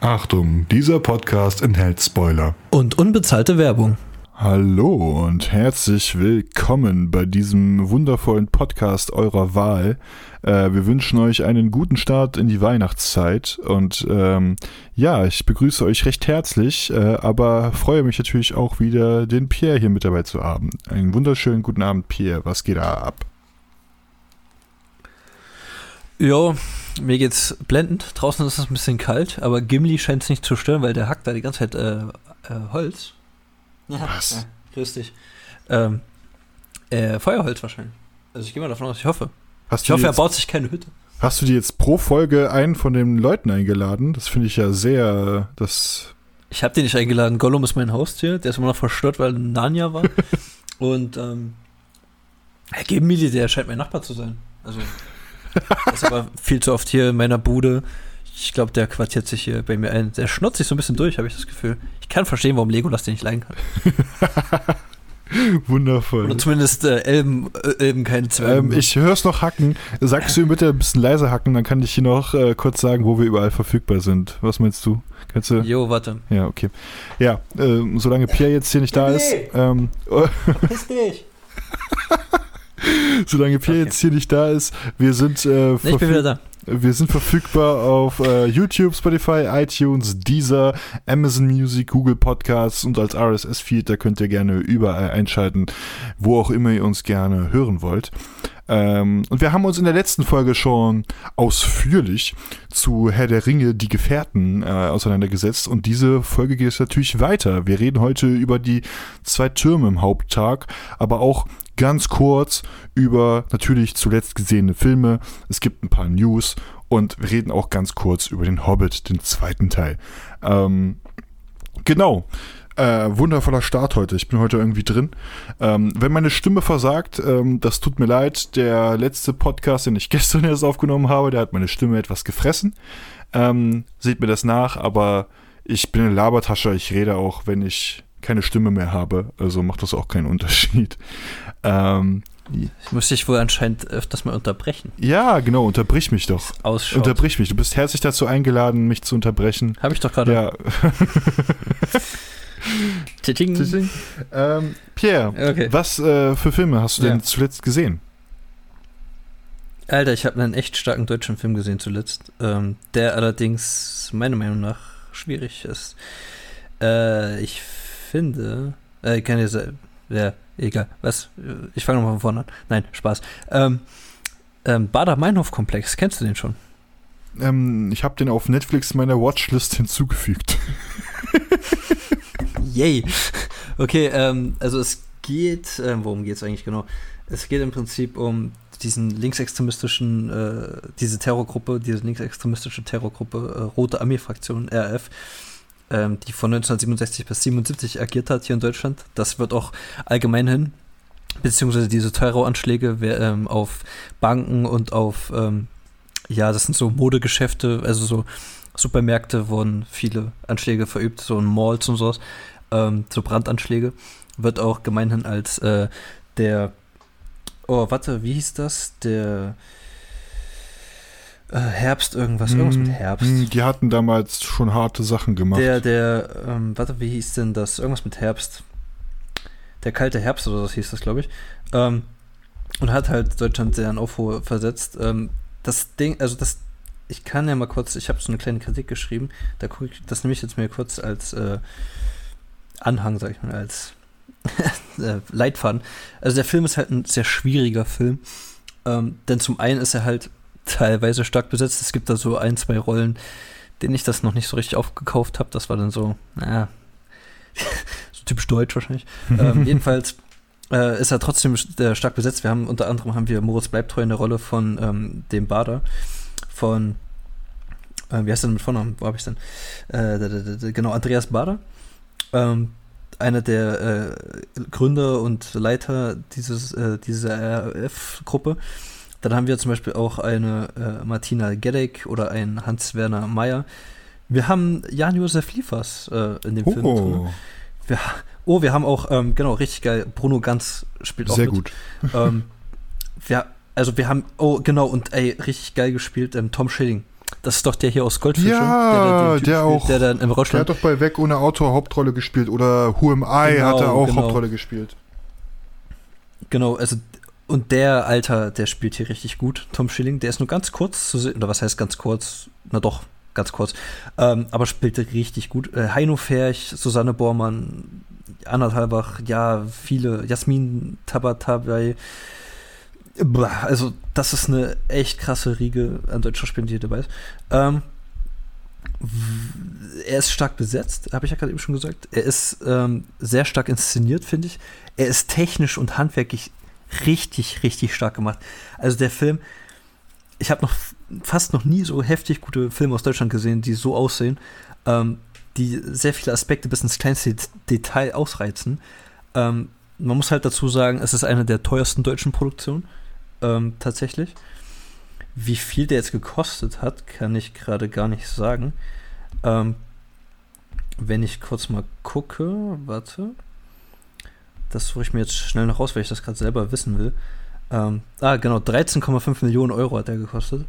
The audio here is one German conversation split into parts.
Achtung, dieser Podcast enthält Spoiler. Und unbezahlte Werbung. Hallo und herzlich willkommen bei diesem wundervollen Podcast eurer Wahl. Äh, wir wünschen euch einen guten Start in die Weihnachtszeit und ähm, ja, ich begrüße euch recht herzlich, äh, aber freue mich natürlich auch wieder, den Pierre hier mit dabei zu haben. Einen wunderschönen guten Abend, Pierre. Was geht da ab? Jo, mir geht's blendend. Draußen ist es ein bisschen kalt, aber Gimli scheint es nicht zu stören, weil der hackt da die ganze Zeit äh, äh, Holz. Ja, Was? Ja, grüß dich. Ähm, äh, Feuerholz wahrscheinlich. Also ich gehe mal davon aus, ich hoffe. Hast ich hoffe, er baut sich keine Hütte. Hast du dir jetzt pro Folge einen von den Leuten eingeladen? Das finde ich ja sehr, das... Ich habe den nicht eingeladen. Gollum ist mein Haustier. Der ist immer noch verstört, weil Narnia war. Und ähm, Herr Gimli, der scheint mein Nachbar zu sein. Also der ist aber viel zu oft hier in meiner Bude. Ich glaube, der quartiert sich hier bei mir ein. Der schnotzt sich so ein bisschen durch, habe ich das Gefühl. Ich kann verstehen, warum Legolas den nicht leiden kann. Wundervoll. Oder zumindest äh, Elben, äh, Elben keine Zwerge. Ähm, ich höre es noch hacken. Sagst du ihm bitte ein bisschen leiser hacken, dann kann ich hier noch äh, kurz sagen, wo wir überall verfügbar sind. Was meinst du? Kannst du? Jo, warte. Ja, okay. Ja, ähm, solange Pierre jetzt hier nicht da nee. ist. Ähm, Verpiss dich! Solange Pierre okay. jetzt hier nicht da ist, wir sind, äh, ich bin wieder da. Wir sind verfügbar auf äh, YouTube, Spotify, iTunes, Deezer, Amazon Music, Google Podcasts und als RSS-Feed. Da könnt ihr gerne überall einschalten, wo auch immer ihr uns gerne hören wollt. Ähm, und wir haben uns in der letzten Folge schon ausführlich zu Herr der Ringe, die Gefährten, äh, auseinandergesetzt. Und diese Folge geht es natürlich weiter. Wir reden heute über die zwei Türme im Haupttag, aber auch ganz kurz über natürlich zuletzt gesehene Filme. Es gibt ein paar News und wir reden auch ganz kurz über den Hobbit, den zweiten Teil. Ähm, genau. Äh, wundervoller Start heute. Ich bin heute irgendwie drin. Ähm, wenn meine Stimme versagt, ähm, das tut mir leid. Der letzte Podcast, den ich gestern erst aufgenommen habe, der hat meine Stimme etwas gefressen. Ähm, seht mir das nach, aber ich bin eine Labertasche. Ich rede auch, wenn ich keine Stimme mehr habe. Also macht das auch keinen Unterschied. Ähm, ich muss dich wohl anscheinend öfters mal unterbrechen. Ja, genau, unterbrich mich doch. Ausschaut. Unterbrich mich. Du bist herzlich dazu eingeladen, mich zu unterbrechen. Habe ich doch gerade. Ja. Tsching. Ähm, Pierre, okay. was äh, für Filme hast du ja. denn zuletzt gesehen? Alter, ich habe einen echt starken deutschen Film gesehen zuletzt, ähm, der allerdings meiner Meinung nach schwierig ist. Äh, ich finde, äh, ich kann ja, ja, egal, was, ich fange nochmal von vorne an. Nein, Spaß. Ähm, ähm, Bader-Meinhof-Komplex, kennst du den schon? Ähm, ich habe den auf Netflix meiner Watchlist hinzugefügt. Yay. Okay, ähm, also es geht, äh, worum geht es eigentlich genau? Es geht im Prinzip um diesen linksextremistischen, äh, diese Terrorgruppe, diese linksextremistische Terrorgruppe, äh, Rote Armee-Fraktion, RF, ähm, die von 1967 bis 77 agiert hat hier in Deutschland. Das wird auch allgemein hin, beziehungsweise diese Terroranschläge ähm, auf Banken und auf, ähm, ja, das sind so Modegeschäfte, also so Supermärkte wurden viele Anschläge verübt, so in Malls und sowas ähm, so Brandanschläge, wird auch gemeinhin als äh, der, oh, warte, wie hieß das? Der äh, Herbst irgendwas, irgendwas mit hm, Herbst. Hm, die hatten damals schon harte Sachen gemacht. Der, der, ähm, warte, wie hieß denn das? Irgendwas mit Herbst. Der kalte Herbst oder was hieß das, glaube ich. Ähm, und hat halt Deutschland sehr in Aufruhr versetzt. Ähm, das Ding, also das, ich kann ja mal kurz, ich habe so eine kleine Kritik geschrieben, da gucke ich, das nehme ich jetzt mir kurz als äh, Anhang, sag ich mal, als äh, Leitfaden. Also der Film ist halt ein sehr schwieriger Film. Ähm, denn zum einen ist er halt teilweise stark besetzt. Es gibt da so ein, zwei Rollen, denen ich das noch nicht so richtig aufgekauft habe. Das war dann so, naja, so typisch deutsch wahrscheinlich. ähm, jedenfalls äh, ist er trotzdem äh, stark besetzt. Wir haben unter anderem haben wir Moritz Bleibtreu in der Rolle von ähm, dem Bader, von äh, wie heißt der denn mit Vornamen? Wo habe ich denn? Äh, genau, Andreas Bader ähm, einer der äh, Gründer und Leiter dieses, äh, dieser RAF-Gruppe. Dann haben wir zum Beispiel auch eine äh, Martina Gedeck oder einen Hans-Werner Meyer. Wir haben Jan-Josef Liefers äh, in dem oh. Film drin. Wir, oh, wir haben auch, ähm, genau, richtig geil, Bruno Ganz spielt auch Sehr mit. gut. ähm, wir, also wir haben, oh, genau, und ey, richtig geil gespielt, ähm, Tom Schilling. das ist doch der hier aus Goldfische. Ja, der, der, der auch. Der dann im Der hat doch bei Weg ohne Autor Hauptrolle gespielt. Oder Who Am I genau, hat er auch genau. Hauptrolle gespielt. Genau, also und der Alter, der spielt hier richtig gut. Tom Schilling, der ist nur ganz kurz zu sehen. Oder was heißt ganz kurz? Na doch, ganz kurz. Ähm, aber spielte richtig gut. Äh, Heino Ferch, Susanne Bormann, Anna Halbach, ja, viele. Jasmin Tabatabay. Also, das ist eine echt krasse Riege an deutscher Spielen, die hier dabei ist. Ähm, er ist stark besetzt, habe ich ja gerade eben schon gesagt. Er ist ähm, sehr stark inszeniert, finde ich. Er ist technisch und handwerklich richtig, richtig stark gemacht. Also der Film, ich habe noch fast noch nie so heftig gute Filme aus Deutschland gesehen, die so aussehen, ähm, die sehr viele Aspekte bis ins kleinste Detail ausreizen. Ähm, man muss halt dazu sagen, es ist eine der teuersten deutschen Produktionen, ähm, tatsächlich. Wie viel der jetzt gekostet hat, kann ich gerade gar nicht sagen. Ähm, wenn ich kurz mal gucke, warte. Das suche ich mir jetzt schnell noch raus, weil ich das gerade selber wissen will. Ähm, ah, genau, 13,5 Millionen Euro hat der gekostet.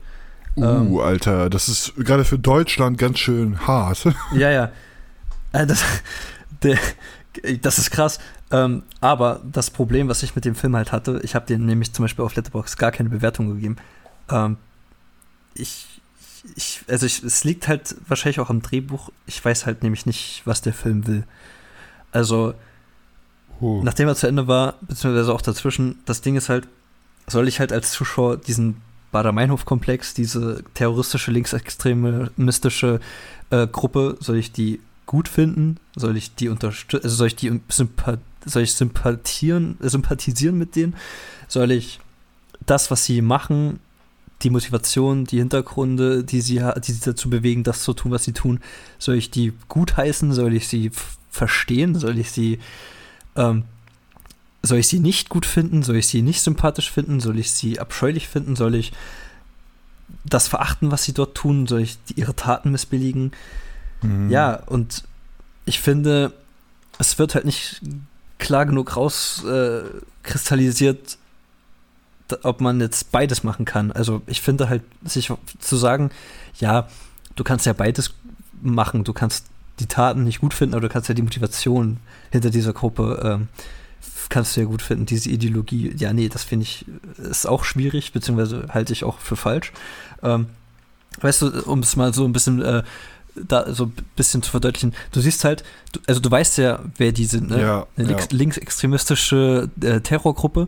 Uh, ähm, Alter, das ist gerade für Deutschland ganz schön hart. Ja, ja. Äh, das, der, das ist krass. Ähm, aber das Problem, was ich mit dem Film halt hatte, ich habe dem nämlich zum Beispiel auf Letterboxd gar keine Bewertung gegeben. Ähm, ich, ich, also ich, es liegt halt wahrscheinlich auch am Drehbuch. Ich weiß halt nämlich nicht, was der Film will. Also, uh. nachdem er zu Ende war, beziehungsweise auch dazwischen, das Ding ist halt, soll ich halt als Zuschauer diesen Bader-Meinhof-Komplex, diese terroristische, linksextremistische äh, Gruppe, soll ich die gut finden? Soll ich die unterstützen? Also soll ich die sympath soll ich sympathieren, sympathisieren mit denen? Soll ich das, was sie machen, die Motivation, die Hintergründe, die sie, die sie dazu bewegen, das zu tun, was sie tun, soll ich die gutheißen? Soll ich sie verstehen? Soll ich sie ähm, soll ich sie nicht gut finden? Soll ich sie nicht sympathisch finden? Soll ich sie abscheulich finden? Soll ich das verachten, was sie dort tun? Soll ich ihre Taten missbilligen? Mhm. Ja, und ich finde, es wird halt nicht klar genug rauskristallisiert, äh, ob man jetzt beides machen kann. Also ich finde halt, sich zu sagen, ja, du kannst ja beides machen. Du kannst die Taten nicht gut finden, aber du kannst ja die Motivation hinter dieser Gruppe ähm, kannst du ja gut finden, diese Ideologie. Ja, nee, das finde ich, ist auch schwierig, beziehungsweise halte ich auch für falsch. Ähm, weißt du, um es mal so ein bisschen äh, da so ein bisschen zu verdeutlichen, du siehst halt, du, also du weißt ja, wer die sind, ne? Ja, Eine links, ja. linksextremistische äh, Terrorgruppe.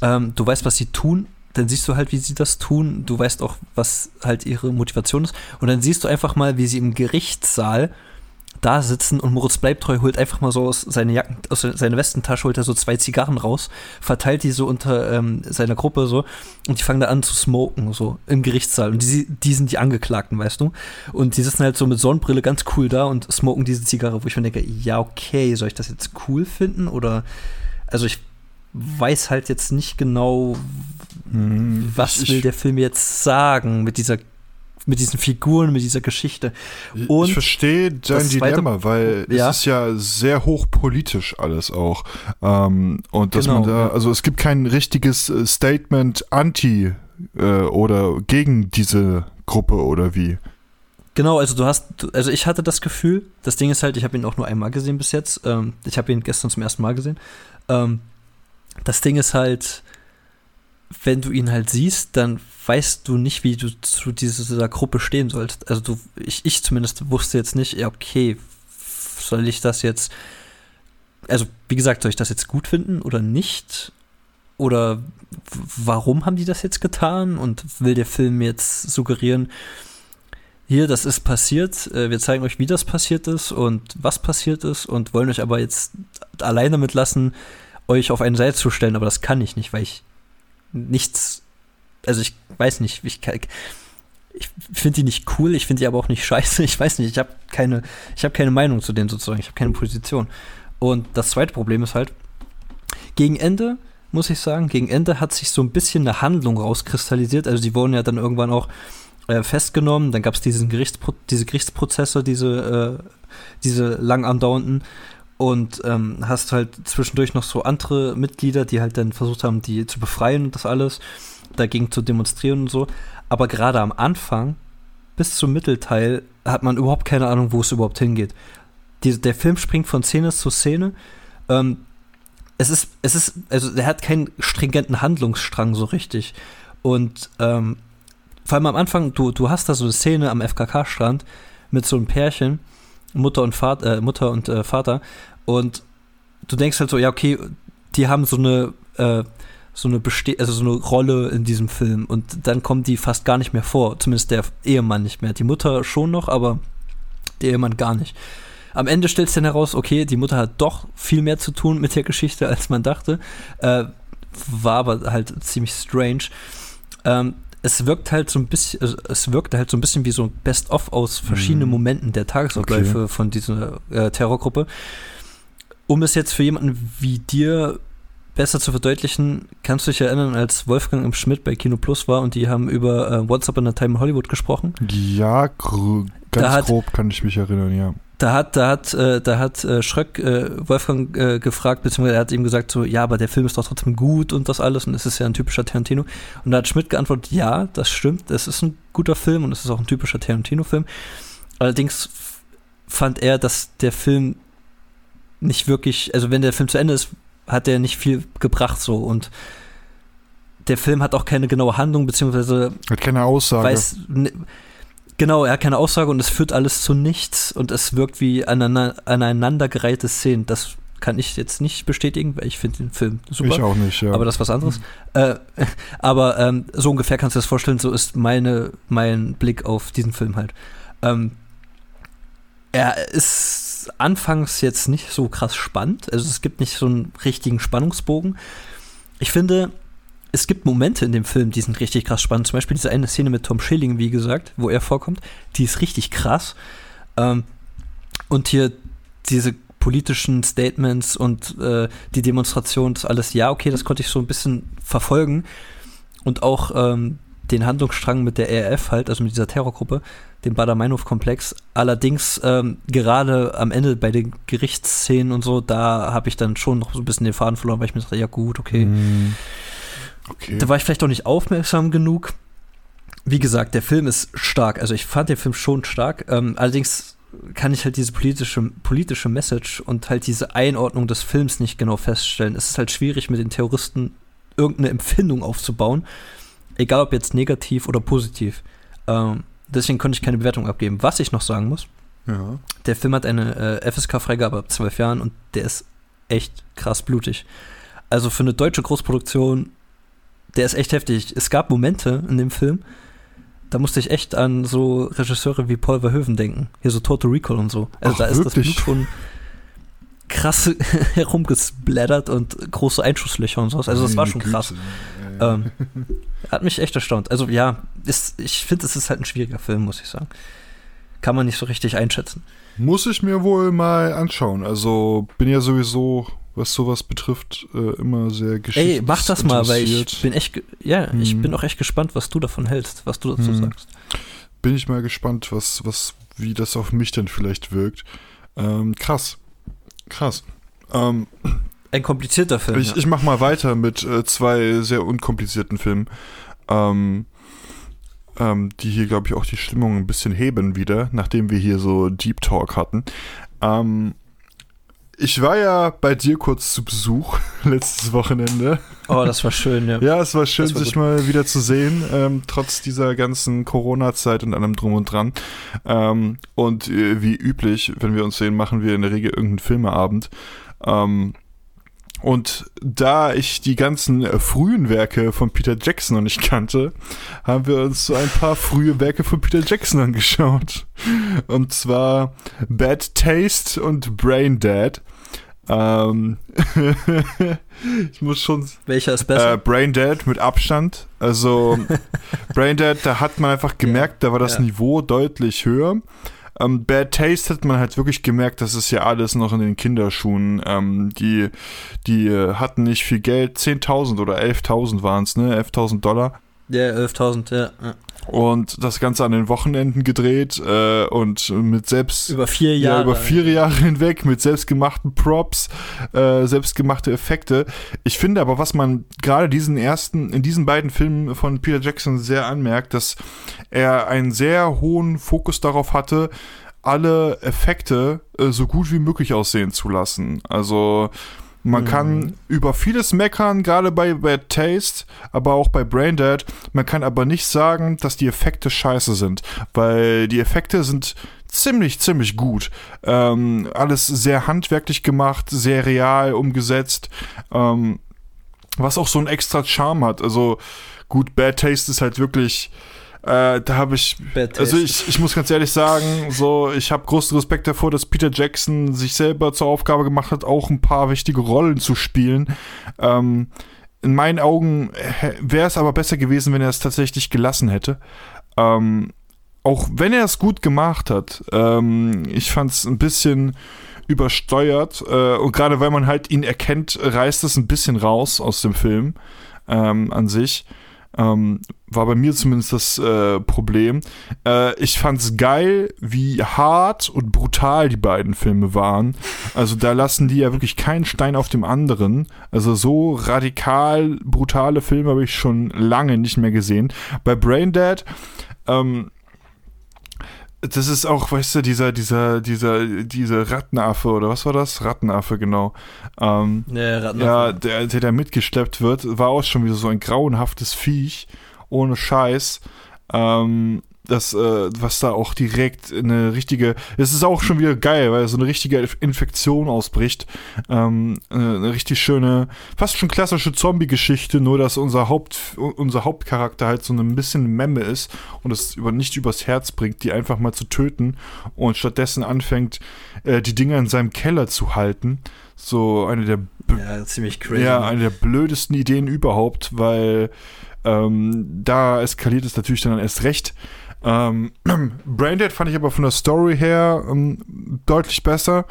Ähm, du weißt, was sie tun, dann siehst du halt, wie sie das tun. Du weißt auch, was halt ihre Motivation ist. Und dann siehst du einfach mal, wie sie im Gerichtssaal da sitzen und Moritz Bleibtreu holt einfach mal so aus seiner Jacken, aus seiner Westentasche holt er so zwei Zigarren raus, verteilt die so unter ähm, seiner Gruppe so und die fangen da an zu smoken, so im Gerichtssaal. Und die, die sind die Angeklagten, weißt du? Und die sitzen halt so mit Sonnenbrille ganz cool da und smoken diese Zigarre, wo ich mir denke, ja, okay, soll ich das jetzt cool finden? Oder also ich weiß halt jetzt nicht genau, hm, was ich, will der Film jetzt sagen mit dieser mit diesen Figuren, mit dieser Geschichte. Und ich verstehe dein Dilemma, weil ja. es ist ja sehr hochpolitisch alles auch. Ähm, und dass genau, man da, also es gibt kein richtiges äh, Statement anti äh, oder gegen diese Gruppe oder wie. Genau, also du hast, also ich hatte das Gefühl, das Ding ist halt, ich habe ihn auch nur einmal gesehen bis jetzt. Ähm, ich habe ihn gestern zum ersten Mal gesehen. Ähm, das Ding ist halt, wenn du ihn halt siehst, dann weißt du nicht, wie du zu dieser Gruppe stehen sollst. Also du, ich, ich zumindest wusste jetzt nicht, ja, okay, soll ich das jetzt, also wie gesagt, soll ich das jetzt gut finden oder nicht? Oder warum haben die das jetzt getan? Und will der Film jetzt suggerieren, hier, das ist passiert, äh, wir zeigen euch, wie das passiert ist und was passiert ist und wollen euch aber jetzt allein damit lassen, euch auf eine Seite zu stellen, aber das kann ich nicht, weil ich nichts, also ich weiß nicht, ich, ich finde die nicht cool, ich finde die aber auch nicht scheiße, ich weiß nicht, ich habe keine, ich keine Meinung zu denen sozusagen, ich habe keine Position. Und das zweite Problem ist halt, gegen Ende, muss ich sagen, gegen Ende hat sich so ein bisschen eine Handlung rauskristallisiert, also die wurden ja dann irgendwann auch äh, festgenommen, dann gab es Gerichtspro diese Gerichtsprozesse, diese, äh, diese lang andauernden, und ähm, hast halt zwischendurch noch so andere Mitglieder, die halt dann versucht haben, die zu befreien und das alles, dagegen zu demonstrieren und so. Aber gerade am Anfang bis zum Mittelteil hat man überhaupt keine Ahnung, wo es überhaupt hingeht. Die, der Film springt von Szene zu Szene. Ähm, es ist, es ist, also der hat keinen stringenten Handlungsstrang so richtig. Und ähm, vor allem am Anfang, du, du hast da so eine Szene am FKK-Strand mit so einem Pärchen, Mutter und Vater, äh, Mutter und äh, Vater, und du denkst halt so, ja, okay, die haben so eine, äh, so eine Beste also so eine Rolle in diesem Film und dann kommen die fast gar nicht mehr vor, zumindest der Ehemann nicht mehr. Die Mutter schon noch, aber der Ehemann gar nicht. Am Ende stellt sich dann heraus, okay, die Mutter hat doch viel mehr zu tun mit der Geschichte, als man dachte. Äh, war aber halt ziemlich strange. Ähm, es wirkt halt so ein bisschen, es wirkte halt so ein bisschen wie so ein Best-of aus verschiedenen mhm. Momenten der Tagesabläufe okay. von dieser äh, Terrorgruppe. Um es jetzt für jemanden wie dir besser zu verdeutlichen, kannst du dich erinnern, als Wolfgang im Schmidt bei Kino Plus war und die haben über äh, What's Up in a Time in Hollywood gesprochen? Ja, ganz hat, grob kann ich mich erinnern, ja. Da hat, da hat, äh, da hat äh, Schröck äh, Wolfgang äh, gefragt, beziehungsweise er hat ihm gesagt, so, ja, aber der Film ist doch trotzdem gut und das alles und es ist ja ein typischer Tarantino. Und da hat Schmidt geantwortet, ja, das stimmt, es ist ein guter Film und es ist auch ein typischer Tarantino-Film. Allerdings fand er, dass der Film nicht wirklich, also wenn der Film zu Ende ist, hat der nicht viel gebracht so und der Film hat auch keine genaue Handlung, beziehungsweise hat keine Aussage. Weiß, genau, er hat keine Aussage und es führt alles zu nichts und es wirkt wie aneinander, aneinandergereihte Szenen. Das kann ich jetzt nicht bestätigen, weil ich finde den Film super. Ich auch nicht, ja. Aber das ist was anderes. Mhm. Äh, aber ähm, so ungefähr kannst du das vorstellen, so ist meine, mein Blick auf diesen Film halt. Ähm, er ist anfangs jetzt nicht so krass spannend. Also es gibt nicht so einen richtigen Spannungsbogen. Ich finde, es gibt Momente in dem Film, die sind richtig krass spannend. Zum Beispiel diese eine Szene mit Tom Schilling, wie gesagt, wo er vorkommt. Die ist richtig krass. Ähm, und hier diese politischen Statements und äh, die Demonstration, das alles, ja, okay, das konnte ich so ein bisschen verfolgen. Und auch ähm, den Handlungsstrang mit der ERF halt, also mit dieser Terrorgruppe, dem Bader-Meinhof-Komplex. Allerdings ähm, gerade am Ende bei den Gerichtsszenen und so, da habe ich dann schon noch so ein bisschen den Faden verloren, weil ich mir dachte, ja gut, okay. Mm. okay. Da war ich vielleicht auch nicht aufmerksam genug. Wie gesagt, der Film ist stark. Also ich fand den Film schon stark. Ähm, allerdings kann ich halt diese politische, politische Message und halt diese Einordnung des Films nicht genau feststellen. Es ist halt schwierig, mit den Terroristen irgendeine Empfindung aufzubauen. Egal ob jetzt negativ oder positiv. Ähm, Deswegen konnte ich keine Bewertung abgeben. Was ich noch sagen muss, ja. der Film hat eine äh, FSK-Freigabe ab zwölf Jahren und der ist echt krass blutig. Also für eine deutsche Großproduktion, der ist echt heftig. Es gab Momente in dem Film, da musste ich echt an so Regisseure wie Paul Verhoeven denken. Hier so Total Recall und so. Also Ach, da ist wirklich? das Blut schon krass herumgesplattert und große Einschusslöcher und sowas. Also das war schon krass. Ähm, hat mich echt erstaunt. Also ja, ist, ich finde, es ist halt ein schwieriger Film, muss ich sagen. Kann man nicht so richtig einschätzen. Muss ich mir wohl mal anschauen. Also bin ja sowieso, was sowas betrifft, äh, immer sehr gespannt. Ey, mach das mal, weil ich bin echt, ja, hm. ich bin auch echt gespannt, was du davon hältst, was du dazu hm. sagst. Bin ich mal gespannt, was, was, wie das auf mich denn vielleicht wirkt. Ähm, krass. Krass. Ähm, ein komplizierter Film. Ich, ja. ich mach mal weiter mit äh, zwei sehr unkomplizierten Filmen, ähm, ähm, die hier, glaube ich, auch die Stimmung ein bisschen heben wieder, nachdem wir hier so Deep Talk hatten. Ähm, ich war ja bei dir kurz zu Besuch letztes Wochenende. Oh, das war schön, ja. ja, es war schön, war sich mal wieder zu sehen, ähm, trotz dieser ganzen Corona-Zeit und allem drum und dran. Ähm, und äh, wie üblich, wenn wir uns sehen, machen wir in der Regel irgendeinen Filmeabend. Ähm, und da ich die ganzen äh, frühen Werke von Peter Jackson noch nicht kannte, haben wir uns so ein paar frühe Werke von Peter Jackson angeschaut. Und zwar Bad Taste und Brain Dead. Ähm, ich muss schon. Welcher ist besser? Äh, Brain Dead mit Abstand. Also Brain Dead, da hat man einfach gemerkt, ja. da war das ja. Niveau deutlich höher. Ähm, Bad Taste hat man halt wirklich gemerkt, das ist ja alles noch in den Kinderschuhen. Ähm, die, die hatten nicht viel Geld, 10.000 oder 11.000 waren es, ne? 11.000 Dollar. Ja, 11.000, ja, ja. Und das Ganze an den Wochenenden gedreht äh, und mit selbst. Über vier Jahre. Ja, über vier Jahre hinweg mit selbstgemachten Props, äh, selbstgemachte Effekte. Ich finde aber, was man gerade diesen ersten, in diesen beiden Filmen von Peter Jackson sehr anmerkt, dass er einen sehr hohen Fokus darauf hatte, alle Effekte äh, so gut wie möglich aussehen zu lassen. Also man mhm. kann über vieles meckern, gerade bei Bad Taste, aber auch bei Braindead. Man kann aber nicht sagen, dass die Effekte scheiße sind, weil die Effekte sind ziemlich, ziemlich gut. Ähm, alles sehr handwerklich gemacht, sehr real umgesetzt, ähm, was auch so einen extra Charme hat. Also gut, Bad Taste ist halt wirklich äh, da habe ich, also ich, ich muss ganz ehrlich sagen, so ich habe großen Respekt davor, dass Peter Jackson sich selber zur Aufgabe gemacht hat, auch ein paar wichtige Rollen zu spielen. Ähm, in meinen Augen wäre es aber besser gewesen, wenn er es tatsächlich gelassen hätte. Ähm, auch wenn er es gut gemacht hat, ähm, ich fand es ein bisschen übersteuert äh, und gerade weil man halt ihn erkennt, reißt es ein bisschen raus aus dem Film ähm, an sich. Ähm, war bei mir zumindest das äh, Problem. Äh, ich fand's geil, wie hart und brutal die beiden Filme waren. Also da lassen die ja wirklich keinen Stein auf dem anderen. Also so radikal brutale Filme habe ich schon lange nicht mehr gesehen. Bei Braindead ähm, das ist auch, weißt du, dieser, dieser, dieser, dieser Rattenaffe oder was war das? Rattenaffe, genau. Ähm, ja, Rattenaffe. ja der, der da mitgeschleppt wird, war auch schon wieder so ein grauenhaftes Viech, ohne Scheiß. Ähm, das, äh, was da auch direkt eine richtige, es ist auch schon wieder geil, weil so eine richtige Infektion ausbricht. Ähm, eine richtig schöne, fast schon klassische Zombie-Geschichte, nur dass unser Haupt, unser Hauptcharakter halt so ein bisschen Memme ist und es über, nicht übers Herz bringt, die einfach mal zu töten und stattdessen anfängt, äh, die Dinger in seinem Keller zu halten. So eine der, ja, ziemlich crazy. Ja, eine der blödesten Ideen überhaupt, weil ähm, da eskaliert es natürlich dann erst recht. Ähm, Braindead fand ich aber von der Story her ähm, deutlich besser.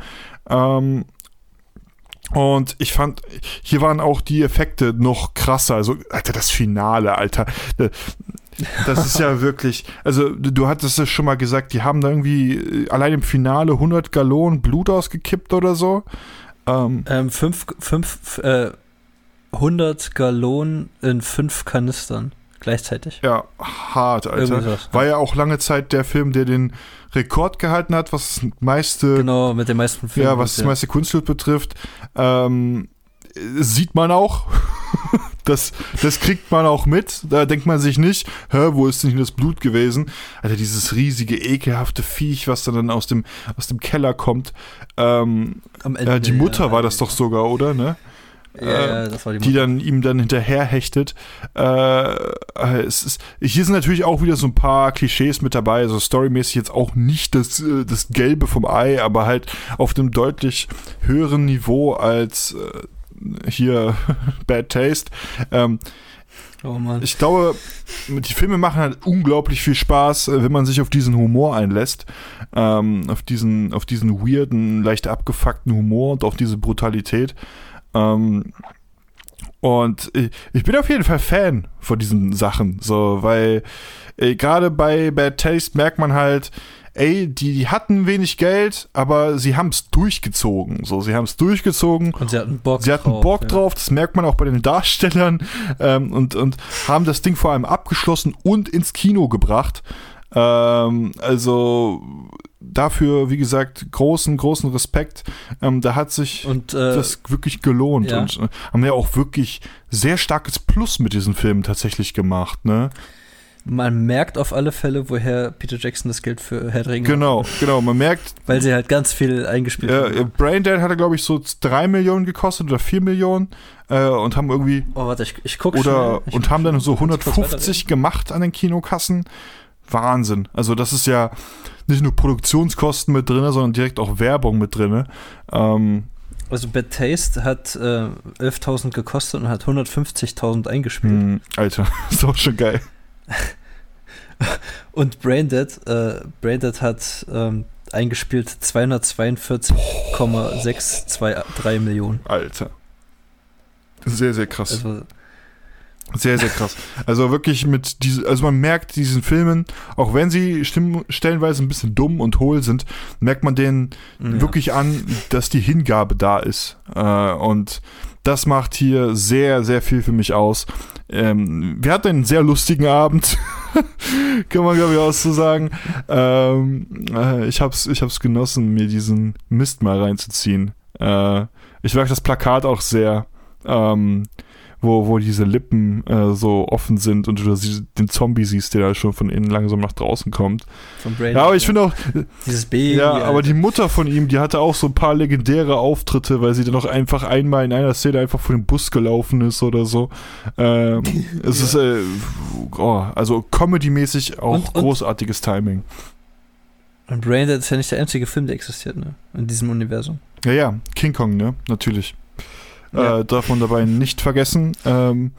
Ähm, und ich fand, hier waren auch die Effekte noch krasser. Also, Alter, das Finale, Alter. Das ist ja wirklich, also du hattest es schon mal gesagt, die haben da irgendwie äh, allein im Finale 100 Gallonen Blut ausgekippt oder so. Ähm, ähm fünf, fünf, äh, 100 Gallonen in fünf Kanistern gleichzeitig. Ja, hart, Alter. War ja auch lange Zeit der Film, der den Rekord gehalten hat, was das meiste. Genau, mit den meisten Filmen. Ja, was das meiste Kunstbild betrifft. Ähm, sieht man auch. das, das kriegt man auch mit. Da denkt man sich nicht, hä, wo ist denn das Blut gewesen? Alter, dieses riesige, ekelhafte Viech, was dann aus dem, aus dem Keller kommt. Ähm, Ende, äh, die Mutter ja, war das doch sogar, oder? Ne? Ja, äh, die, die, dann ihm dann hinterher hechtet. Äh, es ist, hier sind natürlich auch wieder so ein paar Klischees mit dabei, also storymäßig jetzt auch nicht das, äh, das Gelbe vom Ei, aber halt auf einem deutlich höheren Niveau als äh, hier Bad Taste. Ähm, Oh ich glaube, die Filme machen halt unglaublich viel Spaß, äh, wenn man sich auf diesen Humor einlässt. Ähm, auf diesen, auf diesen weirden, leicht abgefuckten Humor und auf diese Brutalität. Ähm, und ich, ich, bin auf jeden Fall Fan von diesen Sachen, so, weil äh, gerade bei Bad Taste merkt man halt, ey, die, die hatten wenig Geld, aber sie haben es durchgezogen. So, sie haben es durchgezogen. Und sie hatten Bock sie hatten drauf. Bock ja. drauf, das merkt man auch bei den Darstellern ähm, und, und haben das Ding vor allem abgeschlossen und ins Kino gebracht. Ähm, also dafür, wie gesagt, großen, großen Respekt. Ähm, da hat sich und, äh, das wirklich gelohnt ja. und äh, haben ja auch wirklich sehr starkes Plus mit diesen Filmen tatsächlich gemacht, ne? Man merkt auf alle Fälle, woher Peter Jackson das Geld für Herr Ringe Genau, genau, man merkt. Weil sie halt ganz viel eingespielt äh, haben. Braindead hatte, glaube ich, so drei Millionen gekostet oder vier Millionen äh, und haben irgendwie. Oh, warte, ich, ich gucke Oder ich und haben dann so 150 gemacht an den Kinokassen. Wahnsinn. Also, das ist ja nicht nur Produktionskosten mit drin, sondern direkt auch Werbung mit drin. Ähm, also Bad Taste hat äh, 11.000 gekostet und hat 150.000 eingespielt. Mh, Alter, ist auch schon geil. und Braindead, äh, Braindead hat ähm, eingespielt 242,623 Millionen. Alter. Sehr, sehr krass. Also, Sehr, sehr krass. Also wirklich mit diese, also man merkt diesen Filmen, auch wenn sie stimm, stellenweise ein bisschen dumm und hohl sind, merkt man denen ja. wirklich an, dass die Hingabe da ist. Äh, und das macht hier sehr, sehr viel für mich aus. Ähm, wir hatten einen sehr lustigen Abend, kann man glaube ich auch so sagen. Ähm, äh, ich hab's, ich hab's genossen, mir diesen Mist mal reinzuziehen. Äh, ich mag das Plakat auch sehr. Ähm, wo, wo diese Lippen äh, so offen sind und du den Zombie siehst, der da schon von innen langsam nach draußen kommt. Von Brady, ja, aber ich finde auch. Dieses Baby. Ja, Alter. aber die Mutter von ihm, die hatte auch so ein paar legendäre Auftritte, weil sie dann auch einfach einmal in einer Szene einfach vor dem Bus gelaufen ist oder so. Ähm, es ja. ist, äh, oh, also comedy-mäßig auch und, großartiges und Timing. Und Braindead ist ja nicht der einzige Film, der existiert, ne? In diesem Universum. Ja, ja, King Kong, ne? Natürlich. Ja. Äh, darf man dabei nicht vergessen. Ähm,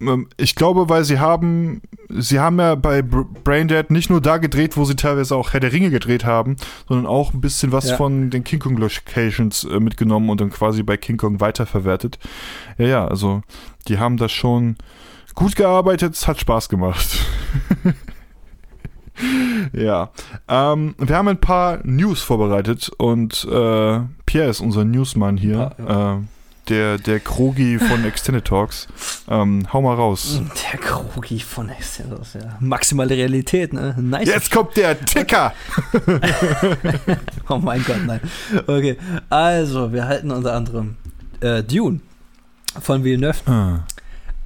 ähm, ich glaube, weil sie haben, sie haben ja bei Braindead nicht nur da gedreht, wo sie teilweise auch Herr der Ringe gedreht haben, sondern auch ein bisschen was ja. von den King Kong Locations äh, mitgenommen und dann quasi bei King Kong weiterverwertet. Ja, ja, also die haben das schon gut gearbeitet, es hat Spaß gemacht. ja, ähm, wir haben ein paar News vorbereitet und äh, Pierre ist unser Newsmann hier. Ja, ja. Äh, der, der Krogi von Extended Talks. Ähm, hau mal raus. Der Krogi von Extended Talks, ja. Maximale Realität, ne? Nice. Jetzt kommt der Ticker! oh mein Gott, nein. Okay, also, wir halten unter anderem äh, Dune von Villeneuve. Ah.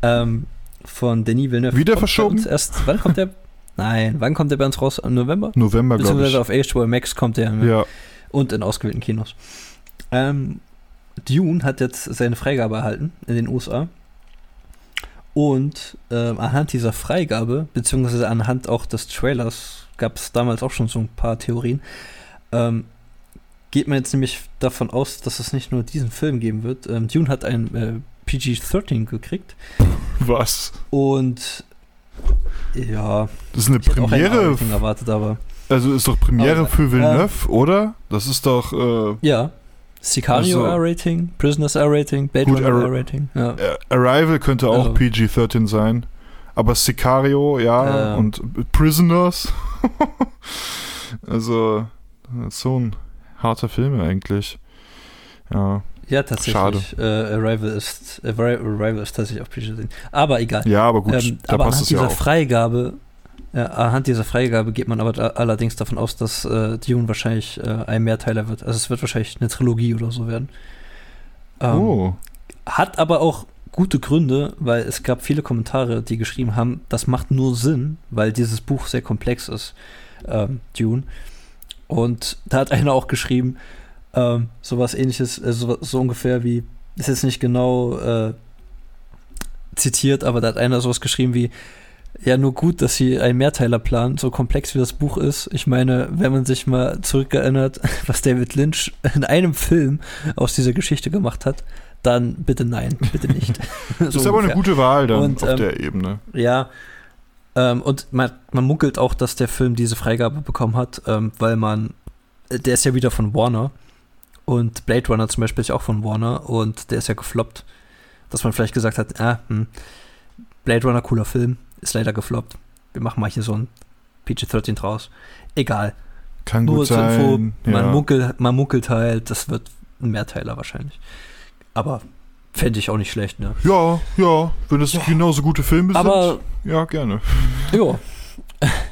Ähm, von Denis Villeneuve. Wieder verschoben? Erst, wann kommt der? Nein, wann kommt der bei uns raus? Im November? November, glaube ich. Beziehungsweise auf HBO Max kommt der. Ne? Ja. Und in ausgewählten Kinos. Ähm, Dune hat jetzt seine Freigabe erhalten in den USA. Und äh, anhand dieser Freigabe, beziehungsweise anhand auch des Trailers, gab es damals auch schon so ein paar Theorien, ähm, geht man jetzt nämlich davon aus, dass es nicht nur diesen Film geben wird. Ähm, Dune hat ein äh, PG-13 gekriegt. Was? Und ja. Das ist eine Premiere. erwartet, aber. Also ist doch Premiere aber, für Villeneuve, äh, oder? Das ist doch. Äh, ja. Sicario also, R-Rating, Prisoners R-Rating, Blade Runner R-Rating. Ja. Arrival könnte auch also. PG-13 sein. Aber Sicario, ja, ähm. und Prisoners. also, so ein harter Film eigentlich. Ja. Ja, tatsächlich. Schade. Äh, Arrival, ist, Arrival ist tatsächlich auch PG-13. Aber egal. Ja, aber gut. Ähm, da aber passt es dieser ja auch. Freigabe ja, anhand dieser Freigabe geht man aber allerdings davon aus, dass äh, Dune wahrscheinlich äh, ein Mehrteiler wird. Also es wird wahrscheinlich eine Trilogie oder so werden. Ähm, oh. Hat aber auch gute Gründe, weil es gab viele Kommentare, die geschrieben haben, das macht nur Sinn, weil dieses Buch sehr komplex ist, ähm, Dune. Und da hat einer auch geschrieben, ähm, sowas ähnliches, äh, so, so, ungefähr wie, ist jetzt nicht genau äh, zitiert, aber da hat einer sowas geschrieben wie, ja nur gut, dass sie einen Mehrteiler planen, so komplex wie das Buch ist. Ich meine, wenn man sich mal zurückerinnert, was David Lynch in einem Film aus dieser Geschichte gemacht hat, dann bitte nein, bitte nicht. so das ist aber eine gute Wahl dann und, auf ähm, der Ebene. Ja. Ähm, und man, man munkelt auch, dass der Film diese Freigabe bekommen hat, ähm, weil man, der ist ja wieder von Warner. Und Blade Runner zum Beispiel ist auch von Warner und der ist ja gefloppt. Dass man vielleicht gesagt hat, ah, hm, Blade Runner, cooler Film, ist leider gefloppt. Wir machen mal hier so ein PG-13 draus. Egal. Kann Nur gut sein. Info, man, munkelt, man munkelt halt, das wird ein Mehrteiler wahrscheinlich. Aber fände ich auch nicht schlecht, ne? Ja, ja. Wenn es ja. genauso gute Filme Aber, sind, ja, gerne. Ja.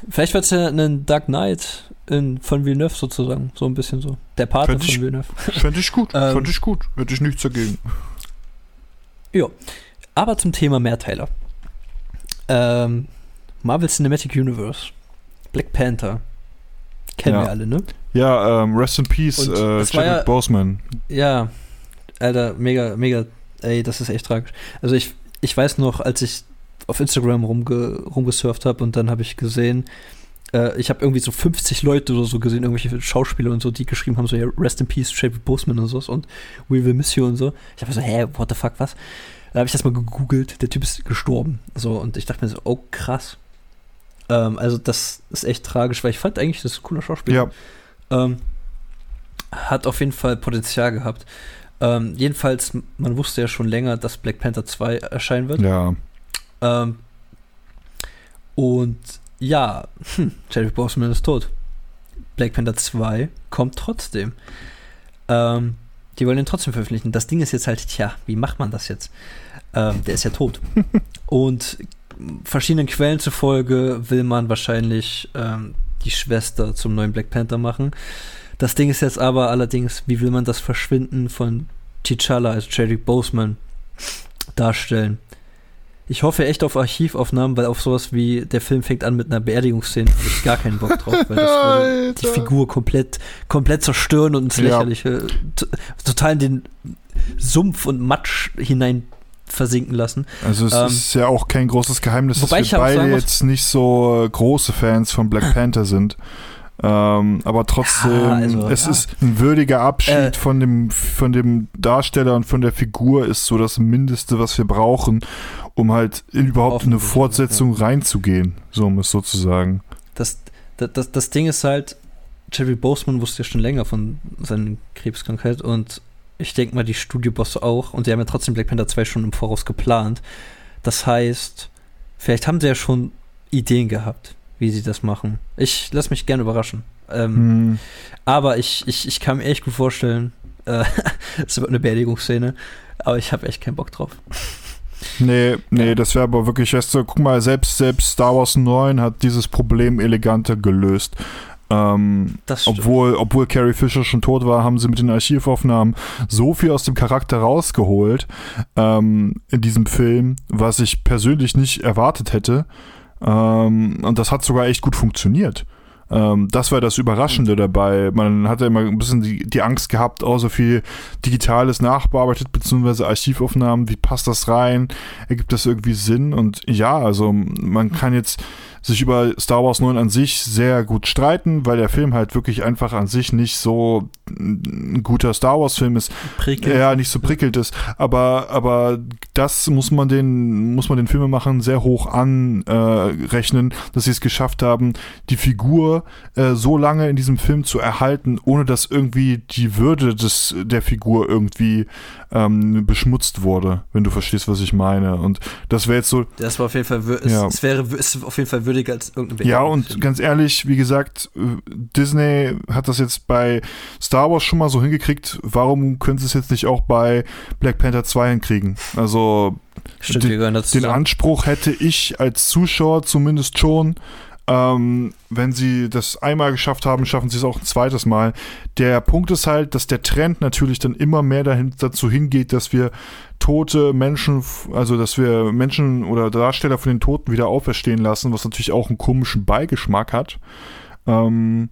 Vielleicht wird es ja ein Dark Knight in, von Villeneuve sozusagen. So ein bisschen so. Der Pate von ich, Villeneuve. Fände ich gut. ähm, Fände ich gut. Hätte ich nichts dagegen. Ja. Aber zum Thema Mehrteiler. Ähm, Marvel Cinematic Universe. Black Panther. Kennen ja. wir alle, ne? Ja, ähm, Rest in Peace, äh, Chadwick ja, Boseman. Ja, Alter, mega, mega, ey, das ist echt tragisch. Also ich, ich weiß noch, als ich auf Instagram rumge, rumgesurft habe und dann habe ich gesehen, äh, ich habe irgendwie so 50 Leute oder so gesehen, irgendwelche Schauspieler und so, die geschrieben haben, so, ja, Rest in Peace, Chadwick Boseman und so und We Will Miss You und so. Ich habe so, hä, what the fuck, was? Da habe ich das mal gegoogelt, der Typ ist gestorben. So, und ich dachte mir so, oh krass. Ähm, also, das ist echt tragisch, weil ich fand eigentlich, das ist ein cooler Schauspieler. Ja. Ähm, hat auf jeden Fall Potenzial gehabt. Ähm, jedenfalls, man wusste ja schon länger, dass Black Panther 2 erscheinen wird. Ja. Ähm, und ja, hm, Chadwick Boseman ist tot. Black Panther 2 kommt trotzdem. Ähm, die wollen ihn trotzdem veröffentlichen. Das Ding ist jetzt halt, tja, wie macht man das jetzt? Ähm, der ist ja tot. Und verschiedenen Quellen zufolge will man wahrscheinlich ähm, die Schwester zum neuen Black Panther machen. Das Ding ist jetzt aber allerdings, wie will man das Verschwinden von T'Challa, also Chadwick Boseman, darstellen? Ich hoffe echt auf Archivaufnahmen, weil auf sowas wie der Film fängt an mit einer Beerdigungsszene habe ich gar keinen Bock drauf, weil das würde die Figur komplett, komplett zerstören und ins Lächerliche, ja. total in den Sumpf und Matsch hinein versinken lassen. Also es ähm, ist ja auch kein großes Geheimnis, dass wir beide jetzt nicht so äh, große Fans von Black Panther sind. Ähm, aber trotzdem, ja, also, es ja. ist ein würdiger Abschied äh, von, dem, von dem Darsteller und von der Figur ist so das Mindeste, was wir brauchen, um halt in überhaupt eine Fortsetzung ja. reinzugehen, so um es sozusagen. Das, das, das, das Ding ist halt, Jerry Boseman wusste ja schon länger von seiner Krebskrankheit und ich denke mal, die Studiobosse auch. Und die haben ja trotzdem Black Panther 2 schon im Voraus geplant. Das heißt, vielleicht haben sie ja schon Ideen gehabt, wie sie das machen. Ich lasse mich gerne überraschen. Ähm, hm. Aber ich, ich, ich kann mir echt gut vorstellen, äh, es wird eine Beerdigungsszene, aber ich habe echt keinen Bock drauf. Nee, nee, das wäre aber wirklich, weißt du, guck mal, selbst, selbst Star Wars 9 hat dieses Problem eleganter gelöst. Ähm, obwohl, obwohl Carrie Fisher schon tot war, haben sie mit den Archivaufnahmen so viel aus dem Charakter rausgeholt ähm, in diesem Film, was ich persönlich nicht erwartet hätte. Ähm, und das hat sogar echt gut funktioniert. Ähm, das war das Überraschende dabei. Man hatte immer ein bisschen die, die Angst gehabt, oh, so viel Digitales nachbearbeitet, beziehungsweise Archivaufnahmen, wie passt das rein? Ergibt das irgendwie Sinn? Und ja, also man kann jetzt sich über Star Wars 9 an sich sehr gut streiten, weil der Film halt wirklich einfach an sich nicht so ein guter Star Wars Film ist. Prickelt. Ja, nicht so prickelt ist. Aber, aber das muss man den, muss man den Filmemachern sehr hoch anrechnen, äh, dass sie es geschafft haben, die Figur äh, so lange in diesem Film zu erhalten, ohne dass irgendwie die Würde des, der Figur irgendwie ähm, beschmutzt wurde, wenn du verstehst, was ich meine. Und das wäre jetzt so. Das war auf jeden Fall, es, ja. es wäre es auf jeden Fall würdiger als irgendein Ja, und ganz ehrlich, wie gesagt, äh, Disney hat das jetzt bei Star Wars schon mal so hingekriegt. Warum können sie es jetzt nicht auch bei Black Panther 2 hinkriegen? Also. Stimmt, den, den Anspruch hätte ich als Zuschauer zumindest schon. Ähm, wenn sie das einmal geschafft haben, schaffen sie es auch ein zweites Mal. Der Punkt ist halt, dass der Trend natürlich dann immer mehr dahin, dazu hingeht, dass wir tote Menschen, also dass wir Menschen oder Darsteller von den Toten wieder auferstehen lassen, was natürlich auch einen komischen Beigeschmack hat. Ähm,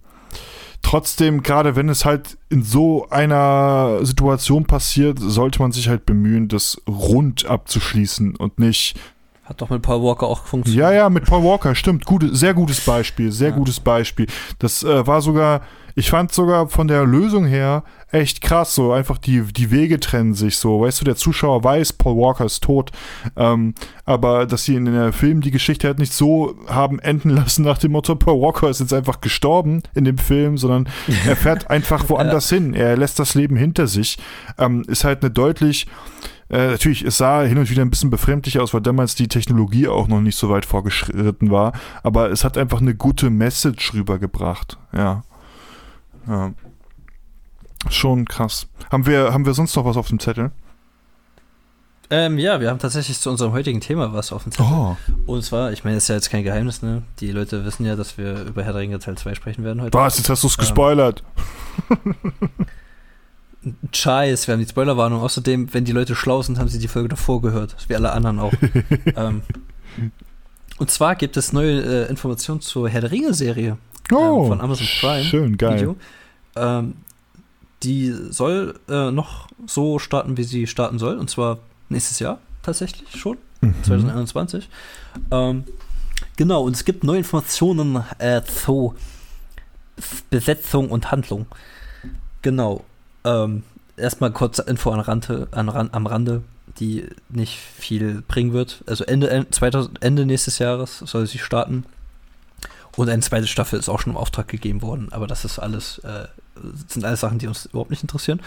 trotzdem, gerade wenn es halt in so einer Situation passiert, sollte man sich halt bemühen, das rund abzuschließen und nicht hat doch mit Paul Walker auch funktioniert. Ja, ja, mit Paul Walker, stimmt. Gute, sehr gutes Beispiel, sehr ja. gutes Beispiel. Das äh, war sogar, ich fand sogar von der Lösung her echt krass, so einfach die, die Wege trennen sich so. Weißt du, der Zuschauer weiß, Paul Walker ist tot, ähm, aber dass sie in der Film die Geschichte halt nicht so haben enden lassen nach dem Motto, Paul Walker ist jetzt einfach gestorben in dem Film, sondern er fährt einfach woanders hin. Er lässt das Leben hinter sich. Ähm, ist halt eine deutlich äh, natürlich, es sah hin und wieder ein bisschen befremdlich aus, weil damals die Technologie auch noch nicht so weit vorgeschritten war. Aber es hat einfach eine gute Message rübergebracht. Ja. ja. Schon krass. Haben wir, haben wir sonst noch was auf dem Zettel? Ähm, ja, wir haben tatsächlich zu unserem heutigen Thema was auf dem Zettel. Oh. Und zwar, ich meine, das ist ja jetzt kein Geheimnis, ne? Die Leute wissen ja, dass wir über Herr der Ringe Teil 2 sprechen werden heute. Was? Jetzt hast du es ähm, gespoilert. Scheiß, wir haben die Spoilerwarnung. Außerdem, wenn die Leute schlau sind, haben sie die Folge davor gehört, wie alle anderen auch. ähm, und zwar gibt es neue äh, Informationen zur Herr der Ringe-Serie oh, ähm, von Amazon Prime. Schön, geil. Video. Ähm, die soll äh, noch so starten, wie sie starten soll. Und zwar nächstes Jahr tatsächlich schon. Mhm. 2021. Ähm, genau, und es gibt neue Informationen äh, zu Besetzung und Handlung. Genau. Ähm, erstmal kurz Info an Rande, an, am Rande, die nicht viel bringen wird. Also Ende, 2000, Ende nächstes Jahres soll sie starten. Und eine zweite Staffel ist auch schon im Auftrag gegeben worden, aber das ist alles, äh, sind alles Sachen, die uns überhaupt nicht interessieren.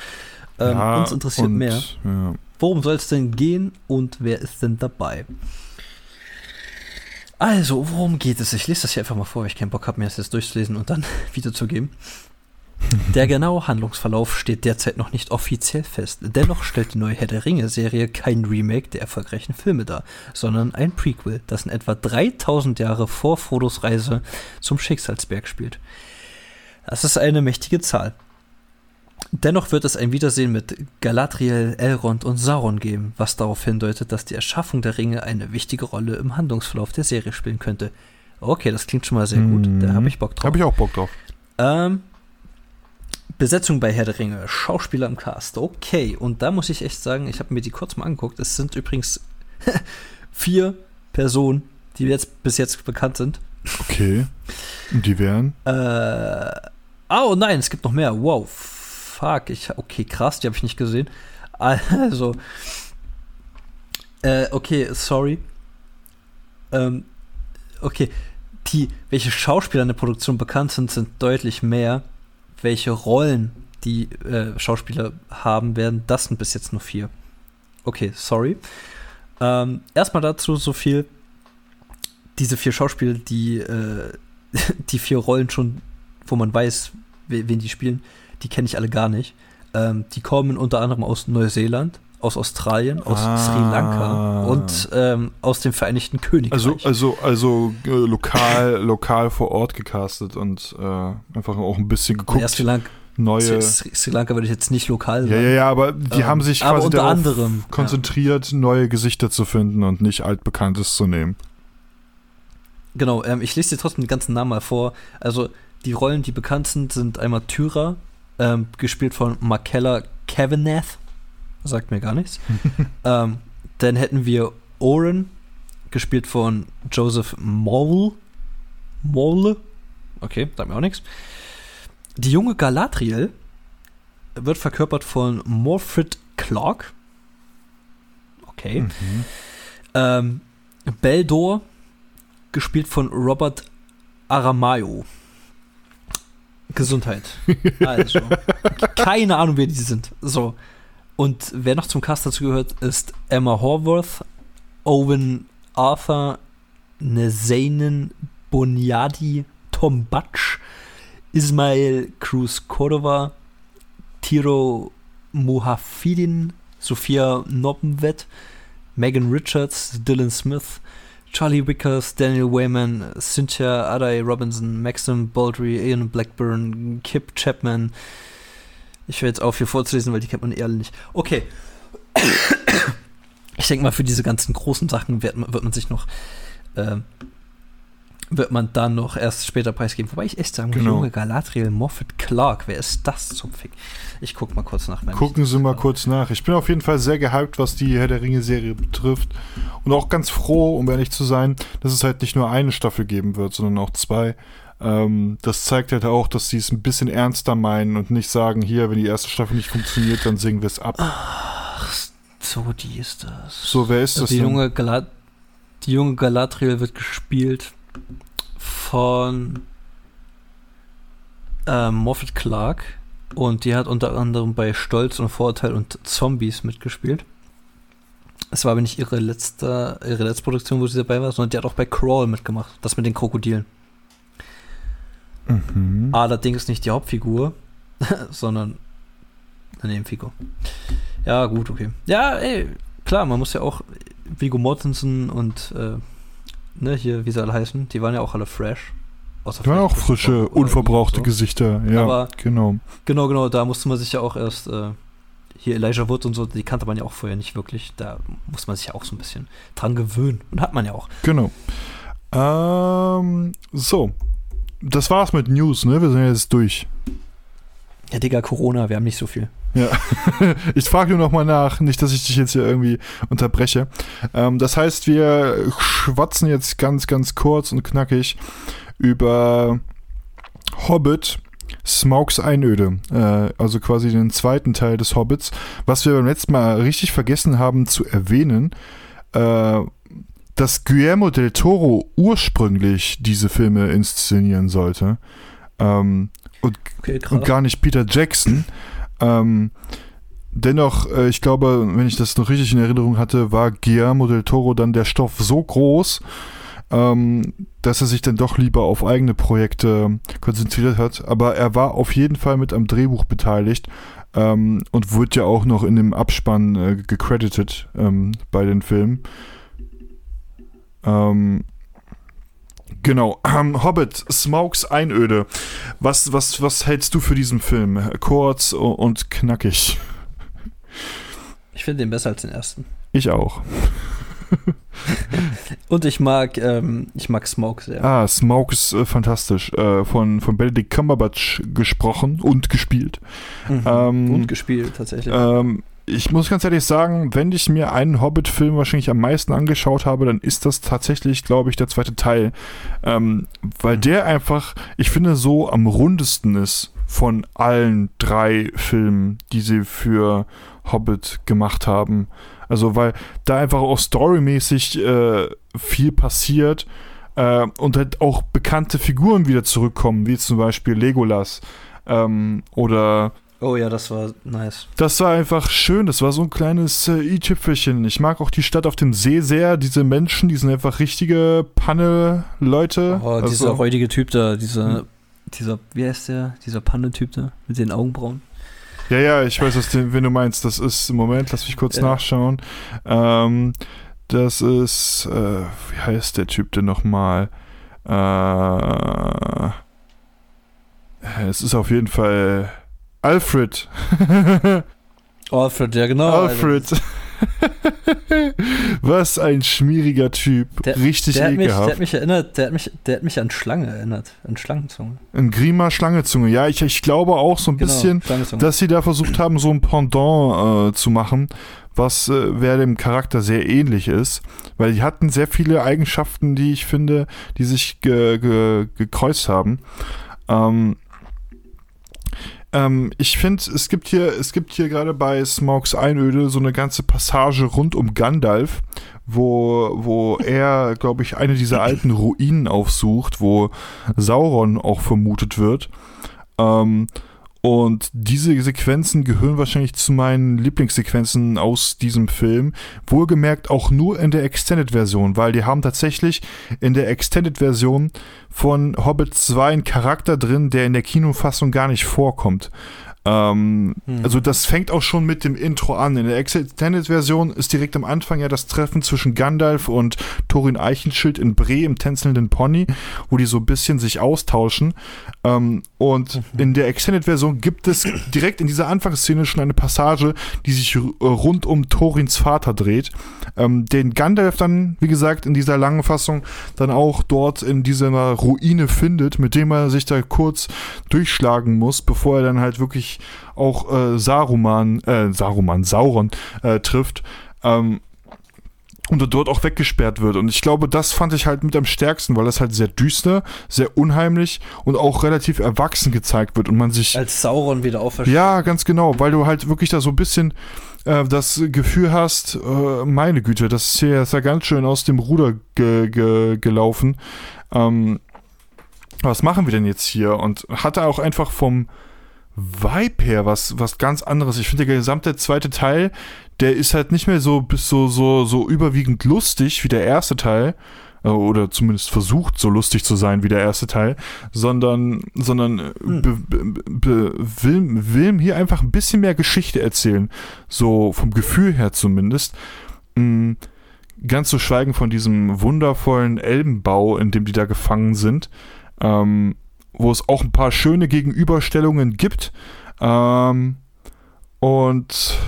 Ähm, ja, uns interessiert und, mehr. Ja. Worum soll es denn gehen und wer ist denn dabei? Also, worum geht es? Ich lese das hier einfach mal vor, weil ich keinen Bock habe, mir das jetzt durchzulesen und dann wiederzugeben. Der genaue Handlungsverlauf steht derzeit noch nicht offiziell fest. Dennoch stellt die neue Herr der Ringe-Serie kein Remake der erfolgreichen Filme dar, sondern ein Prequel, das in etwa 3000 Jahre vor Frodos Reise zum Schicksalsberg spielt. Das ist eine mächtige Zahl. Dennoch wird es ein Wiedersehen mit Galadriel, Elrond und Sauron geben, was darauf hindeutet, dass die Erschaffung der Ringe eine wichtige Rolle im Handlungsverlauf der Serie spielen könnte. Okay, das klingt schon mal sehr gut. Da habe ich Bock drauf. Habe ich auch Bock drauf. Ähm, Besetzung bei Herr der Ringe, Schauspieler im Cast, okay. Und da muss ich echt sagen, ich habe mir die kurz mal angeguckt. Es sind übrigens vier Personen, die jetzt bis jetzt bekannt sind. Okay. Und die wären? Äh, oh nein, es gibt noch mehr. Wow, fuck. Ich, okay, krass, die habe ich nicht gesehen. Also, äh, okay, sorry. Ähm, okay, die, welche Schauspieler in der Produktion bekannt sind, sind deutlich mehr welche Rollen die äh, Schauspieler haben werden, das sind bis jetzt nur vier. Okay, sorry. Ähm, erstmal dazu so viel. Diese vier Schauspieler, die äh, die vier Rollen schon, wo man weiß, wen die spielen, die kenne ich alle gar nicht. Ähm, die kommen unter anderem aus Neuseeland, aus Australien, aus ah. Sri Lanka und ähm, aus dem Vereinigten Königreich. Also, also, also äh, lokal, lokal vor Ort gecastet und äh, einfach auch ein bisschen geguckt. Ja, Sri Lanka, neue. Sri, Sri, Lanka würde ich jetzt nicht lokal sagen. Ja, ja, ja, aber die ähm, haben sich quasi unter darauf anderem, konzentriert, ja. neue Gesichter zu finden und nicht altbekanntes zu nehmen. Genau, ähm, ich lese dir trotzdem den ganzen Namen mal vor. Also die Rollen, die bekannt sind, sind einmal Tyra, ähm, gespielt von Markella Kavanagh sagt mir gar nichts. ähm, dann hätten wir Oren, gespielt von Joseph Mole. Mole? Okay, sagt mir auch nichts. Die junge Galadriel wird verkörpert von Morfred Clark. Okay. Mhm. Ähm, Beldor, gespielt von Robert Aramayo. Gesundheit. Also, keine Ahnung, wer die sind. So. Und wer noch zum Cast dazu gehört, ist Emma Horworth, Owen Arthur, Nezainen Boniadi, Tom Butch, Ismail Cruz Cordova, Tiro Muhafidin, Sophia Noppenwett, Megan Richards, Dylan Smith, Charlie Wickers, Daniel Wayman, Cynthia Adai Robinson, Maxim Baldry, Ian Blackburn, Kip Chapman, ich höre jetzt auf, hier vorzulesen, weil die kennt man eher nicht. Okay. Ich denke mal, für diese ganzen großen Sachen wird, wird man sich noch, äh, wird man dann noch erst später preisgeben. Wobei ich echt sagen muss, genau. junge Galadriel Moffat Clark, wer ist das zum Fick? Ich gucke mal kurz nach. Gucken Sie mal kurz nach. Ich bin auf jeden Fall sehr gehypt, was die Herr der Ringe-Serie betrifft. Und auch ganz froh, um ehrlich zu sein, dass es halt nicht nur eine Staffel geben wird, sondern auch zwei. Ähm, das zeigt halt auch, dass sie es ein bisschen ernster meinen und nicht sagen, hier, wenn die erste Staffel nicht funktioniert, dann singen wir es ab. Ach, so, die ist das. So, wer ist das die? Junge die junge Galadriel wird gespielt von äh, Moffat Clark und die hat unter anderem bei Stolz und Vorurteil und Zombies mitgespielt. Es war aber nicht ihre letzte, ihre letzte Produktion, wo sie dabei war, sondern die hat auch bei Crawl mitgemacht. Das mit den Krokodilen. Mhm. Allerdings nicht die Hauptfigur, sondern eine Nebenfigur. Ja, gut, okay. Ja, ey, klar, man muss ja auch Vigo Mortensen und äh, ne, hier, wie sie alle heißen, die waren ja auch alle fresh. Außer die waren auch frische, unverbrauchte so. Gesichter, ja, Aber genau. Genau, genau, da musste man sich ja auch erst, äh, hier Elijah Wood und so, die kannte man ja auch vorher nicht wirklich. Da muss man sich ja auch so ein bisschen dran gewöhnen. Und hat man ja auch. Genau. Ähm, so, das war's mit News, ne? Wir sind jetzt durch. Ja, Digga, Corona, wir haben nicht so viel. Ja, ich frage nur noch mal nach, nicht, dass ich dich jetzt hier irgendwie unterbreche. Ähm, das heißt, wir schwatzen jetzt ganz, ganz kurz und knackig über Hobbit, Smaugs Einöde, äh, also quasi den zweiten Teil des Hobbits, was wir beim letzten Mal richtig vergessen haben zu erwähnen. Äh, dass Guillermo del Toro ursprünglich diese Filme inszenieren sollte. Ähm, und, okay, und, gar nicht Peter Jackson. Ähm, dennoch, äh, ich glaube, wenn ich das noch richtig in Erinnerung hatte, war Guillermo del Toro dann der Stoff so groß, ähm, dass er sich dann doch lieber auf eigene Projekte konzentriert hat. Aber er war auf jeden Fall mit am Drehbuch beteiligt ähm, und wird ja auch noch in dem Abspann äh, gecredited ähm, bei den Filmen. Ähm, genau. Ähm, Hobbit, Smokes Einöde. Was, was, was hältst du für diesen Film? Kurz und knackig. Ich finde den besser als den ersten. Ich auch. Und ich mag, ähm, ich mag Smoke sehr. Ah, Smoke ist äh, fantastisch. Äh, von, von Benedict Cumberbatch gesprochen und gespielt. Mhm. Ähm, und gespielt, tatsächlich. Ähm, ich muss ganz ehrlich sagen, wenn ich mir einen Hobbit-Film wahrscheinlich am meisten angeschaut habe, dann ist das tatsächlich, glaube ich, der zweite Teil. Ähm, weil mhm. der einfach, ich finde, so am rundesten ist von allen drei Filmen, die sie für Hobbit gemacht haben. Also, weil da einfach auch storymäßig äh, viel passiert äh, und halt auch bekannte Figuren wieder zurückkommen, wie zum Beispiel Legolas ähm, oder. Oh ja, das war nice. Das war einfach schön. Das war so ein kleines äh, i-Tüpfelchen. Ich mag auch die Stadt auf dem See sehr. Diese Menschen, die sind einfach richtige Panne-Leute. Oh, also, dieser räudige Typ da, dieser, hm. dieser, wie heißt der? Dieser Panne-Typ da mit den Augenbrauen. Ja, ja, ich weiß, was du, wen du meinst. Das ist, im Moment, lass mich kurz ja. nachschauen. Ähm, das ist, äh, wie heißt der Typ denn nochmal? Äh, es ist auf jeden Fall Alfred. Alfred, ja genau. Alfred. Was ein schmieriger Typ. Der, Richtig der ekelhaft. Mich, der hat mich erinnert, der hat mich, der hat mich an Schlange erinnert. An Schlangenzunge. Ein Grima Schlangezunge. Ja, ich, ich glaube auch so ein genau, bisschen, dass sie da versucht haben, so ein Pendant äh, zu machen, was äh, wer dem Charakter sehr ähnlich ist. Weil die hatten sehr viele Eigenschaften, die ich finde, die sich ge, ge, gekreuzt haben. Ähm, ähm, ich finde, es gibt hier, es gibt hier gerade bei Smokes Einöde so eine ganze Passage rund um Gandalf, wo, wo er, glaube ich, eine dieser alten Ruinen aufsucht, wo Sauron auch vermutet wird. Ähm, und diese Sequenzen gehören wahrscheinlich zu meinen Lieblingssequenzen aus diesem Film. Wohlgemerkt auch nur in der Extended-Version, weil die haben tatsächlich in der Extended-Version von Hobbit 2 einen Charakter drin, der in der Kinofassung gar nicht vorkommt. Ähm, mhm. Also das fängt auch schon mit dem Intro an. In der Extended-Version ist direkt am Anfang ja das Treffen zwischen Gandalf und Thorin Eichenschild in Bre im tänzelnden Pony, wo die so ein bisschen sich austauschen. Ähm, und mhm. in der Extended-Version gibt es direkt in dieser Anfangsszene schon eine Passage, die sich rund um Thorins Vater dreht, ähm, den Gandalf dann, wie gesagt, in dieser langen Fassung dann auch dort in dieser Ruine findet, mit dem er sich da kurz durchschlagen muss, bevor er dann halt wirklich auch äh, Saruman, äh, Saruman, Sauron äh, trifft. Ähm, und dort auch weggesperrt wird. Und ich glaube, das fand ich halt mit am stärksten, weil das halt sehr düster, sehr unheimlich und auch relativ erwachsen gezeigt wird und man sich. Als Sauron wieder aufersteht. Ja, ganz genau, weil du halt wirklich da so ein bisschen äh, das Gefühl hast, äh, meine Güte, das ist hier ist ja ganz schön aus dem Ruder ge ge gelaufen. Ähm, was machen wir denn jetzt hier? Und hatte auch einfach vom Vibe her was, was ganz anderes. Ich finde, der gesamte zweite Teil, der ist halt nicht mehr so so, so, so überwiegend lustig wie der erste Teil. Äh, oder zumindest versucht, so lustig zu sein wie der erste Teil, sondern, sondern hm. be, be, will, will hier einfach ein bisschen mehr Geschichte erzählen. So vom Gefühl her zumindest. Hm, ganz zu schweigen von diesem wundervollen Elbenbau, in dem die da gefangen sind. Ähm, wo es auch ein paar schöne Gegenüberstellungen gibt. Ähm, und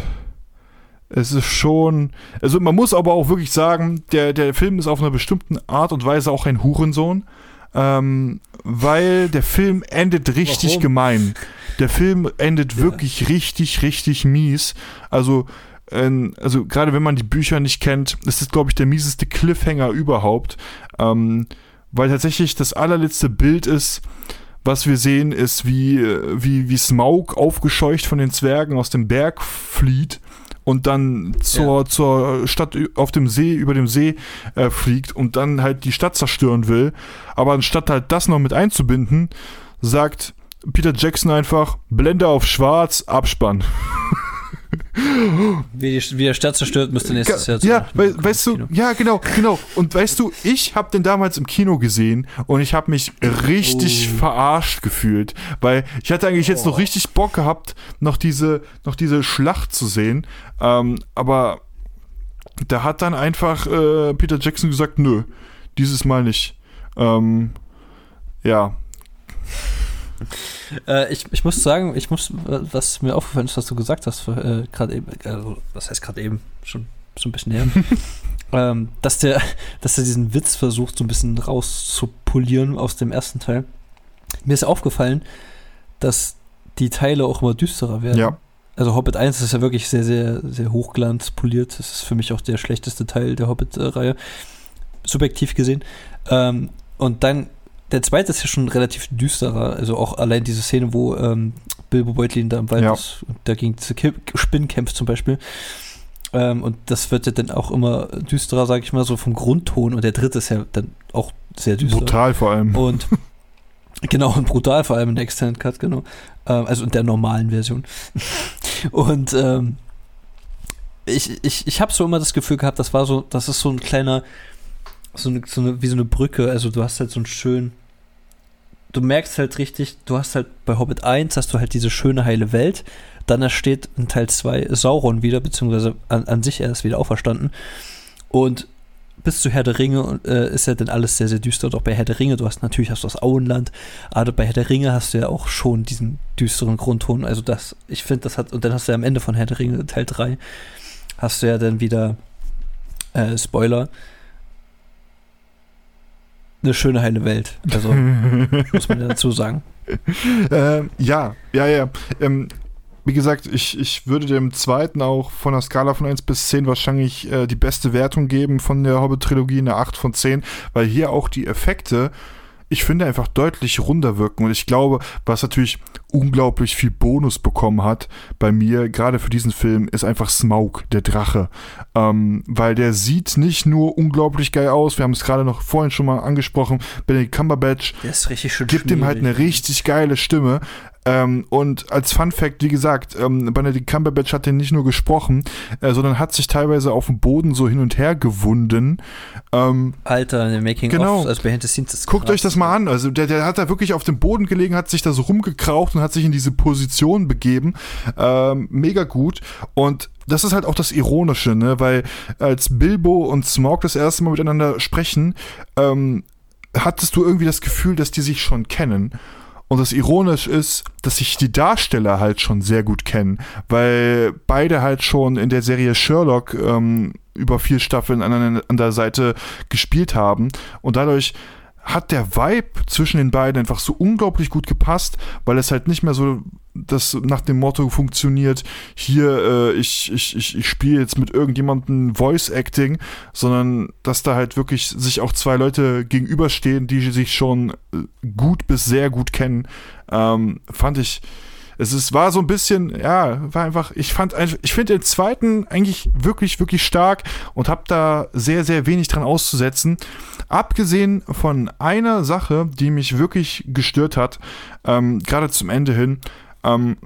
es ist schon, also man muss aber auch wirklich sagen, der, der Film ist auf einer bestimmten Art und Weise auch ein Hurensohn, ähm, weil der Film endet richtig Warum? gemein. Der Film endet ja. wirklich richtig, richtig mies. Also, ähm, also gerade wenn man die Bücher nicht kennt, ist das, glaube ich, der mieseste Cliffhanger überhaupt. Ähm, weil tatsächlich das allerletzte Bild ist, was wir sehen, ist, wie, wie, wie Smaug aufgescheucht von den Zwergen aus dem Berg flieht und dann zur, ja. zur Stadt auf dem See, über dem See äh, fliegt und dann halt die Stadt zerstören will. Aber anstatt halt das noch mit einzubinden, sagt Peter Jackson einfach, Blende auf schwarz, Abspann. Wie, die, wie der Stadt zerstört, müsste nächstes Jahr Ja, we weißt du, ja, genau, genau. Und weißt du, ich habe den damals im Kino gesehen und ich habe mich richtig oh. verarscht gefühlt, weil ich hatte eigentlich jetzt noch richtig Bock gehabt, noch diese, noch diese Schlacht zu sehen. Ähm, aber da hat dann einfach äh, Peter Jackson gesagt, nö, dieses Mal nicht. Ähm, ja. Äh, ich, ich muss sagen, ich muss, was mir aufgefallen ist, was du gesagt hast, äh, gerade eben, also, was heißt gerade eben, schon so ein bisschen her, ähm, dass der, dass er diesen Witz versucht, so ein bisschen rauszupolieren aus dem ersten Teil. Mir ist aufgefallen, dass die Teile auch immer düsterer werden. Ja. Also Hobbit 1 ist ja wirklich sehr, sehr, sehr hochglanz poliert. Das ist für mich auch der schlechteste Teil der Hobbit-Reihe. Subjektiv gesehen. Ähm, und dann der zweite ist ja schon relativ düsterer. Also auch allein diese Szene, wo ähm, Bilbo Beutlin da im Wald ja. ist und dagegen diese Spinnen kämpft zum Beispiel. Ähm, und das wird ja dann auch immer düsterer, sag ich mal, so vom Grundton. Und der dritte ist ja dann auch sehr düster. Brutal vor allem. Und genau, und brutal vor allem in der Extended Cut, genau. Ähm, also in der normalen Version. und ähm, ich, ich, ich habe so immer das Gefühl gehabt, das war so, das ist so ein kleiner, so eine, so eine, wie so eine Brücke. Also du hast halt so einen schönen du merkst halt richtig, du hast halt bei Hobbit 1 hast du halt diese schöne heile Welt. Dann steht in Teil 2 Sauron wieder, beziehungsweise an, an sich erst wieder auferstanden. Und bis zu Herr der Ringe äh, ist ja dann alles sehr, sehr düster. Auch bei Herr der Ringe, du hast natürlich hast du das Auenland, aber bei Herr der Ringe hast du ja auch schon diesen düsteren Grundton. Also das, ich finde, das hat, und dann hast du ja am Ende von Herr der Ringe, Teil 3, hast du ja dann wieder äh, Spoiler, eine schöne heile Welt. Also muss man dazu sagen. Ähm, ja, ja, ja. Ähm, wie gesagt, ich, ich würde dem zweiten auch von der Skala von 1 bis 10 wahrscheinlich äh, die beste Wertung geben von der Hobbit-Trilogie, eine 8 von 10, weil hier auch die Effekte ich finde, einfach deutlich runder wirken. Und ich glaube, was natürlich unglaublich viel Bonus bekommen hat bei mir, gerade für diesen Film, ist einfach Smaug, der Drache. Ähm, weil der sieht nicht nur unglaublich geil aus, wir haben es gerade noch vorhin schon mal angesprochen, Benedict Cumberbatch der ist richtig schön gibt ihm halt eine richtig geile Stimme. Ähm, und als Fun Fact, wie gesagt, ähm, Benedict Cumberbatch hat den nicht nur gesprochen, äh, sondern hat sich teilweise auf dem Boden so hin und her gewunden. Ähm, Alter, in Making genau. of, also Behind the Scenes ist Guckt krass. euch das mal an. Also der, der hat da wirklich auf dem Boden gelegen, hat sich da so rumgekraucht und hat sich in diese Position begeben. Ähm, mega gut. Und das ist halt auch das Ironische, ne? Weil als Bilbo und Smog das erste Mal miteinander sprechen, ähm, hattest du irgendwie das Gefühl, dass die sich schon kennen. Und das ironisch ist, dass sich die Darsteller halt schon sehr gut kennen, weil beide halt schon in der Serie Sherlock ähm, über vier Staffeln an der Seite gespielt haben. Und dadurch hat der Vibe zwischen den beiden einfach so unglaublich gut gepasst, weil es halt nicht mehr so das nach dem Motto funktioniert, hier, äh, ich, ich, ich, ich spiele jetzt mit irgendjemandem Voice Acting, sondern dass da halt wirklich sich auch zwei Leute gegenüberstehen, die sich schon äh, gut bis sehr gut kennen, ähm, fand ich es ist, war so ein bisschen, ja, war einfach, ich fand, ich finde den zweiten eigentlich wirklich, wirklich stark und habe da sehr, sehr wenig dran auszusetzen. Abgesehen von einer Sache, die mich wirklich gestört hat, ähm, gerade zum Ende hin, ähm,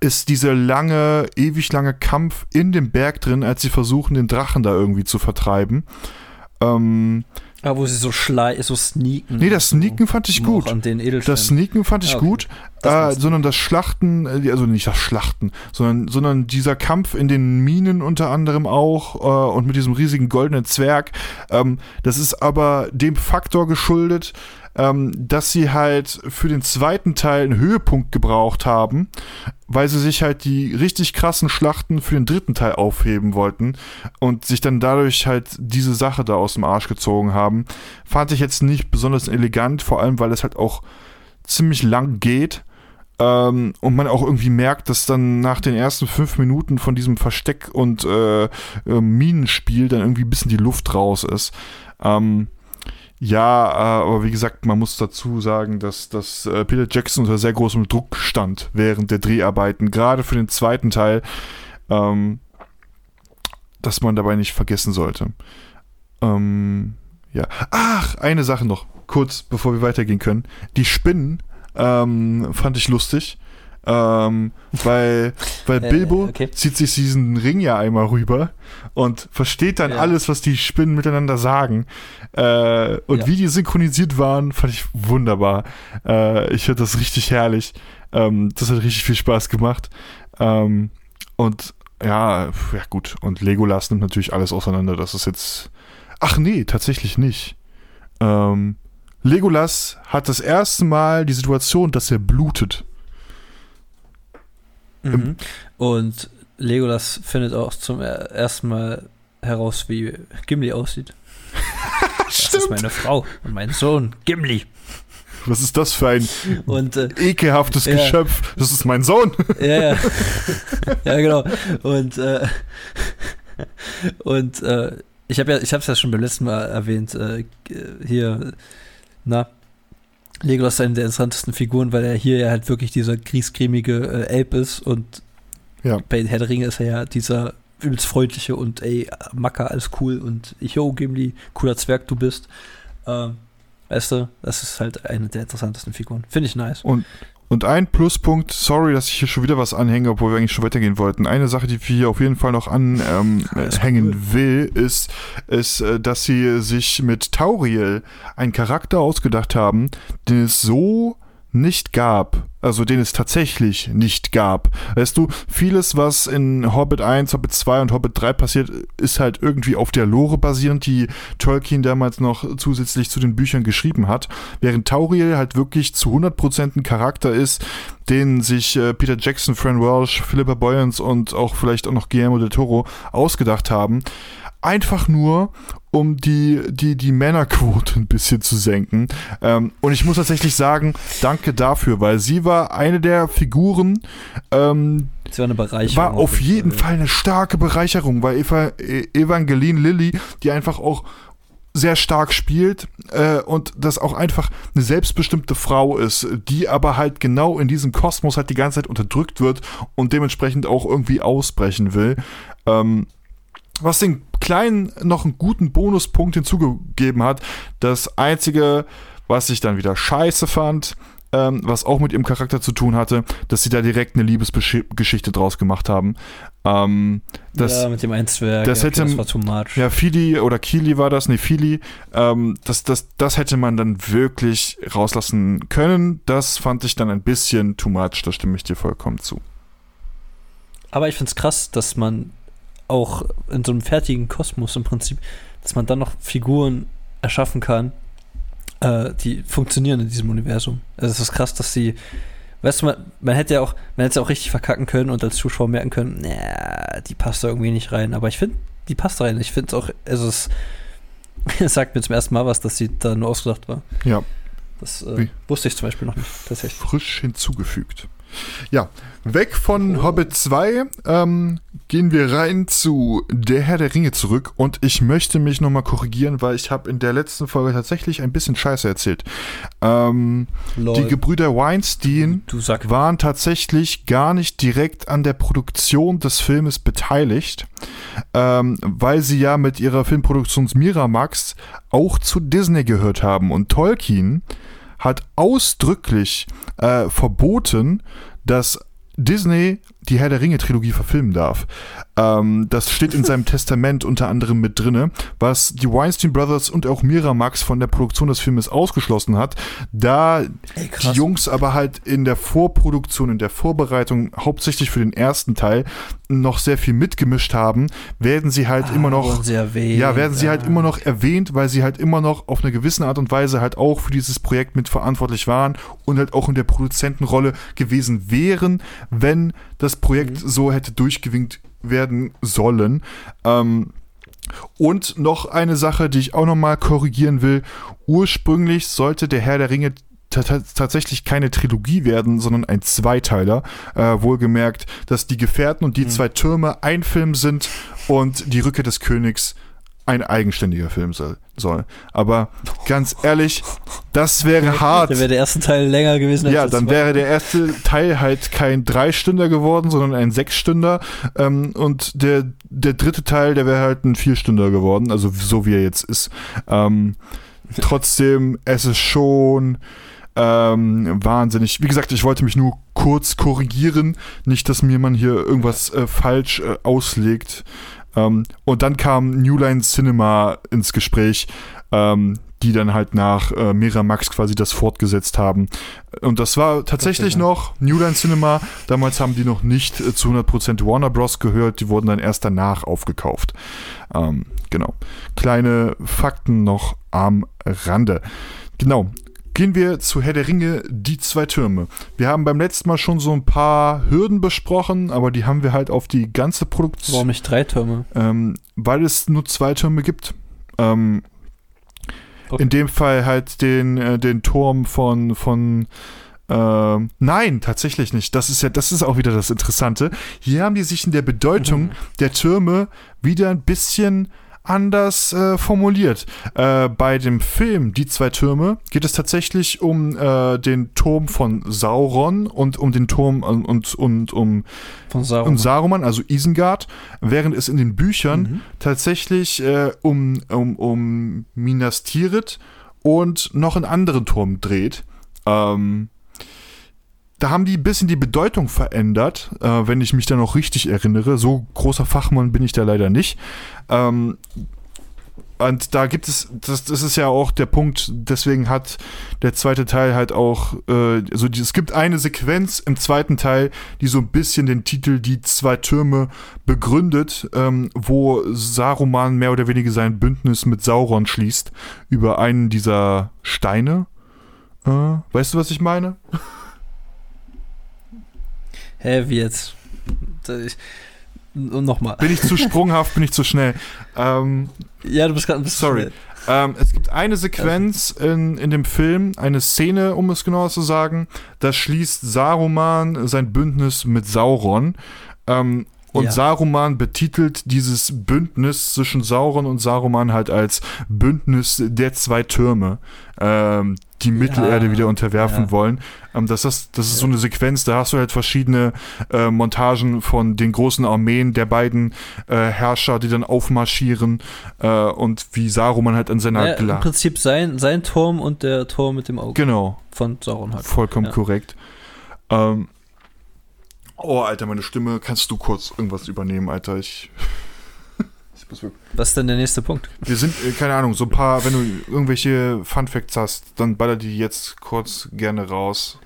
ist dieser lange, ewig lange Kampf in dem Berg drin, als sie versuchen, den Drachen da irgendwie zu vertreiben. Ähm, ja, wo sie so schlei so sneaken. Nee, das Sneaken fand ich gut. An den das Sneaken fand ich ja, okay. gut, das äh, sondern das Schlachten, äh, also nicht das Schlachten, sondern, sondern dieser Kampf in den Minen unter anderem auch äh, und mit diesem riesigen goldenen Zwerg. Ähm, das ist aber dem Faktor geschuldet, ähm, dass sie halt für den zweiten Teil einen Höhepunkt gebraucht haben, weil sie sich halt die richtig krassen Schlachten für den dritten Teil aufheben wollten und sich dann dadurch halt diese Sache da aus dem Arsch gezogen haben. Fand ich jetzt nicht besonders elegant, vor allem weil es halt auch ziemlich lang geht. Ähm, und man auch irgendwie merkt, dass dann nach den ersten fünf Minuten von diesem Versteck- und äh, äh, Minenspiel dann irgendwie ein bisschen die Luft raus ist. Ähm, ja, äh, aber wie gesagt, man muss dazu sagen, dass, dass äh, Peter Jackson unter sehr großem Druck stand während der Dreharbeiten, gerade für den zweiten Teil, ähm, dass man dabei nicht vergessen sollte. Ähm, ja. Ach, eine Sache noch, kurz bevor wir weitergehen können. Die Spinnen ähm, fand ich lustig. Ähm, weil, weil Äh, Bilbo okay. zieht sich diesen Ring ja einmal rüber und versteht dann Ja. alles, was die Spinnen miteinander sagen. Äh, und Ja. wie die synchronisiert waren, fand ich wunderbar. Äh, ich finde das richtig herrlich. Ähm, das hat richtig viel Spaß gemacht. Ähm, und ja, ja gut. Und Legolas nimmt natürlich alles auseinander. Das ist jetzt. Ach nee, tatsächlich nicht. Ähm, Legolas hat das erste Mal die Situation, dass er blutet. Mhm. Und Legolas findet auch zum er- ersten Mal heraus, wie Gimli aussieht. Das ist meine Frau und mein Sohn, Gimli. Was ist das für ein Und äh, ekelhaftes Ja. Geschöpf? Das ist mein Sohn. ja, ja. ja, genau. Und, äh, und äh, ich habe ja, ich habe es ja schon beim letzten Mal erwähnt, äh, hier, na, Legolas ist eine der interessantesten Figuren, weil er hier ja halt wirklich dieser griesgrämige äh, Elb ist und Ja. bei Herr der Ringe ist er ja dieser übelst freundliche und ey, Macker, alles cool und ich, yo, Gimli, cooler Zwerg du bist. Ähm, weißt du, das ist halt eine der interessantesten Figuren. Finde ich nice. Und ein Pluspunkt, sorry, dass ich hier schon wieder was anhänge, obwohl wir eigentlich schon weitergehen wollten. Eine Sache, die wir hier auf jeden Fall noch anhängen ähm, hängen will, ist, ist, äh, dass sie sich mit Tauriel einen Charakter ausgedacht haben, den es so nicht gab. Also den es tatsächlich nicht gab. Weißt du, vieles, was in Hobbit 1, Hobbit 2 und Hobbit 3 passiert, ist halt irgendwie auf der Lore basierend, die Tolkien damals noch zusätzlich zu den Büchern geschrieben hat. Während Tauriel halt wirklich zu 100% ein Charakter ist, den sich äh, Peter Jackson, Fran Welsh, Philippa Boyens und auch vielleicht auch noch Guillermo del Toro ausgedacht haben. Einfach nur, um die, die, die Männerquote ein bisschen zu senken. Ähm, und ich muss tatsächlich sagen, danke dafür, weil sie war eine der Figuren, ähm, Das war eine Bereicherung. war auf jeden Fall. Fall eine starke Bereicherung, weil Eva, E- Evangeline Lilly, die einfach auch sehr stark spielt äh, und das auch einfach eine selbstbestimmte Frau ist, die aber halt genau in diesem Kosmos halt die ganze Zeit unterdrückt wird und dementsprechend auch irgendwie ausbrechen will. Ähm, was den Kleinen noch einen guten Bonuspunkt hinzugegeben hat. Das Einzige, was ich dann wieder scheiße fand, ähm, was auch mit ihrem Charakter zu tun hatte, dass sie da direkt eine Liebesgeschichte draus gemacht haben. Ähm, das, ja, mit dem einen Zwerg. das ja, hätte- das war too much. ja, Fili oder Kili war das, nee, Fili, ähm, das, das, das hätte man dann wirklich rauslassen können. Das fand ich dann ein bisschen too much, da stimme ich dir vollkommen zu. Aber ich finde es krass, dass man auch in so einem fertigen Kosmos im Prinzip, dass man dann noch Figuren erschaffen kann, äh, die funktionieren in diesem Universum. Also es ist krass, dass sie, weißt du, man, man hätte ja auch, man hätte es ja auch richtig verkacken können und als Zuschauer merken können, naja, die passt da irgendwie nicht rein. Aber ich finde, die passt rein. Ich finde es auch, also es, es sagt mir zum ersten Mal was, dass sie da nur ausgedacht war. Ja, Das äh, wusste ich zum Beispiel noch nicht, tatsächlich. frisch hinzugefügt. Ja, weg von Oh. Hobbit 2 ähm, gehen wir rein zu Der Herr der Ringe zurück und ich möchte mich nochmal korrigieren, weil ich habe in der letzten Folge tatsächlich ein bisschen Scheiße erzählt. Ähm, die Gebrüder Weinstein waren tatsächlich gar nicht direkt an der Produktion des Filmes beteiligt, ähm, weil sie ja mit ihrer Filmproduktion Miramax auch zu Disney gehört haben. Und Tolkien hat ausdrücklich äh, verboten, dass Disney die Herr der Ringe Trilogie verfilmen darf. Ähm, das steht in seinem Testament unter anderem mit drinne, was die Weinstein Brothers und auch Miramax von der Produktion des Filmes ausgeschlossen hat, da Ey, die. Jungs aber halt in der Vorproduktion, in der Vorbereitung, hauptsächlich für den ersten Teil, noch sehr viel mitgemischt haben, werden sie halt immer noch erwähnt, ja, werden sie halt ja. immer noch erwähnt, weil sie halt immer noch auf eine gewisse Art und Weise halt auch für dieses Projekt mitverantwortlich waren und halt auch in der Produzentenrolle gewesen wären, wenn das Projekt so hätte durchgewinkt werden sollen. Ähm, und noch eine Sache, die ich auch nochmal korrigieren will. Ursprünglich sollte der Herr der Ringe ta- ta- tatsächlich keine Trilogie werden, sondern ein Zweiteiler. Äh, wohlgemerkt, dass die Gefährten und die Mhm. zwei Türme ein Film sind und die Rückkehr des Königs ein eigenständiger Film soll. soll. Aber ganz ehrlich, das wäre hart. Da wäre der erste Teil länger gewesen. als Ja, dann wäre der erste Teil halt kein Dreistünder geworden, sondern ein Sechsstünder. Ähm, und der, der dritte Teil, der wäre halt ein Vierstünder geworden, also so wie er jetzt ist. Ähm, trotzdem, es ist schon Ähm, wahnsinnig. Wie gesagt, ich wollte mich nur kurz korrigieren, nicht, dass mir man hier irgendwas äh, falsch äh, auslegt. Ähm, und dann kam New Line Cinema ins Gespräch, ähm, die dann halt nach äh, Miramax quasi das fortgesetzt haben. Und das war tatsächlich okay, noch New Line Cinema. Damals haben die noch nicht äh, zu 100% Warner Bros. gehört, die wurden dann erst danach aufgekauft. Ähm, genau. Kleine Fakten noch am Rande. Genau. Gehen wir zu Herr der Ringe, die zwei Türme. Wir haben beim letzten Mal schon so ein paar Hürden besprochen, aber die haben wir halt auf die ganze Produktion. Warum nicht drei Türme? Ähm, weil es nur zwei Türme gibt. Ähm, okay. In dem Fall halt den, äh, den Turm von, von äh, nein, tatsächlich nicht. Das ist ja, das ist auch wieder das Interessante. Hier haben die sich in der Bedeutung mhm. der Türme wieder ein bisschen anders äh, formuliert. Äh, bei dem Film Die zwei Türme geht es tatsächlich um äh, den Turm von Sauron und um den Turm und, und, und um von Saruman. Und Saruman, also Isengard, während es in den Büchern mhm. tatsächlich äh, um, um, um Minas Tirith und noch einen anderen Turm dreht. Ähm, da haben die ein bisschen die Bedeutung verändert, äh, wenn ich mich da noch richtig erinnere. So großer Fachmann bin ich da leider nicht. Ähm, und da gibt es, das, das ist ja auch der Punkt, deswegen hat der zweite Teil halt auch, äh, also die, es gibt eine Sequenz im zweiten Teil, die so ein bisschen den Titel Die zwei Türme begründet, ähm, wo Saruman mehr oder weniger sein Bündnis mit Sauron schließt über einen dieser Steine. Äh, weißt du, was ich meine? Hä, wie jetzt? Nochmal. Bin ich zu sprunghaft, bin ich zu schnell. Ähm, ja, du bist gerade ein bisschen Sorry. Ähm, es gibt eine Sequenz in, in dem Film, eine Szene, um es genauer zu sagen, da schließt Saruman sein Bündnis mit Sauron. Ähm, und ja. Saruman betitelt dieses Bündnis zwischen Sauron und Saruman halt als Bündnis der zwei Türme. Ähm, die Mittelerde ja, wieder unterwerfen ja. wollen. Ähm, das, ist, das ist so eine Sequenz, da hast du halt verschiedene äh, Montagen von den großen Armeen der beiden äh, Herrscher, die dann aufmarschieren äh, und wie Saruman halt an seiner... Ja, Im Prinzip sein, sein Turm und der Turm mit dem Auge. Genau. Von Sauron halt. Vollkommen korrekt. Ähm, oh, Alter, meine Stimme, kannst du kurz irgendwas übernehmen, Alter? Ich... Was ist denn der nächste Punkt? Wir sind, äh, keine Ahnung, so ein paar, wenn du irgendwelche Fun Facts hast, dann baller die jetzt kurz gerne raus.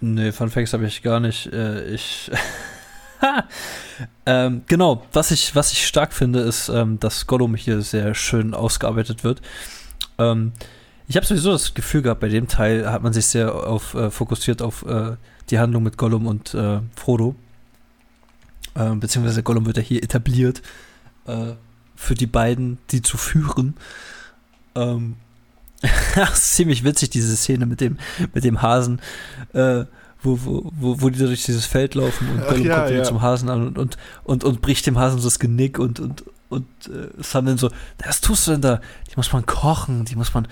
Nee, Fun Facts habe ich gar nicht. Äh, ich. ähm, genau, was ich, was ich stark finde, ist, ähm, dass Gollum hier sehr schön ausgearbeitet wird. Ähm, ich habe sowieso das Gefühl gehabt, bei dem Teil hat man sich sehr auf, äh, fokussiert auf äh, die Handlung mit Gollum und äh, Frodo. Ähm, beziehungsweise Gollum wird ja hier etabliert äh, für die beiden, die zu führen. Ähm, ziemlich witzig, diese Szene mit dem, mit dem Hasen, äh, wo, wo, wo, wo die da durch dieses Feld laufen und Gollum ja, kommt ja. zum Hasen an und, und, und, und bricht dem Hasen so das Genick und, und, und äh, Sam dann so, was tust du denn da? Die muss man kochen, die muss man,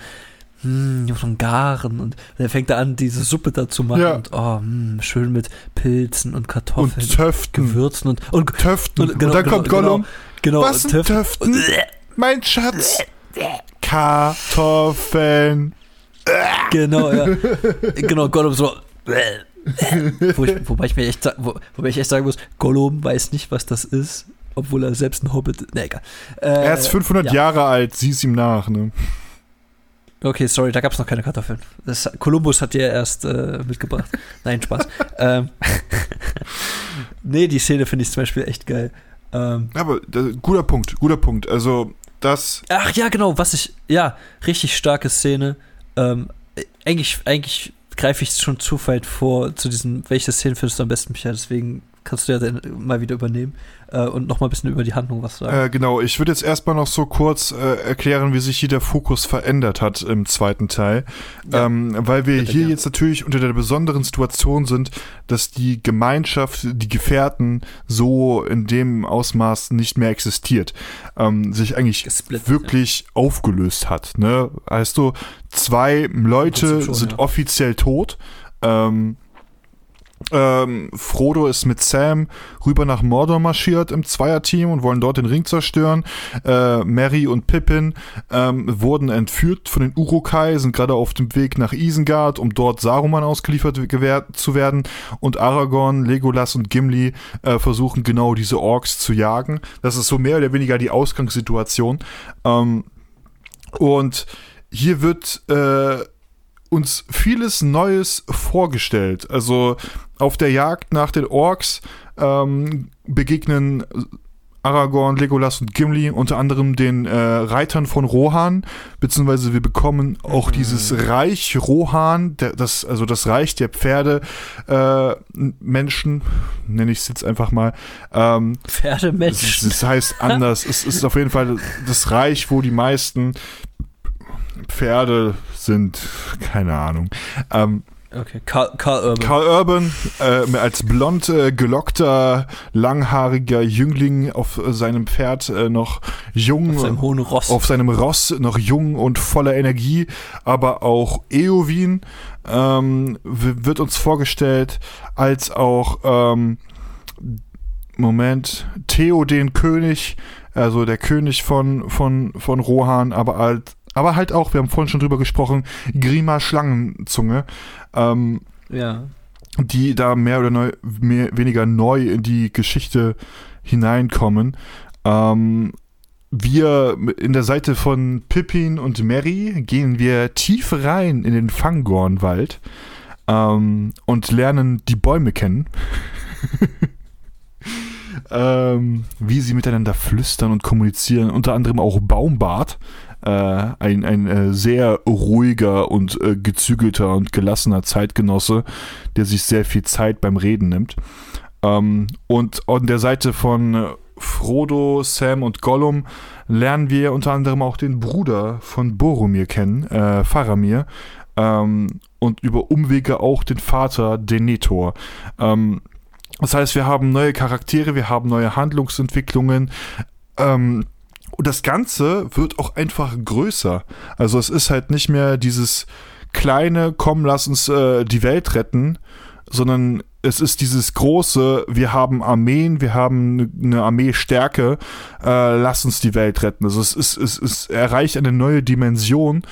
hm, die muss man garen und dann fängt er an, diese Suppe da zu machen ja. und oh, hm, schön mit Pilzen und Kartoffeln und Töften. Gewürzen und, und Töften. Und, genau, und dann genau, kommt Gollum. Genau, Genau, Was sind Töften? mein Schatz. Kartoffeln. Genau, ja. Genau, Gollum so. Wo ich, wobei, ich mir echt, wo, wobei ich echt sagen muss, Gollum weiß nicht, was das ist, obwohl er selbst ein Hobbit ist. Nee, egal. Äh, er ist 500 ja. Jahre alt, sieh es ihm nach, ne? Okay, sorry, da gab es noch keine Kartoffeln. Das, Kolumbus hat die ja erst äh, mitgebracht. Nein, Spaß. ähm, nee, die Szene finde ich zum Beispiel echt geil. Ähm, Aber das, guter Punkt, guter Punkt. Also das. Ach ja, genau, was ich. Ja, richtig starke Szene. Ähm, eigentlich, eigentlich greife ich schon zu weit vor zu diesen, welche Szene findest du am besten, Michael? Deswegen kannst du ja dann mal wieder übernehmen äh, und noch mal ein bisschen über die Handlung was sagen. Äh, genau, ich würde jetzt erstmal noch so kurz äh, erklären, wie sich hier der Fokus verändert hat im zweiten Teil. Ja. Ähm, weil wir Bitte hier gerne. jetzt natürlich unter der besonderen Situation sind, dass die Gemeinschaft, die Gefährten so in dem Ausmaß nicht mehr existiert. Ähm, sich eigentlich Gesplittet, wirklich ja. aufgelöst hat. Ne? Heißt du, zwei Leute schon, sind ja. offiziell tot. Ähm, ähm, Frodo ist mit Sam rüber nach Mordor marschiert im Zweierteam und wollen dort den Ring zerstören. Äh, Mary und Pippin ähm, wurden entführt von den Urukai, sind gerade auf dem Weg nach Isengard, um dort Saruman ausgeliefert zu werden. Und Aragorn, Legolas und Gimli äh, versuchen genau diese Orks zu jagen. Das ist so mehr oder weniger die Ausgangssituation. Ähm, und hier wird äh, uns vieles Neues vorgestellt. Also auf der Jagd nach den Orks ähm, begegnen Aragorn, Legolas und Gimli unter anderem den äh, Reitern von Rohan, beziehungsweise wir bekommen auch mhm. dieses Reich Rohan, der, das, also das Reich der Pferde äh, Menschen, nenne ich es jetzt einfach mal. Ähm, Pferdemenschen. Das, das heißt anders. es ist auf jeden Fall das Reich, wo die meisten Pferde sind, keine Ahnung. Ähm, Okay, Carl, Carl Urban. Carl Urban äh, als blond äh, gelockter, langhaariger Jüngling auf äh, seinem Pferd äh, noch jung. Auf seinem hohen Ross. Auf seinem Ross noch jung und voller Energie, aber auch Eowyn ähm, wird uns vorgestellt als auch ähm, Moment, Theo den König, also der König von, von, von Rohan, aber als aber halt auch, wir haben vorhin schon drüber gesprochen, Grima Schlangenzunge. Ähm, ja. Die da mehr oder neu, mehr, weniger neu in die Geschichte hineinkommen. Ähm, wir in der Seite von Pippin und Mary gehen wir tief rein in den Fangornwald ähm, und lernen die Bäume kennen. ähm, wie sie miteinander flüstern und kommunizieren, unter anderem auch Baumbart, ein, ein äh, sehr ruhiger und äh, gezügelter und gelassener Zeitgenosse, der sich sehr viel Zeit beim Reden nimmt. Ähm, und an der Seite von Frodo, Sam und Gollum lernen wir unter anderem auch den Bruder von Boromir kennen, äh, Faramir, ähm, und über Umwege auch den Vater Denethor. Ähm, das heißt, wir haben neue Charaktere, wir haben neue Handlungsentwicklungen. Ähm, und das Ganze wird auch einfach größer. Also es ist halt nicht mehr dieses kleine, komm, lass uns äh, die Welt retten, sondern es ist dieses große, wir haben Armeen, wir haben eine Armeestärke, äh, lass uns die Welt retten. Also es, ist, es, es erreicht eine neue Dimension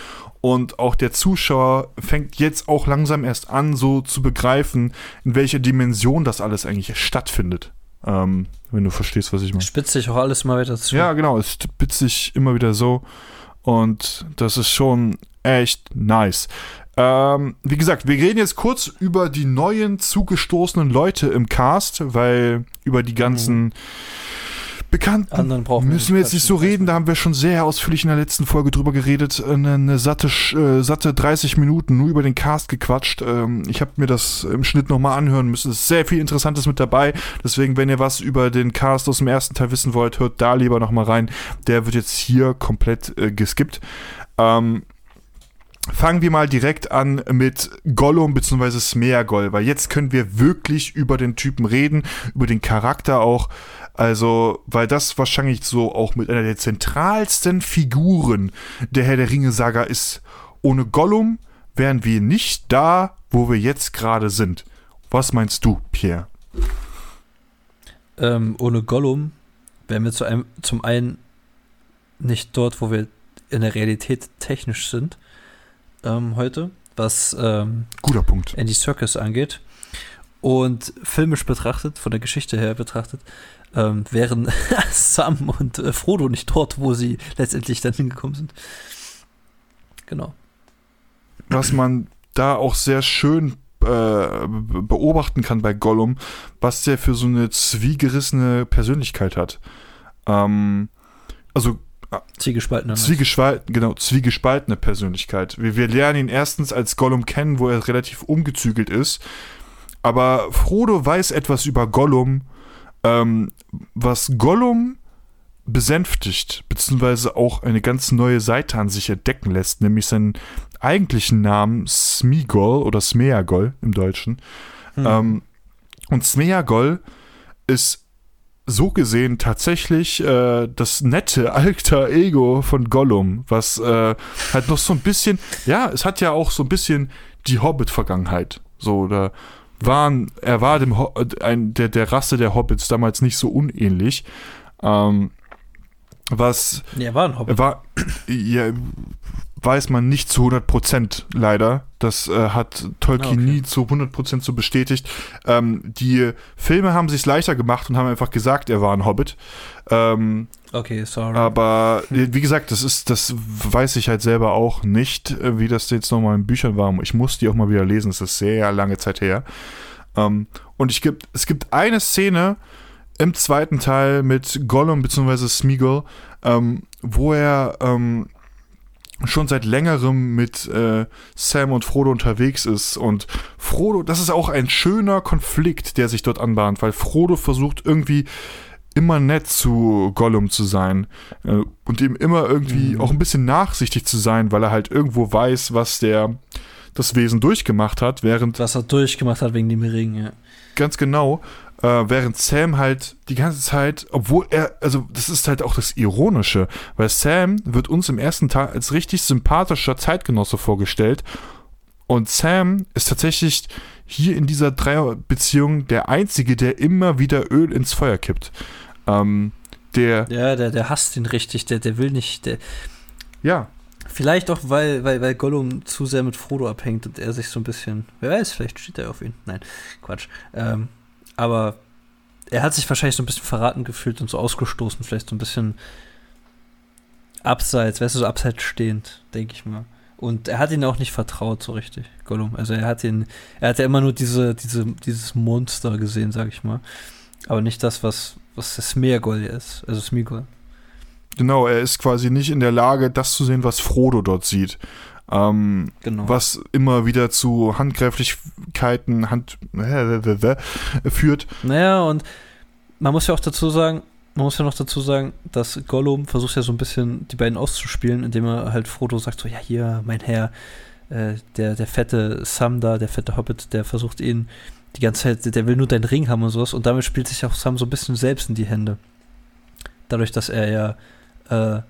und auch der Zuschauer fängt jetzt auch langsam erst an, so zu begreifen, in welcher Dimension das alles eigentlich stattfindet. Ähm, wenn du verstehst, was ich meine. Spitzt sich auch alles mal wieder zu. Ja, genau, es spitzt sich immer wieder so. Und das ist schon echt nice. Ähm, wie gesagt, wir reden jetzt kurz über die neuen zugestoßenen Leute im Cast, weil über die ganzen. Mhm bekannt. müssen wir jetzt nicht so reden, da haben wir schon sehr ausführlich in der letzten Folge drüber geredet. Eine, eine satte, äh, satte 30 Minuten nur über den Cast gequatscht. Ähm, ich habe mir das im Schnitt nochmal anhören müssen. Es ist sehr viel Interessantes mit dabei. Deswegen, wenn ihr was über den Cast aus dem ersten Teil wissen wollt, hört da lieber nochmal rein. Der wird jetzt hier komplett äh, geskippt. Ähm, Fangen wir mal direkt an mit Gollum bzw. Smeagol, weil jetzt können wir wirklich über den Typen reden, über den Charakter auch. Also, weil das wahrscheinlich so auch mit einer der zentralsten Figuren der Herr der Ringe-Saga ist. Ohne Gollum wären wir nicht da, wo wir jetzt gerade sind. Was meinst du, Pierre? Ähm, ohne Gollum wären wir zu einem, zum einen nicht dort, wo wir in der Realität technisch sind ähm, heute, was ähm, guter Punkt Andy Circus angeht. Und filmisch betrachtet, von der Geschichte her betrachtet, ähm, wären Sam und äh, Frodo nicht dort, wo sie letztendlich dann hingekommen sind. Genau. Was man da auch sehr schön äh, beobachten kann bei Gollum, was der für so eine zwiegerissene Persönlichkeit hat. Ähm, also Zwiegespaltene. Zwiegespalten, genau, zwiegespaltene Persönlichkeit. Wir, wir lernen ihn erstens als Gollum kennen, wo er relativ umgezügelt ist. Aber Frodo weiß etwas über Gollum, ähm, was Gollum besänftigt, beziehungsweise auch eine ganz neue Seite an sich entdecken lässt, nämlich seinen eigentlichen Namen Smigol oder Smeagol im Deutschen. Hm. Ähm, und Smeagol ist so gesehen tatsächlich äh, das nette alter Ego von Gollum, was äh, halt noch so ein bisschen, ja, es hat ja auch so ein bisschen die Hobbit-Vergangenheit. So, oder waren, er war dem Ho ein, der, der Rasse der Hobbits damals nicht so unähnlich. Ähm, was. Nee, er war ein Hobbit. War, ja, weiß man nicht zu 100% leider. Das äh, hat Tolkien Ah, okay. nie zu 100% so bestätigt. Ähm, die Filme haben sich leichter gemacht und haben einfach gesagt, er war ein Hobbit. Ähm, Okay, sorry. aber äh, wie gesagt, das ist, das weiß ich halt selber auch nicht, äh, wie das jetzt nochmal in Büchern war. Ich muss die auch mal wieder lesen, es ist sehr lange Zeit her. Ähm, und ich gibt, es gibt eine Szene im zweiten Teil mit Gollum bzw. Smeagol, ähm, wo er ähm, schon seit längerem mit äh, Sam und Frodo unterwegs ist. Und Frodo, das ist auch ein schöner Konflikt, der sich dort anbahnt, weil Frodo versucht irgendwie immer nett zu Gollum zu sein äh, und ihm immer irgendwie Mhm. auch ein bisschen nachsichtig zu sein, weil er halt irgendwo weiß, was der das Wesen durchgemacht hat, während was er durchgemacht hat wegen dem Ring, ja. ganz genau, äh, während Sam halt die ganze Zeit, obwohl er, also das ist halt auch das Ironische, weil Sam wird uns im ersten Teil als richtig sympathischer Zeitgenosse vorgestellt und Sam ist tatsächlich hier in dieser Dreierbeziehung der Einzige, der immer wieder Öl ins Feuer kippt. Ähm, der, Ja, der, der hasst ihn richtig, der, der will nicht, der, ja, Vielleicht auch, weil, weil, weil Gollum zu sehr mit Frodo abhängt und er sich so ein bisschen. Wer weiß, vielleicht steht er auf ihn. Nein, Quatsch. Ähm, aber er hat sich wahrscheinlich so ein bisschen verraten gefühlt und so ausgestoßen, vielleicht so ein bisschen abseits, weißt du, so abseits stehend, denke ich mal. Und er hat ihn auch nicht vertraut so richtig, Gollum. Also er hat ihn, er hat ja immer nur diese, diese, dieses Monster gesehen, sag ich mal. Aber nicht das, was, was das Smeagol ist, also Smigol. genau, er ist quasi nicht in der Lage, das zu sehen, was Frodo dort sieht. Ähm, Genau. was immer wieder zu Handgreiflichkeiten Hand, führt. Naja, und man muss ja auch dazu sagen, man muss ja noch dazu sagen, dass Gollum versucht ja so ein bisschen die beiden auszuspielen, indem er halt Frodo sagt, so, ja, hier, mein Herr, äh, der, der fette Sam da, der fette Hobbit, der versucht ihn die ganze Zeit, der will nur deinen Ring haben und sowas. Und damit spielt sich auch Sam so ein bisschen selbst in die Hände. Dadurch, dass er ja äh,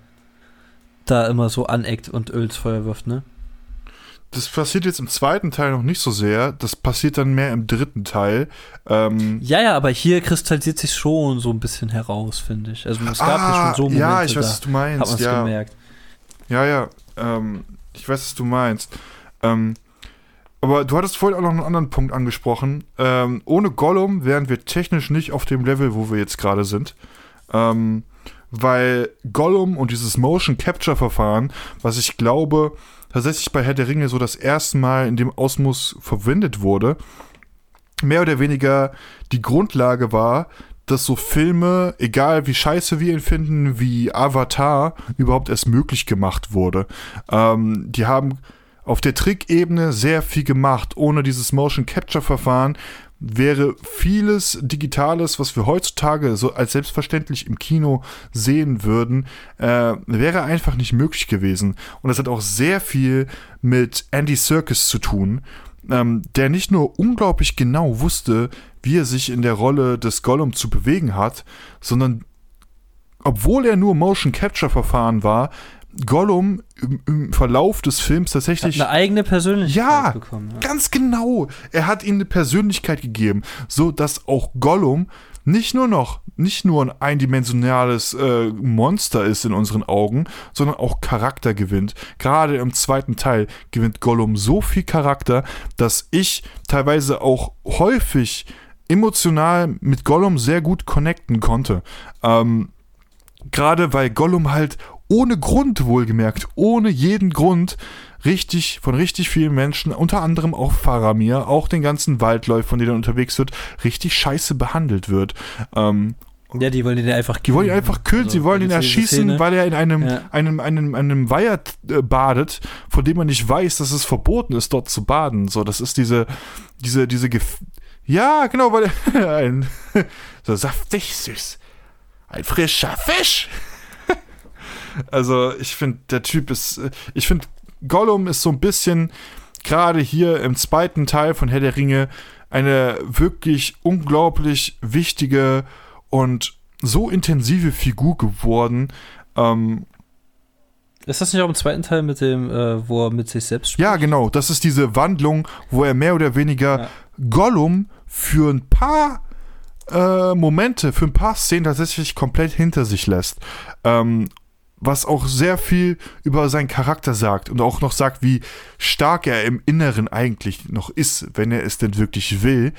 da immer so aneckt und Öl ins Feuer wirft, ne? Das passiert jetzt im zweiten Teil noch nicht so sehr. Das passiert dann mehr im dritten Teil. Ähm, Ja, ja, aber hier kristallisiert sich schon so ein bisschen heraus, finde ich. Also es gab hier schon so Momente, Ah, ja, ich weiß, da was du hat man meinst. Ja, gemerkt. ja, ja. Ähm, ich weiß, was du meinst. Ähm, aber du hattest vorhin auch noch einen anderen Punkt angesprochen. Ähm, ohne Gollum wären wir technisch nicht auf dem Level, wo wir jetzt gerade sind. Ähm, weil Gollum und dieses Motion Capture Verfahren, was ich glaube, tatsächlich bei Herr der Ringe so das erste Mal in dem Ausmaß verwendet wurde, mehr oder weniger die Grundlage war, dass so Filme, egal wie scheiße wir ihn finden, wie Avatar, überhaupt erst möglich gemacht wurde. Ähm, die haben auf der Trickebene sehr viel gemacht. Ohne dieses Motion Capture Verfahren wäre vieles Digitales, was wir heutzutage so als selbstverständlich im Kino sehen würden, äh, wäre einfach nicht möglich gewesen. Und das hat auch sehr viel mit Andy Serkis zu tun, ähm, der nicht nur unglaublich genau wusste, wie er sich in der Rolle des Gollum zu bewegen hat, sondern obwohl er nur Motion Capture Verfahren war, Gollum im, im Verlauf des Films Hat tatsächlich eine eigene Persönlichkeit Ja, bekommen. Ja. Ganz genau. Er hat ihnen eine Persönlichkeit gegeben, so dass auch Gollum nicht nur noch, nicht nur ein eindimensionales äh, Monster ist in unseren Augen, sondern auch Charakter gewinnt. Gerade im zweiten Teil gewinnt Gollum so viel Charakter, dass ich teilweise auch häufig emotional mit Gollum sehr gut connecten konnte. Ähm, Gerade weil Gollum halt ohne Grund wohlgemerkt, ohne jeden Grund, richtig, von richtig vielen Menschen, unter anderem auch Faramir, auch den ganzen Waldläufer, von denen er unterwegs wird, richtig scheiße behandelt wird. Ähm, ja, die wollen ihn einfach die wollen ihn einfach killen, Also, sie wollen ihn diese erschießen, weil er in einem, Ja. einem, einem, einem Weiher äh, badet, von dem man nicht weiß, dass es verboten ist, dort zu baden. So, das ist diese, diese, diese Gef Ja, genau, weil er ein so saftig süß. Ein frischer Fisch. Also, ich finde, der Typ ist. äh, Ich finde, Gollum ist so ein bisschen, gerade hier im zweiten Teil von Herr der Ringe, eine wirklich unglaublich wichtige und so intensive Figur geworden. Ähm, Ist das nicht auch im zweiten Teil mit dem, äh, wo er mit sich selbst spricht? ja, genau, das ist diese Wandlung, wo er mehr oder weniger Ja. Gollum für ein paar äh, Momente, für ein paar Szenen tatsächlich komplett hinter sich lässt. Ähm, was auch sehr viel über seinen Charakter sagt und auch noch sagt, wie stark er im Inneren eigentlich noch ist, wenn er es denn wirklich will.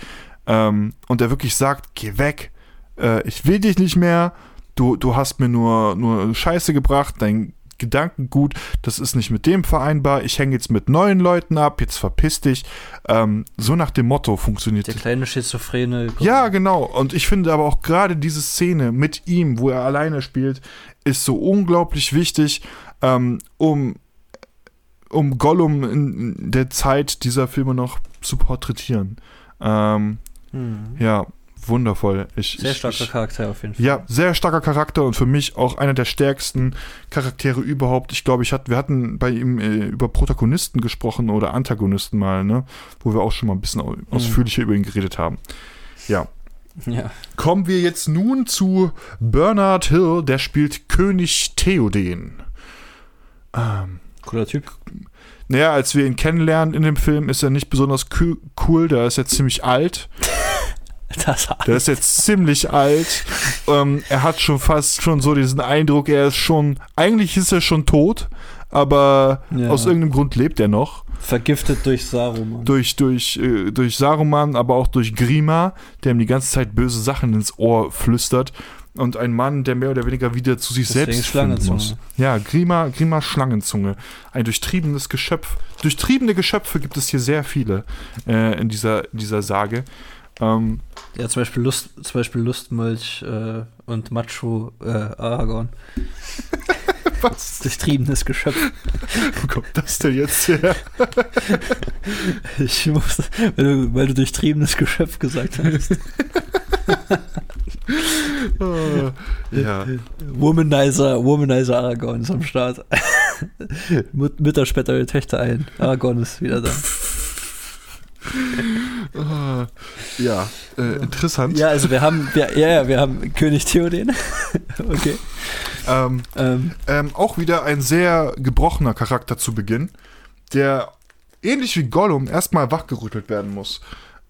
Ähm, und er wirklich sagt, geh weg, äh, ich will dich nicht mehr, du, du hast mir nur, nur Scheiße gebracht, dein Gedankengut, das ist nicht mit dem vereinbar, ich hänge jetzt mit neuen Leuten ab, jetzt verpiss dich. Ähm, so nach dem Motto funktioniert Der kleine Schizophrene. Ja, genau. Und ich finde aber auch gerade diese Szene mit ihm, wo er alleine spielt, ist so unglaublich wichtig, ähm, um, um Gollum in der Zeit dieser Filme noch zu porträtieren. Ähm, Hm. ja, wundervoll. Ich, Sehr starker ich, Charakter auf jeden Fall. ja, sehr starker Charakter und für mich auch einer der stärksten Charaktere überhaupt. Ich glaube, ich hat, wir hatten bei ihm äh, über Protagonisten gesprochen oder Antagonisten mal, ne? Wo wir auch schon mal ein bisschen au- ausführlicher über ihn geredet haben. Ja. Ja. Kommen wir jetzt nun zu Bernard Hill, der spielt König Theoden. Ähm, Cooler Typ. naja, als wir ihn kennenlernen in dem Film, ist er nicht besonders cool, da ist er ziemlich alt. Das Der ist jetzt ziemlich alt. Ähm, er hat schon fast schon so diesen Eindruck, er ist schon, eigentlich ist er schon tot, aber Ja. aus irgendeinem Grund lebt er noch. Vergiftet durch Saruman. Durch, durch, äh, durch Saruman, aber auch durch Grima, der ihm die ganze Zeit böse Sachen ins Ohr flüstert. Und ein Mann, der mehr oder weniger wieder zu sich Deswegen selbst finden Schlangenzunge. muss. Ja, Grima, Grima Schlangenzunge. Ein durchtriebenes Geschöpf. Durchtriebene Geschöpfe gibt es hier sehr viele äh, in, dieser, in dieser Sage. Ähm, Ja, zum Beispiel, Lust, zum Beispiel Lustmolch äh, und Macho äh, Aragorn. was? Durchtriebenes Geschöpf. Wo kommt das denn jetzt her? Ich muss, weil du, weil du durchtriebenes Geschöpf gesagt hast. Ah, ja. Womanizer, Womanizer Aragorn ist am Start. Mütter später ihre Töchter ein. Aragorn ist wieder da. Ja, äh, interessant. Ja, also wir haben, wir, ja, ja, wir haben König Theoden. okay. Ähm, Ähm, ähm, auch wieder ein sehr gebrochener Charakter zu Beginn, der ähnlich wie Gollum erstmal wachgerüttelt werden muss.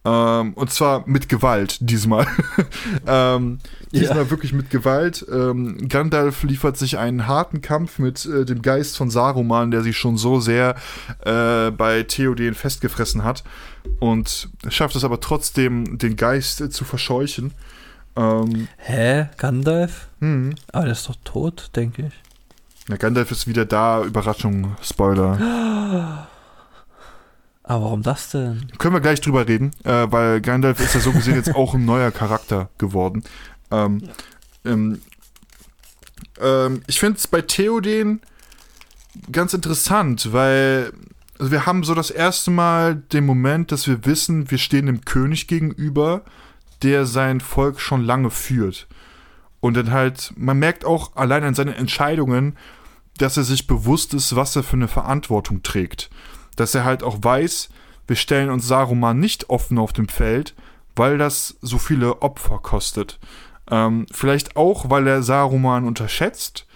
Ähm, und zwar mit Gewalt diesmal. ähm, diesmal Ja. wirklich mit Gewalt. Ähm, Gandalf liefert sich einen harten Kampf mit äh, dem Geist von Saruman, der sich schon so sehr äh, bei Theoden festgefressen hat. Und schafft es aber trotzdem, den Geist äh, zu verscheuchen. Ähm, hä? Gandalf? hm. Aber der ist doch tot, denke ich. Ja, Gandalf ist wieder da. Überraschung, Spoiler. Aber warum das denn? Können wir gleich drüber reden, äh, weil Gandalf ist ja so gesehen jetzt auch ein neuer Charakter geworden. Ähm, ähm, ähm, ich finde es bei Theoden ganz interessant, weil also wir haben so das erste Mal den Moment, dass wir wissen, wir stehen dem König gegenüber, der sein Volk schon lange führt. Und dann halt, man merkt auch allein an seinen Entscheidungen, dass er sich bewusst ist, was er für eine Verantwortung trägt. Dass er halt auch weiß, wir stellen uns Saruman nicht offen auf dem Feld, weil das so viele Opfer kostet. Ähm, vielleicht auch, weil er Saruman unterschätzt,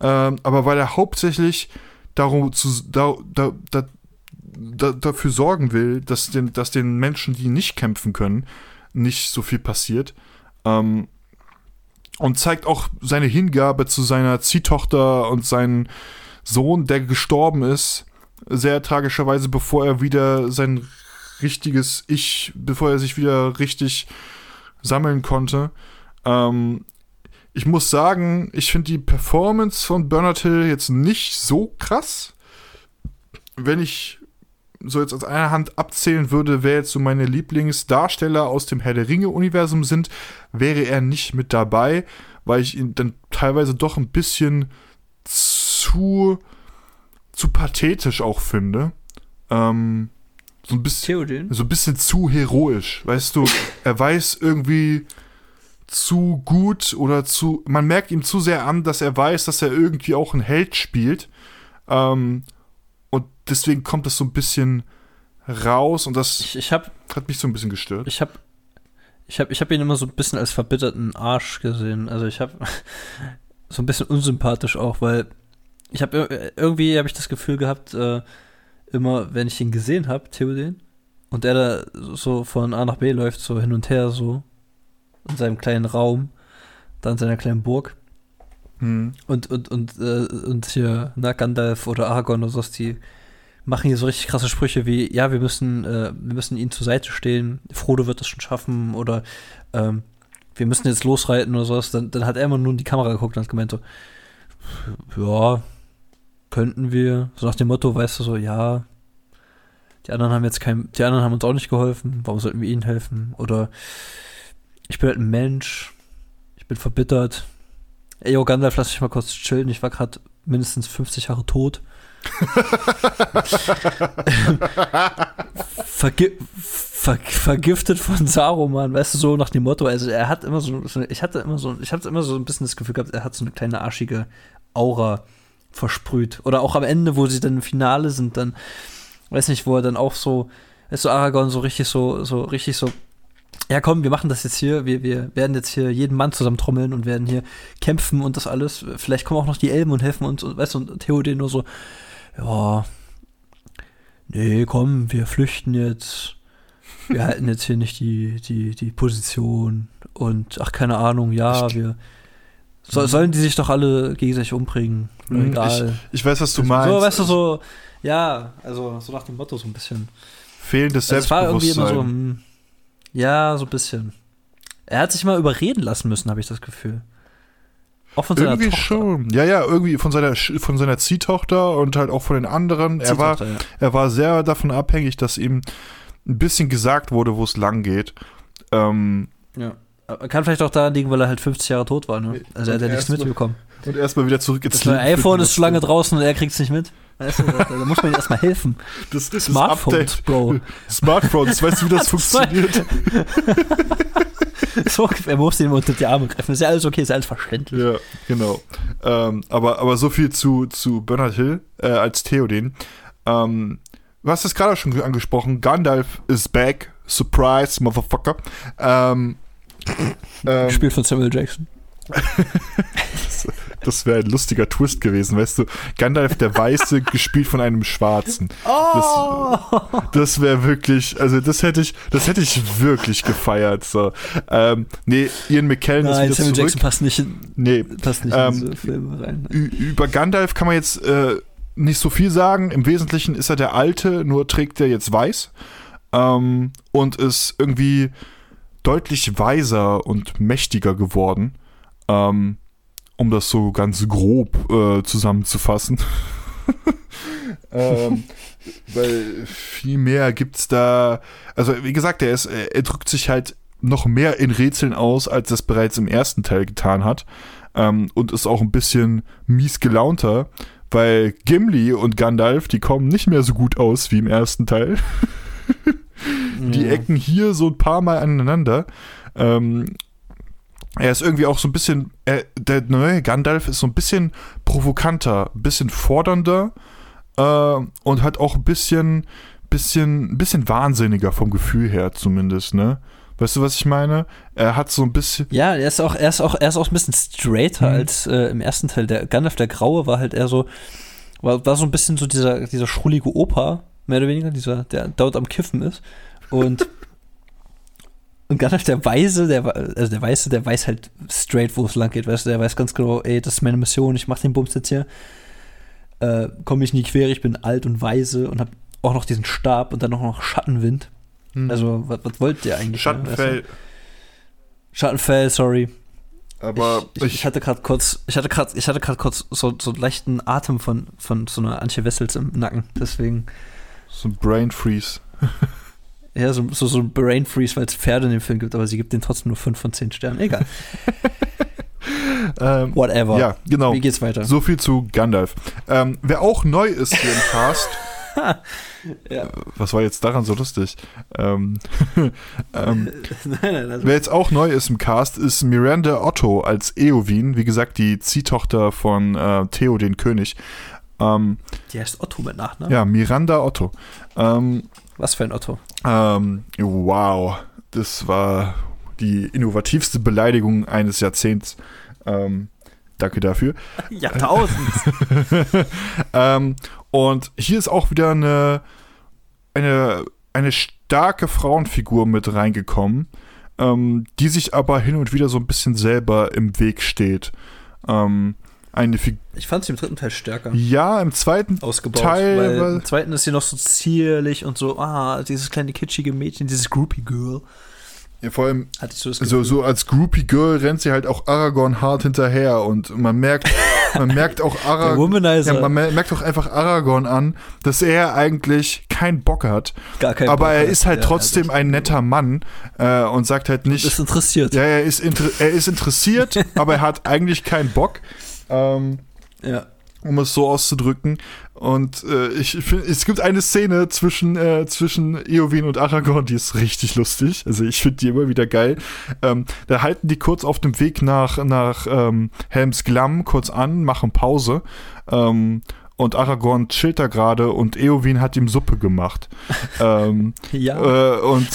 ähm, aber weil er hauptsächlich darum zu, da, da, da, da, dafür sorgen will, dass den, dass den Menschen, die nicht kämpfen können, nicht so viel passiert. Ähm, und zeigt auch seine Hingabe zu seiner Ziehtochter und seinen Sohn, der gestorben ist, sehr tragischerweise, bevor er wieder sein richtiges Ich, bevor er sich wieder richtig sammeln konnte. Ähm, ich muss sagen, ich finde die Performance von Bernard Hill jetzt nicht so krass. Wenn ich so jetzt aus einer Hand abzählen würde, wer jetzt so meine Lieblingsdarsteller aus dem Herr der Ringe-Universum sind, wäre er nicht mit dabei, weil ich ihn dann teilweise doch ein bisschen zu, zu pathetisch auch finde. Ähm, so ein bisschen Theoden? so ein bisschen zu heroisch, weißt du? Er weiß irgendwie zu gut oder zu. Man merkt ihm zu sehr an, dass er weiß, dass er irgendwie auch ein Held spielt. Ähm, und deswegen kommt das so ein bisschen raus und das Ich, ich habe hat mich so ein bisschen gestört. ich hab, ich hab, ich hab ihn immer so ein bisschen als verbitterten Arsch gesehen. Also ich habe so ein bisschen unsympathisch auch, weil ich habe irgendwie habe ich das Gefühl gehabt, äh, immer wenn ich ihn gesehen habe, Theoden, und der da so von A nach B läuft, so hin und her, so in seinem kleinen Raum, da in seiner kleinen Burg. Hm. Und, und, und, äh, und hier, na, Gandalf oder Aragorn oder sowas, die machen hier so richtig krasse Sprüche wie, ja, wir müssen, äh, wir müssen ihnen zur Seite stehen, Frodo wird es schon schaffen oder ähm, wir müssen jetzt losreiten oder sowas. Dann, dann hat er immer nur in die Kamera geguckt und hat gemeint so, ja, könnten wir, so nach dem Motto, weißt du, so, ja, die anderen haben jetzt kein, die anderen haben uns auch nicht geholfen, warum sollten wir ihnen helfen? Oder ich bin halt ein Mensch, ich bin verbittert. Ey, yo, Gandalf, lass mich mal kurz chillen, ich war gerade mindestens 50 Jahre tot. Vergi ver vergiftet von Saruman, weißt du, so nach dem Motto. Also er hat immer so, so ich hatte immer so, ich hatte immer so ein bisschen das Gefühl gehabt, er hat so eine kleine arschige Aura versprüht. Oder auch am Ende, wo sie dann im Finale sind, dann, weiß nicht, wo er dann auch so, weißt du, Aragorn so richtig so, so richtig so, ja komm, wir machen das jetzt hier, wir, wir werden jetzt hier jeden Mann zusammen trommeln und werden hier kämpfen und das alles. Vielleicht kommen auch noch die Elben und helfen uns, und, weißt du, und Theoden nur so, ja, nee, komm, wir flüchten jetzt. Wir halten jetzt hier nicht die, die, die Position und ach, keine Ahnung, ja, wir. So, sollen die sich doch alle gegenseitig umbringen? Mhm, Egal. Ich, ich weiß, was du meinst. So, weißt du, so, ja, also so nach dem Motto so ein bisschen. Fehlendes Also es war irgendwie immer so, Selbstbewusstsein. hm, ja, so ein bisschen. Er hat sich mal überreden lassen müssen, habe ich das Gefühl. Auch von seiner Irgendwie Tochter. schon. Ja, ja, irgendwie von seiner, von seiner Ziehtochter und halt auch von den anderen. Er war, ja. er war sehr davon abhängig, dass ihm ein bisschen gesagt wurde, wo es lang geht. Ähm, Ja. Kann vielleicht auch daran liegen, weil er halt 50 Jahre tot war, ne? Also er hat ja nichts mitbekommen. und erstmal wieder zurück ins Leben iPhone ist schon lange draußen und er kriegt's nicht mit. Weißt du, da, muss man ihm erstmal helfen. Das, das Smartphones, Update. Bro. Smartphones, weißt du, wie das funktioniert? So, er muss ihm unter die Arme greifen. Ist ja alles okay, ist alles verständlich. Ja, genau. Ähm, aber, aber so viel zu, zu Bernard Hill äh, als Theoden. Ähm, du hast es gerade schon angesprochen. Gandalf is back. Surprise, Motherfucker. Ähm, ähm, Gespielt von Samuel Jackson. das wäre ein lustiger Twist gewesen, weißt du? Gandalf der Weiße, gespielt von einem Schwarzen. Oh! Das wäre wirklich, also das hätte ich, das hätte ich wirklich gefeiert. So. Ähm, nee, Ian McKellen Nein, ist Samuel wieder Jackson zurück. passt nicht in, Nee, passt nicht Ähm, in diese Filme rein. Über Gandalf kann man jetzt äh, nicht so viel sagen. Im Wesentlichen ist er der Alte, nur trägt er jetzt weiß. Ähm, und ist irgendwie deutlich weiser und mächtiger geworden. Ähm, um das so ganz grob äh, zusammenzufassen. ähm, weil viel mehr gibt's da. Also, wie gesagt, er, ist, er er drückt sich halt noch mehr in Rätseln aus, als es bereits im ersten Teil getan hat ähm, und ist auch ein bisschen mies gelaunter, weil Gimli und Gandalf, die kommen nicht mehr so gut aus wie im ersten Teil. Die Ja. ecken hier so ein paar Mal aneinander. Ähm, er ist irgendwie auch so ein bisschen, er, der neue Gandalf ist so ein bisschen provokanter, ein bisschen fordernder äh, und hat auch ein bisschen, bisschen, bisschen wahnsinniger vom Gefühl her zumindest, ne? Weißt du, was ich meine? Er hat so ein bisschen, Ja, er ist auch, er ist auch, er ist auch ein bisschen straighter Mhm. als äh, im ersten Teil. Der Gandalf der Graue war halt eher so, war, war so ein bisschen so dieser, dieser schrullige Opa, mehr oder weniger, dieser, der dort am Kiffen ist. Und, und Gandalf der Weise, der, also der Weiße, der weiß halt straight, wo es lang geht, weißt du, der weiß ganz genau, ey, das ist meine Mission, ich mach den Bums jetzt hier. Äh, Komme ich nie quer, ich bin alt und weise und hab auch noch diesen Stab und dann auch noch Schattenwind. Also, was, was wollt ihr eigentlich? weißt Schattenfell, du? Schattenfell, sorry. aber ich, ich, ich hatte gerade kurz, ich hatte gerade, ich hatte gerade kurz so, so einen leichten Atem von, von so einer Antje Wessels im Nacken. Deswegen, so ein Brain Freeze. ja, so, so, so ein Brain Freeze, weil es Pferde in dem Film gibt, aber sie gibt den trotzdem nur 5 von 10 Sternen. Egal. Ähm, Whatever. ja, genau. Wie geht's weiter? So viel zu Gandalf. Ähm, wer auch neu ist hier im Cast, ja. was war jetzt daran so lustig? Ähm, ähm, nein, nein, also, wer jetzt auch neu ist im Cast, ist Miranda Otto als Eowyn, wie gesagt, die Ziehtochter von äh, Theo, den König. Ähm, die heißt Otto mit Nachnamen. ja, Miranda Otto. Ähm, Was für ein Otto? ähm, wow, das war die innovativste Beleidigung eines Jahrzehnts. Ähm, danke dafür. Jahrtausend. ähm, und hier ist auch wieder eine, eine eine starke Frauenfigur mit reingekommen, ähm, die sich aber hin und wieder so ein bisschen selber im Weg steht. Ähm, eine Figur. Ich fand sie im dritten Teil stärker. Ja, im zweiten ausgebaut. Teil, weil Im zweiten ist sie noch so zierlich und so, ah, dieses kleine kitschige Mädchen, dieses Groupie Girl. Ja, vor allem Hatte ich so so, so als Groupie Girl rennt sie halt auch Aragorn hart hinterher und man merkt, man merkt auch Aragorn. Ja, man mer- merkt auch einfach Aragorn an, dass er eigentlich keinen Bock hat. Gar kein aber Bock er ist halt Ja, trotzdem ein netter Mann äh, und sagt halt nicht. Das interessiert. Ja, er ist, inter er ist interessiert, aber er hat eigentlich keinen Bock. Ähm, Ja. um es so auszudrücken. Und äh, ich finde, es gibt eine Szene zwischen, äh, zwischen Eowyn und Aragorn, die ist richtig lustig. Also ich finde die immer wieder geil. Ähm, da halten die kurz auf dem Weg nach, nach ähm, Helms Glamm kurz an, machen Pause. Ähm, und Aragorn chillt da gerade und Eowyn hat ihm Suppe gemacht. ähm, Ja. äh, und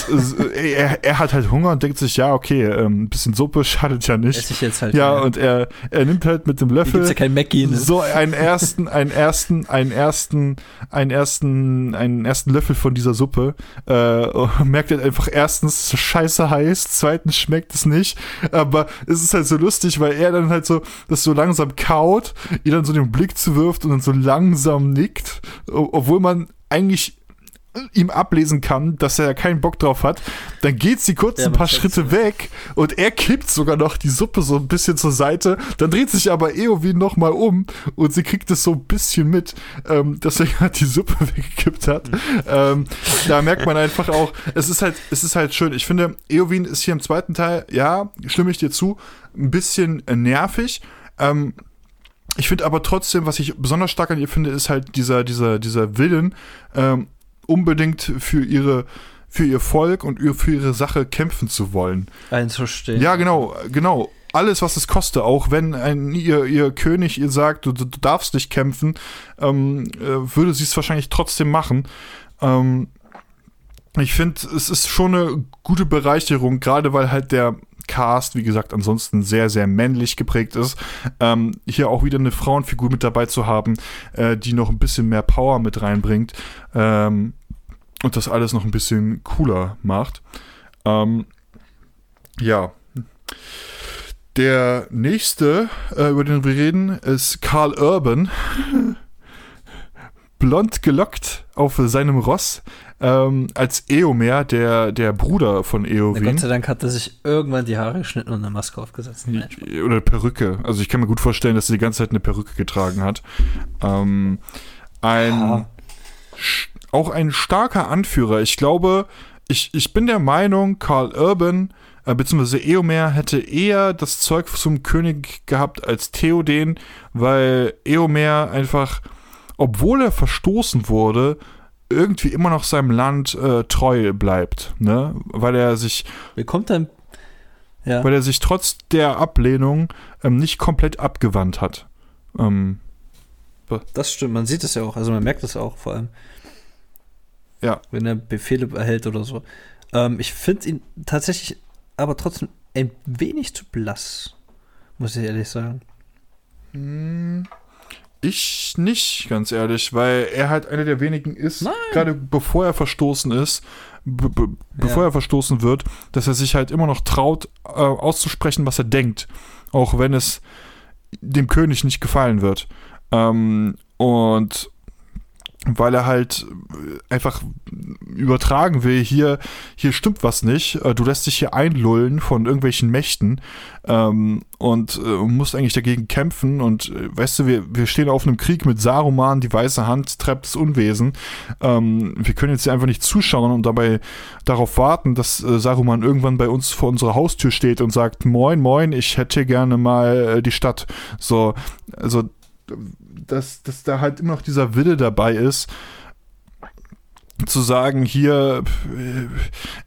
äh, er, er hat halt Hunger und denkt sich, ja, okay, ähm, ein bisschen Suppe schadet ja nicht. Esse ich jetzt halt. Ja, mehr. und er, er nimmt halt mit dem Löffel gibt's ja kein Mackie, ne? so einen ersten, einen ersten, einen ersten, einen ersten, einen ersten Löffel von dieser Suppe. Äh, und merkt halt einfach erstens scheiße heiß, zweitens schmeckt es nicht. Aber es ist halt so lustig, weil er dann halt so das so langsam kaut, ihr dann so den Blick zuwirft und dann so langsam nickt, o- obwohl man eigentlich ihm ablesen kann, dass er keinen Bock drauf hat, dann geht sie kurz Ja, ein paar Schritte weg und er kippt sogar noch die Suppe so ein bisschen zur Seite. Dann dreht sich aber Eowyn noch mal um und sie kriegt es so ein bisschen mit, ähm, dass er gerade die Suppe weggekippt hat. ähm, da merkt man einfach auch, es ist halt, es ist halt schön. Ich finde, Eowyn ist hier im zweiten Teil, ja, stimme ich dir zu, ein bisschen nervig. Ähm, ich finde aber trotzdem, was ich besonders stark an ihr finde, ist halt dieser, dieser, dieser Willen, ähm, unbedingt für ihre, für ihr Volk und für ihre Sache kämpfen zu wollen. Einzustehen. Ja, genau, genau. Alles, was es koste, auch wenn ein, ihr, ihr König ihr sagt, du, du du darfst nicht kämpfen, ähm, äh, würde sie es wahrscheinlich trotzdem machen. Ähm, ich finde, es ist schon eine gute Bereicherung, gerade weil halt der Cast, wie gesagt, ansonsten sehr, sehr männlich geprägt ist. Ähm, hier auch wieder eine Frauenfigur mit dabei zu haben, äh, die noch ein bisschen mehr Power mit reinbringt ähm, und das alles noch ein bisschen cooler macht. Ähm, ja. Der nächste, äh, über den wir reden, ist Carl Urban. Blond gelockt auf seinem Ross ähm, als Eomer, der, der Bruder von Na, Eowyn. Gott sei Dank hat er sich irgendwann die Haare geschnitten und eine Maske aufgesetzt. Nein. Oder eine Perücke. Also ich kann mir gut vorstellen, dass er die ganze Zeit eine Perücke getragen hat. Ähm, ein, sch- auch ein starker Anführer. Ich glaube, ich, ich bin der Meinung, Karl Urban äh, beziehungsweise Eomer hätte eher das Zeug zum König gehabt als Theoden, weil Eomer einfach, obwohl er verstoßen wurde, irgendwie immer noch seinem Land äh, treu bleibt, ne? Weil er sich Wie kommt. Ja. weil er sich trotz der Ablehnung ähm, nicht komplett abgewandt hat. Ähm, Das stimmt, man sieht es ja auch, also man merkt es auch vor allem. Ja. Wenn er Befehle erhält oder so. Ähm, ich finde ihn tatsächlich aber trotzdem ein wenig zu blass, muss ich ehrlich sagen. Ich nicht, ganz ehrlich, weil er halt einer der wenigen ist, gerade bevor er verstoßen ist, be be bevor Ja. er verstoßen wird, dass er sich halt immer noch traut, äh, auszusprechen, was er denkt. Auch wenn es dem König nicht gefallen wird. Ähm, und weil er halt einfach übertragen will, hier, hier stimmt was nicht, äh, du lässt dich hier einlullen von irgendwelchen Mächten ähm, und äh, musst eigentlich dagegen kämpfen und äh, weißt du, wir, wir stehen auf einem Krieg mit Saruman, die weiße Hand treibt das Unwesen. Ähm, wir können jetzt hier einfach nicht zuschauen und dabei darauf warten, dass äh, Saruman irgendwann bei uns vor unserer Haustür steht und sagt, moin, moin, ich hätte gerne mal äh, die Stadt. So, also dass, dass da halt immer noch dieser Wille dabei ist, zu sagen, hier, äh,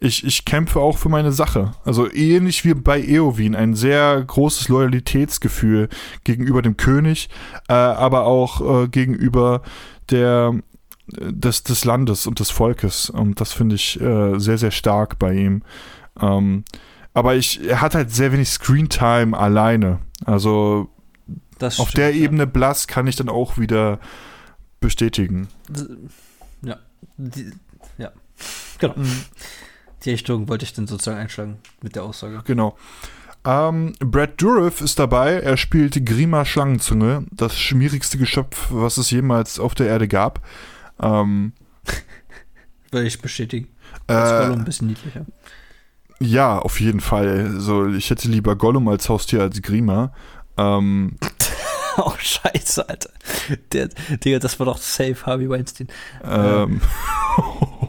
ich, ich kämpfe auch für meine Sache. Also ähnlich wie bei Eowyn, ein sehr großes Loyalitätsgefühl gegenüber dem König, äh, aber auch äh, gegenüber der, äh, des, des Landes und des Volkes. Und das finde ich äh, sehr, sehr stark bei ihm. Ähm, aber ich, er hat halt sehr wenig Screentime alleine. Also Das auf stimmt, der ja. Ebene blass kann ich dann auch wieder bestätigen. Ja. Die, ja. genau. Die Richtung wollte ich dann sozusagen einschlagen mit der Aussage. Genau. Ähm, Brad Dourif ist dabei. Er spielt Grima Schlangenzunge, das schmierigste Geschöpf, was es jemals auf der Erde gab. Ähm, Würde ich bestätigen. Das äh, Gollum ein bisschen niedlicher. ja, auf jeden Fall. So, ich hätte lieber Gollum als Haustier als Grima. Ähm, oh, scheiße, Alter. Der, Digga, das war doch safe Harvey Weinstein. ähm,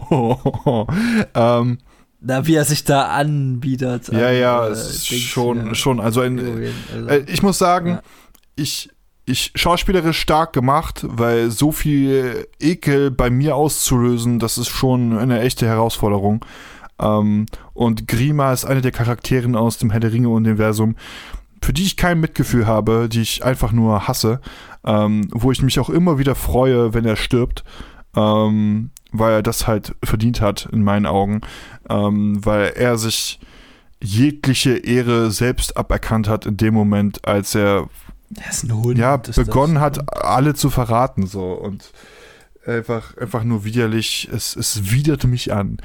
ähm, Na, wie er sich da anbietet. ja, an, ja, äh, es ist Dings, schon, ja. schon, also ein, Also, Äh, ich muss sagen, Ja. ich, ich schauspielerisch stark gemacht, weil so viel Ekel bei mir auszulösen, das ist schon eine echte Herausforderung. Ähm, und Grima ist eine der Charakteren aus dem Herr der Ringe-Universum, für die ich kein Mitgefühl habe, die ich einfach nur hasse, ähm, wo ich mich auch immer wieder freue, wenn er stirbt, ähm, weil er das halt verdient hat, in meinen Augen, ähm, weil er sich jegliche Ehre selbst aberkannt hat in dem Moment, als er Hund. ja begonnen hat, alle zu verraten so und einfach einfach nur widerlich. Es, es widerte mich an.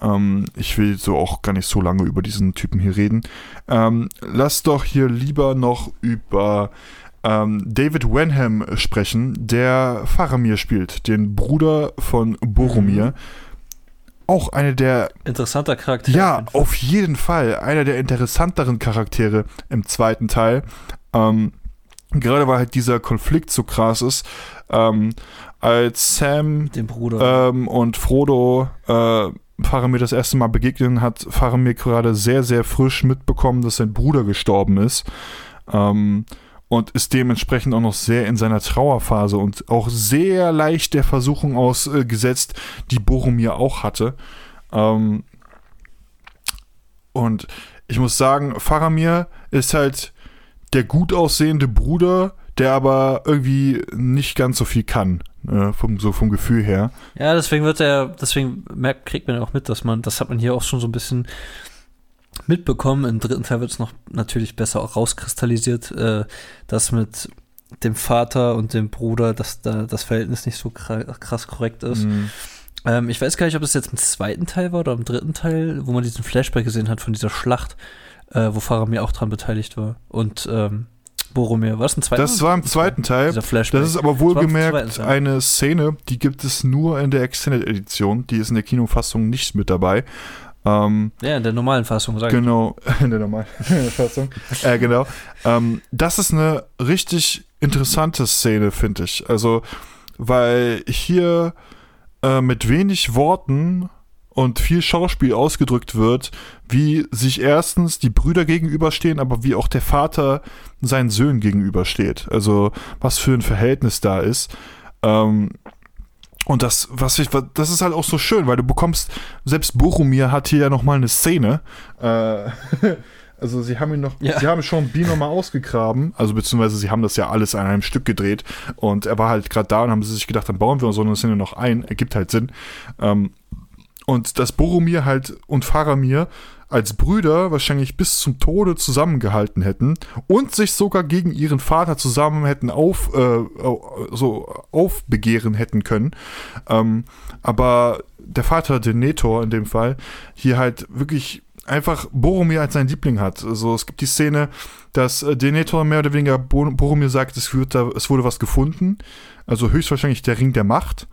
Ähm, ich will so auch gar nicht so lange über diesen Typen hier reden. Ähm, lass doch hier lieber noch über ähm, David Wenham sprechen, der Faramir spielt, den Bruder von Boromir. Mhm. Auch eine der Interessanter Charakter. ja, auf jeden Fall. Einer der interessanteren Charaktere im zweiten Teil. Ähm, gerade weil halt dieser Konflikt so krass ist. Ähm, als Sam ähm, und Frodo äh, Faramir das erste Mal begegnen, hat Faramir gerade sehr, sehr frisch mitbekommen, dass sein Bruder gestorben ist. Ähm, und ist dementsprechend auch noch sehr in seiner Trauerphase und auch sehr leicht der Versuchung ausgesetzt, die Boromir auch hatte. Ähm, und ich muss sagen, Faramir ist halt der gut aussehende Bruder, der aber irgendwie nicht ganz so viel kann, äh, vom, so vom Gefühl her. Ja, deswegen wird er, deswegen merkt, kriegt man ja auch mit, dass man, das hat man hier auch schon so ein bisschen mitbekommen. Im dritten Teil wird es noch natürlich besser auch rauskristallisiert, äh, dass mit dem Vater und dem Bruder, dass da das Verhältnis nicht so kra- krass korrekt ist. Mhm. Ähm, ich weiß gar nicht, ob es jetzt im zweiten Teil war oder im dritten Teil, wo man diesen Flashback gesehen hat von dieser Schlacht, äh, wo Faramir auch dran beteiligt war. Und ähm, Boromir, war das im zweiten Das war im zweiten Teil. Dieser Flashback. Das ist aber wohlgemerkt eine Szene, die gibt es nur in der Extended Edition. Die ist in der Kinofassung nicht mit dabei. Ähm, ja, in der normalen Fassung, sag ich. genau, in der normalen Fassung. äh, genau. Ähm, das ist eine richtig interessante Szene, finde ich. Also, weil hier äh, mit wenig Worten und viel Schauspiel ausgedrückt wird, wie sich erstens die Brüder gegenüberstehen, aber wie auch der Vater seinen Söhnen gegenübersteht. Also was für ein Verhältnis da ist. Ähm, und das, was ich, das ist halt auch so schön, weil du bekommst, selbst Boromir hat hier ja nochmal eine Szene. Äh, also sie haben ihn noch, Ja. sie haben Sean Bean nochmal ausgegraben, also beziehungsweise sie haben das ja alles an einem Stück gedreht und er war halt gerade da und haben sie sich gedacht, dann bauen wir so eine Szene noch ein, ergibt halt Sinn. Ähm, und dass Boromir halt und Faramir als Brüder wahrscheinlich bis zum Tode zusammengehalten hätten und sich sogar gegen ihren Vater zusammen hätten auf, äh, so aufbegehren hätten können. Ähm, aber der Vater, Denethor in dem Fall, hier halt wirklich einfach Boromir als sein Liebling hat. Also es gibt die Szene, dass äh, Denethor mehr oder weniger Bo Boromir sagt, es, wird da, es wurde was gefunden. Also höchstwahrscheinlich der Ring der Macht.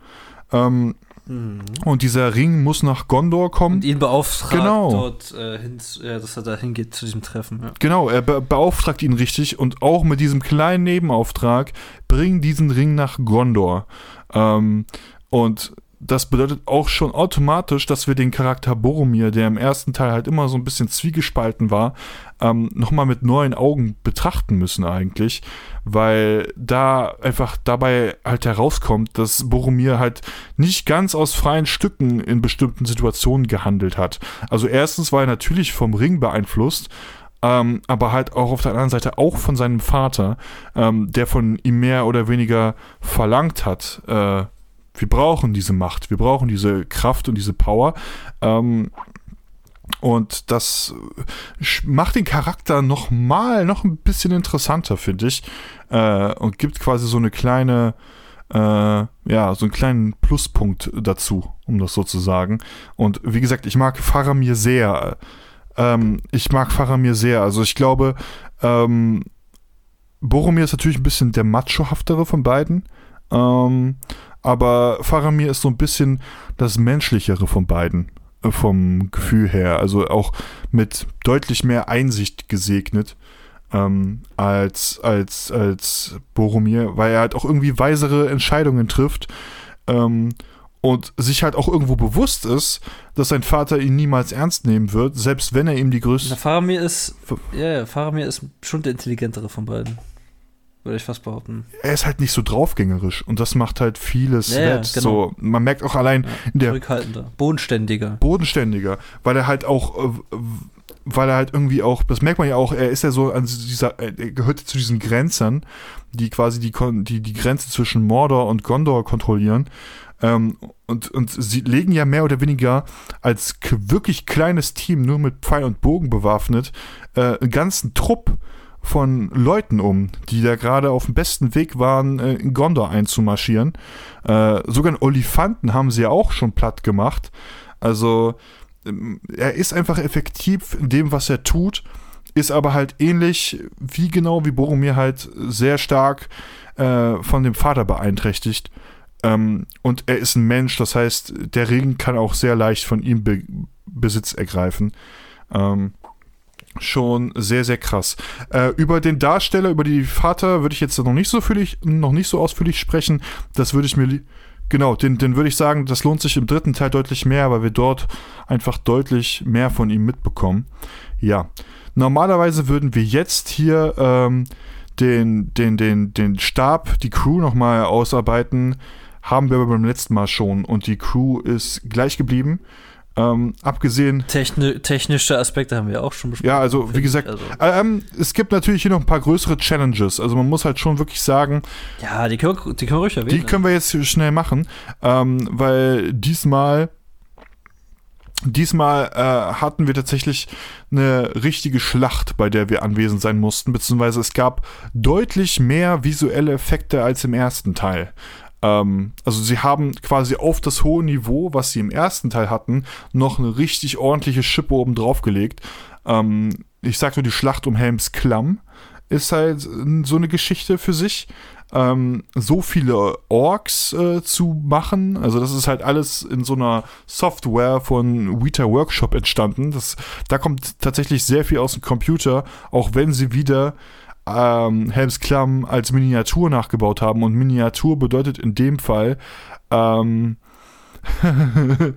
Ähm, Mhm. und dieser Ring muss nach Gondor kommen. Und ihn beauftragt, Genau. dort, äh, hin, ja, dass er da hingeht zu diesem Treffen. Ja. Genau, er be beauftragt ihn richtig und auch mit diesem kleinen Nebenauftrag, bring diesen Ring nach Gondor. Ähm, und das bedeutet auch schon automatisch, dass wir den Charakter Boromir, der im ersten Teil halt immer so ein bisschen zwiegespalten war, ähm, nochmal mit neuen Augen betrachten müssen eigentlich, weil da einfach dabei halt herauskommt, dass Boromir halt nicht ganz aus freien Stücken in bestimmten Situationen gehandelt hat. Also erstens war er natürlich vom Ring beeinflusst, ähm, aber halt auch auf der anderen Seite auch von seinem Vater, ähm, der von ihm mehr oder weniger verlangt hat, äh, wir brauchen diese Macht, wir brauchen diese Kraft und diese Power. Ähm, und das sch- macht den Charakter noch mal noch ein bisschen interessanter, finde ich. Äh, und gibt quasi so eine kleine äh, ja, so einen kleinen Pluspunkt dazu, um das so zu sagen. Und wie gesagt, ich mag Faramir sehr. Ähm, ich mag Faramir sehr. Also ich glaube, ähm, Boromir ist natürlich ein bisschen der machohaftere von beiden. Ähm, aber Faramir ist so ein bisschen das menschlichere von beiden äh, vom Gefühl her. Also auch mit deutlich mehr Einsicht gesegnet ähm, als, als, als Boromir, weil er halt auch irgendwie weisere Entscheidungen trifft ähm, und sich halt auch irgendwo bewusst ist, dass sein Vater ihn niemals ernst nehmen wird, selbst wenn er ihm die größte. Faramir ist, ja, Faramir ist schon der intelligentere von beiden. Würde ich fast behaupten. Er ist halt nicht so draufgängerisch und das macht halt vieles ja, wett. Genau. So, man merkt auch allein ja, in der. Zurückhaltender. Bodenständiger. Bodenständiger, weil er halt auch äh, weil er halt irgendwie auch, das merkt man ja auch, er ist ja so an dieser, er gehört zu diesen Grenzern, die quasi die, die, die Grenze zwischen Mordor und Gondor kontrollieren. Ähm, und, und sie legen ja mehr oder weniger als wirklich kleines Team, nur mit Pfeil und Bogen bewaffnet, äh, einen ganzen Trupp von Leuten um, die da gerade auf dem besten Weg waren, äh, in Gondor einzumarschieren. Äh, sogar einen Olifanten haben sie ja auch schon platt gemacht. Also ähm, er ist einfach effektiv in dem, was er tut, ist aber halt ähnlich wie genau wie Boromir halt sehr stark äh, von dem Vater beeinträchtigt. Ähm, und er ist ein Mensch, das heißt, der Ring kann auch sehr leicht von ihm Be Besitz ergreifen. Ähm, schon sehr, sehr krass. Äh, über den Darsteller, über die Vater würde ich jetzt noch nicht so, fühlig, noch nicht so ausführlich sprechen. Das würde ich mir Genau, den, den würde ich sagen, das lohnt sich im dritten Teil deutlich mehr, weil wir dort einfach deutlich mehr von ihm mitbekommen. Ja, normalerweise würden wir jetzt hier ähm, den, den, den, den Stab, die Crew nochmal ausarbeiten. Haben wir aber beim letzten Mal schon und die Crew ist gleich geblieben. Ähm, abgesehen. Techni technische Aspekte haben wir auch schon besprochen. Ja, also wie gesagt, also. Ähm, es gibt natürlich hier noch ein paar größere Challenges. Also man muss halt schon wirklich sagen. Ja, die können, die können wir ruhig erwähnen. Die können wir jetzt schnell machen, ähm, weil diesmal. Diesmal äh, hatten wir tatsächlich eine richtige Schlacht, bei der wir anwesend sein mussten, beziehungsweise es gab deutlich mehr visuelle Effekte als im ersten Teil. Ähm, also sie haben quasi auf das hohe Niveau, was sie im ersten Teil hatten, noch eine richtig ordentliche Schippe oben drauf gelegt. Ähm, ich sag nur, die Schlacht um Helms Klamm ist halt so eine Geschichte für sich. Ähm, so viele Orks äh, zu machen. Also das ist halt alles in so einer Software von Weta Workshop entstanden. Das, da kommt tatsächlich sehr viel aus dem Computer, auch wenn sie wieder ähm, Helms Klamm als Miniatur nachgebaut haben. Und Miniatur bedeutet in dem Fall, ähm,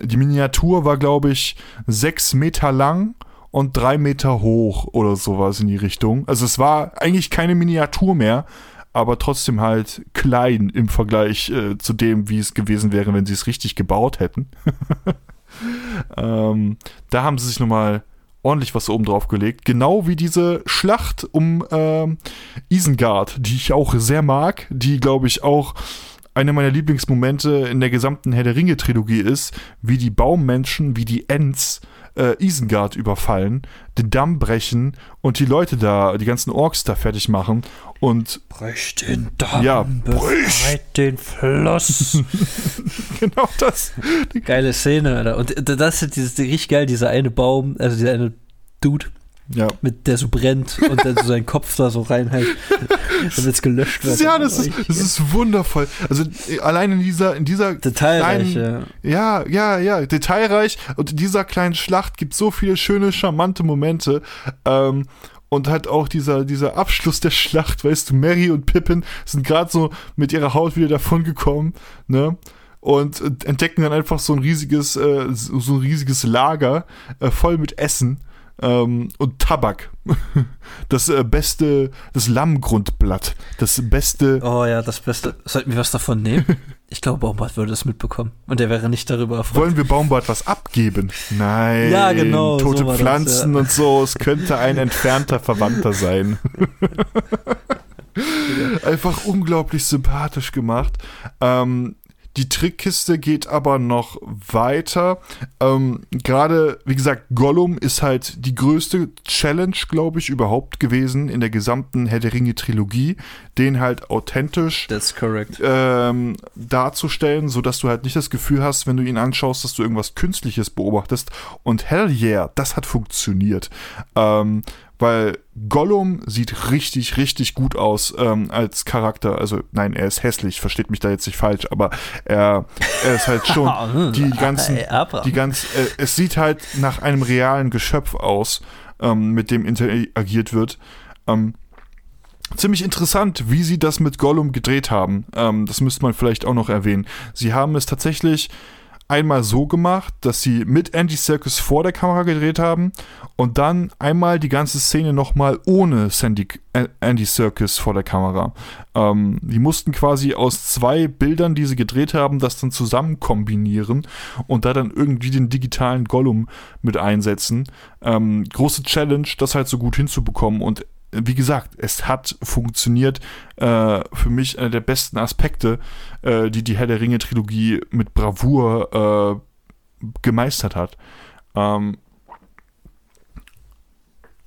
die Miniatur war, glaube ich, sechs Meter lang und drei Meter hoch oder sowas in die Richtung. Also es war eigentlich keine Miniatur mehr, aber trotzdem halt klein im Vergleich äh, zu dem, wie es gewesen wäre, wenn sie es richtig gebaut hätten. ähm, da haben sie sich nochmal ordentlich was oben drauf gelegt. Genau wie diese Schlacht um äh, Isengard, die ich auch sehr mag, die glaube ich auch eine meiner Lieblingsmomente in der gesamten Herr der Ringe-Trilogie ist, wie die Baummenschen, wie die Ents äh, Isengard überfallen, den Damm brechen und die Leute da, die ganzen Orks da fertig machen und brech den Damm, ja, brech den Fluss. genau das. Geile Szene, Alter. Und das ist dieses, richtig geil, dieser eine Baum, also dieser eine Dude, ja. Mit der so brennt und dann so seinen Kopf da so reinhält, damit es gelöscht wird. Ja, das ist, das ist wundervoll. Also allein in dieser, in dieser Detailreich, kleinen, ja. ja, ja, ja, detailreich. Und in dieser kleinen Schlacht gibt es so viele schöne, charmante Momente. Ähm, und halt auch dieser, dieser Abschluss der Schlacht, weißt du, Mary und Pippin sind gerade so mit ihrer Haut wieder davongekommen, ne? Und entdecken dann einfach so ein riesiges, äh, so ein riesiges Lager äh, voll mit Essen ähm, und Tabak. Das äh, beste, das Lammgrundblatt. Das beste. Oh ja, das Beste. Sollten wir was davon nehmen? Ich glaube, Baumbart würde es mitbekommen. Und er wäre nicht darüber erfreut. Wollen wir Baumbart was abgeben? Nein. Ja, genau. Tote so Pflanzen das, ja. und so. Es könnte ein entfernter Verwandter sein. Einfach unglaublich sympathisch gemacht. Ähm, Die Trickkiste geht aber noch weiter. Ähm, Gerade, wie gesagt, Gollum ist halt die größte Challenge, glaube ich, überhaupt gewesen in der gesamten Herr der Ringe-Trilogie, den halt authentisch ähm, darzustellen, sodass du halt nicht das Gefühl hast, wenn du ihn anschaust, dass du irgendwas Künstliches beobachtest. Und hell yeah, das hat funktioniert. Ähm, weil Gollum sieht richtig, richtig gut aus ähm, als Charakter. Also nein, er ist hässlich, versteht mich da jetzt nicht falsch, aber er, er ist halt schon die ganzen, die ganz, äh, es sieht halt nach einem realen Geschöpf aus, ähm, mit dem interagiert wird. Ähm, ziemlich interessant, wie sie das mit Gollum gedreht haben. Ähm, das müsste man vielleicht auch noch erwähnen. Sie haben es tatsächlich einmal so gemacht, dass sie mit Andy Serkis vor der Kamera gedreht haben und dann einmal die ganze Szene nochmal ohne Sandy, äh, Andy Serkis vor der Kamera. Ähm, die mussten quasi aus zwei Bildern, die sie gedreht haben, das dann zusammen kombinieren und da dann irgendwie den digitalen Gollum mit einsetzen. Ähm, große Challenge, das halt so gut hinzubekommen und wie gesagt, es hat funktioniert. Äh, für mich einer der besten Aspekte, äh, die die Herr der Ringe-Trilogie mit Bravour äh, gemeistert hat. Ähm,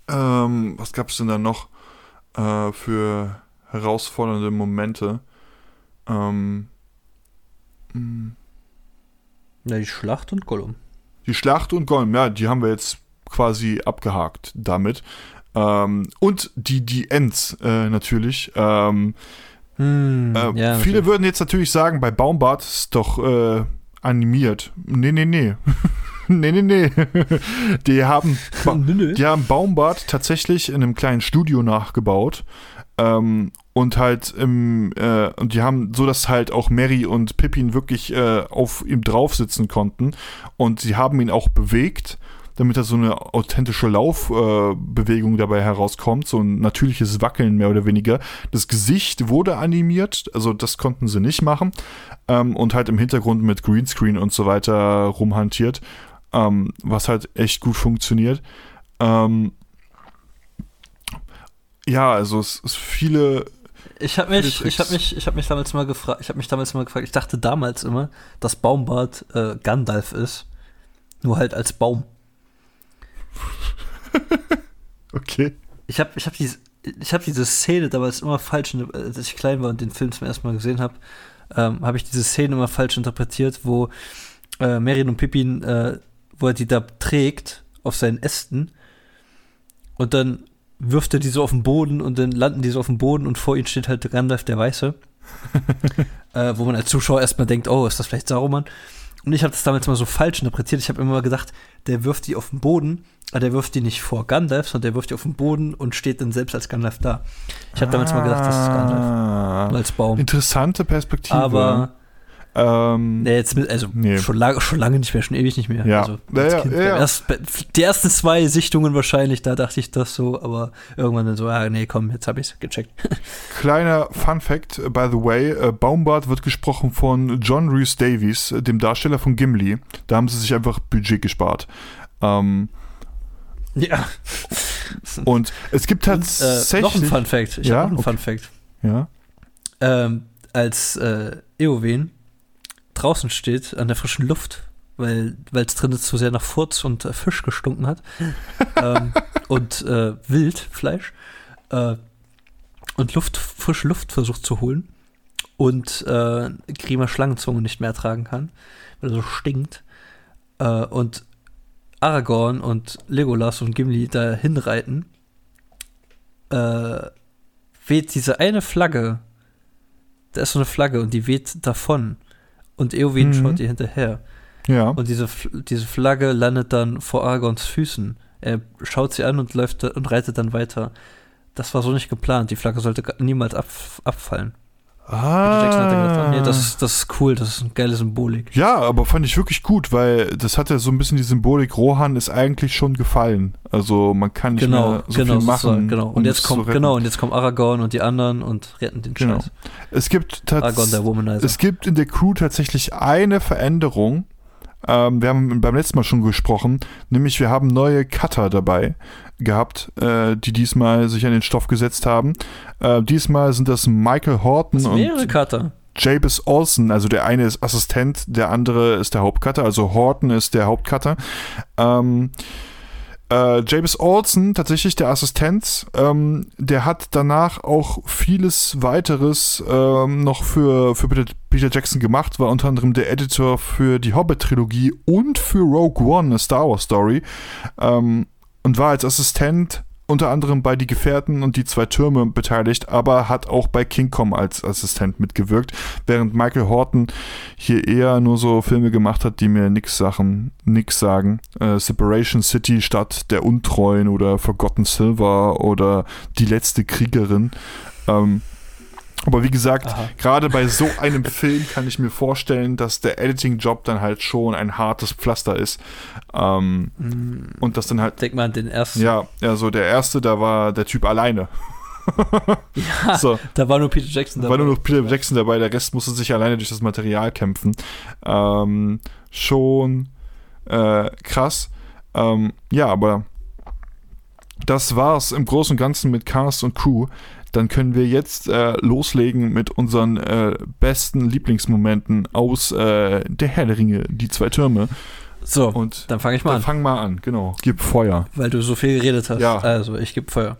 ähm, was gab es denn da noch äh, für herausfordernde Momente? Ähm, mh, Na, die Schlacht und Gollum. die Schlacht und Gollum, ja, die haben wir jetzt quasi abgehakt damit. Ähm, und die, die Ends äh, natürlich. Ähm, Hm, Äh, ja, viele natürlich. würden jetzt natürlich sagen, bei Baumbart ist doch äh, animiert. Nee, nee, nee. nee, nee, nee. die haben, ba die haben Baumbart tatsächlich in einem kleinen Studio nachgebaut. Ähm, und halt im, äh, und die haben so, dass halt auch Mary und Pippin wirklich äh, auf ihm drauf sitzen konnten. Und sie haben ihn auch bewegt, damit da so eine authentische Laufbewegung äh, dabei herauskommt, so ein natürliches Wackeln mehr oder weniger. Das Gesicht wurde animiert, also das konnten sie nicht machen. Ähm, und halt im Hintergrund mit Greenscreen und so weiter rumhantiert, ähm, was halt echt gut funktioniert. Ähm, ja, also es ist viele Ich habe mich, ich habe mich, ich habe mich damals mal gefragt, ich habe mich damals mal gefragt, ich dachte damals immer, dass Baumbart äh, Gandalf ist, nur halt als Baum. Okay. Ich habe, ich habe diese, ich habe diese Szene damals immer falsch, äh, als ich klein war und den Film zum ersten Mal gesehen habe, ähm, habe ich diese Szene immer falsch interpretiert, wo äh, Merlin und Pippin, äh, wo er die da trägt auf seinen Ästen und dann wirft er die so auf den Boden und dann landen die so auf dem Boden und vor ihnen steht halt der Gandalf der Weiße. äh, wo man als Zuschauer erstmal denkt, oh, ist das vielleicht Saruman? Und ich habe das damals mal so falsch interpretiert. Ich habe immer gedacht, der wirft die auf den Boden, aber der wirft die nicht vor Gandalf, sondern der wirft die auf den Boden und steht dann selbst als Gandalf da. Ich habe damals mal gedacht, das ist Gandalf. Ah, als Baum. Interessante Perspektive. Aber ähm, nee, jetzt also Nee. schon, lange, schon lange nicht mehr, schon ewig nicht mehr. Ja. Also, Ja, als ja, kind, ja. Erst, die ersten zwei Sichtungen wahrscheinlich, da dachte ich das so, aber irgendwann dann so, ah, nee, komm, jetzt habe ich's gecheckt. Kleiner Fun Fact, äh, by the way, äh, Baumbart wird gesprochen von John Rhys Davies, äh, dem Darsteller von Gimli. Da haben sie sich einfach Budget gespart. Ähm, ja. und es gibt Und, äh, tatsächlich... noch ein Fun Fact. Ich Ja? habe noch einen Okay. Fun Fact. Ja. ähm, als äh, Eowen draußen steht an der frischen Luft, weil es drinnen zu sehr nach Furz und äh, Fisch gestunken hat. Ähm, und äh, Wildfleisch äh, und Luft, frische Luft versucht zu holen und äh, Grima Schlangenzunge nicht mehr ertragen kann, weil er so stinkt. Äh, und Aragorn und Legolas und Gimli da hinreiten, äh, weht diese eine Flagge da ist so eine Flagge und die weht davon. Und Eowyn Mhm. schaut ihr hinterher. Ja. Und diese, Fl- diese Flagge landet dann vor Aragons Füßen. Er schaut sie an und läuft und reitet dann weiter. Das war so nicht geplant. Die Flagge sollte niemals ab, abfallen. Peter Jackson hat dann gedacht, Ah. nee, das ist, das ist cool, das ist eine geile Symbolik. Ja, aber fand ich wirklich gut, weil das hat ja so ein bisschen die Symbolik, Rohan ist eigentlich schon gefallen. Also man kann nicht Genau, mehr so genau, viel machen. sozusagen, genau. Und um jetzt kommt, genau, und jetzt kommen Aragorn und die anderen und retten den Genau. Scheiß. Es gibt Aragorn, der tatsächlich Womanizer. Es gibt in der Crew tatsächlich eine Veränderung. Ähm, wir haben beim letzten Mal schon gesprochen, nämlich wir haben neue Cutter dabei gehabt, äh, die diesmal sich an den Stoff gesetzt haben. Äh, diesmal sind das Michael Horton Das mehrere und Cutter. Jabez Olsen, also der eine ist Assistent, der andere ist der Hauptcutter, also Horton ist der Hauptcutter. Ähm, äh, James Olsen, tatsächlich der Assistent, ähm, der hat danach auch vieles weiteres ähm, noch für, für Peter Jackson gemacht, war unter anderem der Editor für die Hobbit-Trilogie und für Rogue One, eine Star Wars Story. Ähm, und war als Assistent unter anderem bei Die Gefährten und die zwei Türme beteiligt, aber hat auch bei King Kong als Assistent mitgewirkt, während Michael Horton hier eher nur so Filme gemacht hat, die mir nix Sachen, nix sagen. Äh, Separation City statt der Untreuen oder Forgotten Silver oder Die letzte Kriegerin. Ähm, aber wie gesagt, gerade bei so einem Film kann ich mir vorstellen, dass der Editing-Job dann halt schon ein hartes Pflaster ist. Ähm, mm. Und das dann halt. Denk mal an den ersten. Ja, also der erste, da war der Typ alleine. ja, so. da war nur Peter Jackson dabei. Da war nur noch Peter Jackson dabei, der Rest musste sich alleine durch das Material kämpfen. Ähm, schon äh, krass. Ähm, ja, aber das war's im Großen und Ganzen mit Cast und Crew dann können wir jetzt äh, loslegen mit unseren äh, besten Lieblingsmomenten aus äh, Der Herr der Ringe, die zwei Türme. So, und dann fange ich mal an. Fang mal an, genau. Gib Feuer. Weil du so viel geredet hast. Ja. Also, ich gebe Feuer.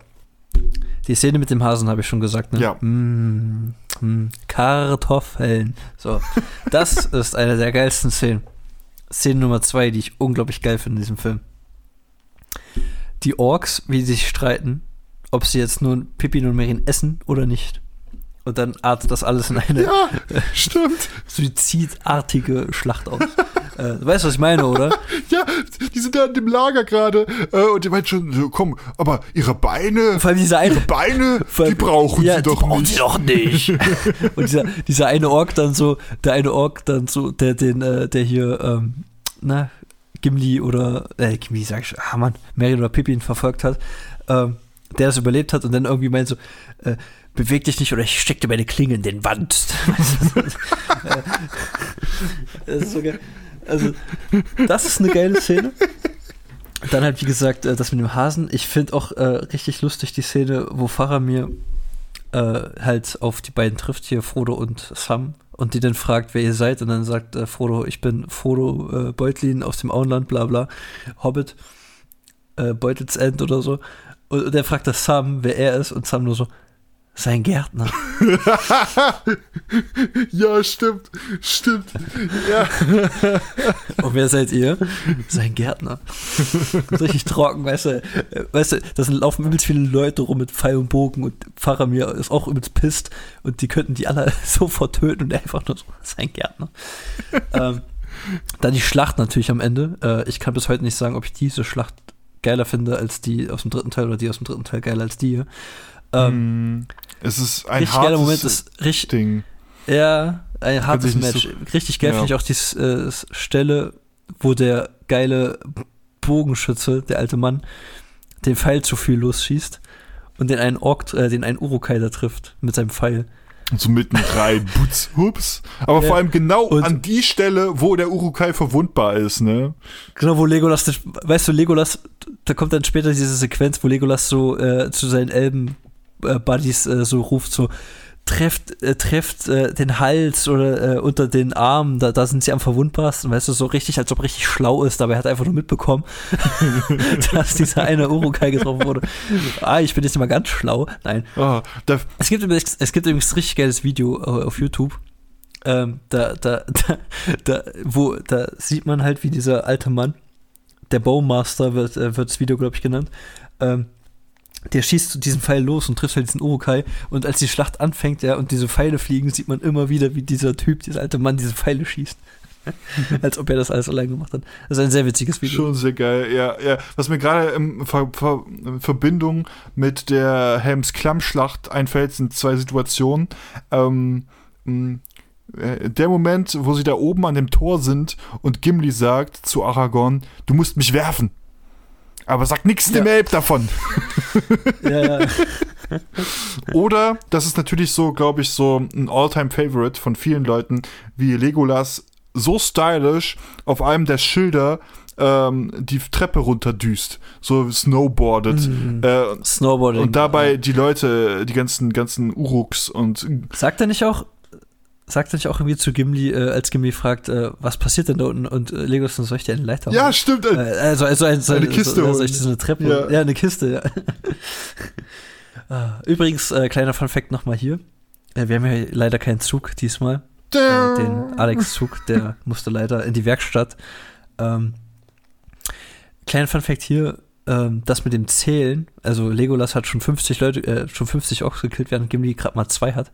Die Szene mit dem Hasen habe ich schon gesagt, ne? Ja. Mm, mm, Kartoffeln. So, das ist eine der geilsten Szenen. Szene Nummer zwei, die ich unglaublich geil finde in diesem Film. Die Orks, wie sie sich streiten, ob sie jetzt nun Pippin und Merin essen oder nicht. Und dann artet das alles in eine ja, stimmt. suizidartige Schlacht aus. äh, du weißt, was ich meine, oder? ja, die sind da in dem Lager gerade äh, und die meint schon, so, komm, aber ihre Beine, vor allem diese eine, ihre Beine, allem, die brauchen ja, sie doch brauchen nicht. sie doch nicht. und dieser, dieser eine Ork dann so, der eine Ork dann so, der den, äh, der hier, ähm, na, Gimli oder, äh, Gimli sag ich, ah Mann, Merry oder Pippin verfolgt hat, ähm, der das überlebt hat und dann irgendwie meint so, äh, beweg dich nicht oder ich steck dir meine Klinge in den Wand. das ist so geil. Also, das ist eine geile Szene. Dann halt, wie gesagt, äh, das mit dem Hasen. Ich finde auch äh, richtig lustig die Szene, wo Faramir äh, halt auf die beiden trifft, hier Frodo und Sam, und die dann fragt, wer ihr seid. Und dann sagt äh, Frodo, ich bin Frodo äh, Beutlin aus dem Auenland, bla bla, Hobbit, äh, Beutelsend oder so. Und, und er fragt das Sam, wer er ist, und Sam nur so, sein Gärtner. ja, stimmt, stimmt. Ja. Und wer seid ihr? Sein Gärtner. Richtig trocken, weißt du, weißt du, da laufen übelst viele Leute rum mit Pfeil und Bogen und Pfarrer mir ist auch übelst pisst und die könnten die alle sofort töten und einfach nur so, sein Gärtner. ähm, dann die Schlacht natürlich am Ende. Äh, ich kann bis heute nicht sagen, ob ich diese Schlacht geiler finde als die aus dem dritten Teil oder die aus dem dritten Teil geiler als die hier. Ähm, mm, es ist ein richtig geiler Moment, ist richtig, Ding. Ja, ein hartes Match. So, richtig geil ja. finde ich auch die äh, Stelle, wo der geile Bogenschütze, der alte Mann, den Pfeil zu viel losschießt und den einen Ork, äh, den einen Urukai da trifft mit seinem Pfeil. Und so mitten rein, Butz, hups. Aber ja. vor allem genau und an die Stelle, wo der Urukai verwundbar ist, ne? Genau, wo Legolas, weißt du, Legolas, da kommt dann später diese Sequenz, wo Legolas so äh, zu seinen Elben-Buddies äh, so ruft, so, trefft, äh, trefft äh, den Hals oder äh, unter den Arm, da, da sind sie am verwundbarsten, weißt du, so richtig, als ob richtig schlau ist, dabei hat er einfach nur mitbekommen, dass dieser eine Urukai getroffen wurde. Ah, ich bin jetzt mal ganz schlau. Nein. Oh, es, gibt übrigens, es gibt übrigens ein richtig geiles Video äh, auf YouTube. Ähm, da, da, da, da, wo, da sieht man halt, wie dieser alte Mann, der Bowmaster wird, äh, wird das Video, glaube ich, genannt, ähm, der schießt zu diesem Pfeil los und trifft halt diesen Urukai. Und als die Schlacht anfängt, ja, und diese Pfeile fliegen, sieht man immer wieder, wie dieser Typ, dieser alte Mann, diese Pfeile schießt. als ob er das alles allein gemacht hat. Das ist ein sehr witziges Video. Schon sehr geil, ja, ja. Was mir gerade in, Ver Ver Verbindung mit der Helms-Klamm-Schlacht einfällt, sind zwei Situationen. Ähm, äh, der Moment, wo sie da oben an dem Tor sind und Gimli sagt zu Aragorn, du musst mich werfen. Aber sag nichts ja. dem Elb davon. ja, ja. Oder, das ist natürlich so, glaube ich, so ein All-Time-Favorite von vielen Leuten, wie Legolas so stylisch auf einem der Schilder ähm, die Treppe runterdüst, so snowboardet. Mhm. Äh, Snowboarding. Und dabei die Leute, die ganzen, ganzen Uruks und. Sagt er nicht auch, sagt er nicht auch irgendwie zu Gimli, äh, als Gimli fragt, äh, was passiert denn da unten? Und äh, Legolas, dann soll ich dir eine Leiter Ja, stimmt. Äh, also, also, also Eine Kiste so, soll ich dir so eine Treppe Ja. ja. eine Kiste, ja. Ah, Übrigens, äh, kleiner Fun-Fact nochmal hier. Äh, wir haben ja leider keinen Zug diesmal. Den Alex-Zug, der musste leider in die Werkstatt. Ähm, kleiner Fun-Fact hier. Ähm, das mit dem Zählen, also Legolas hat schon 50 Leute, äh, schon 50 Ochs gekillt, während Gimli gerade mal zwei hat.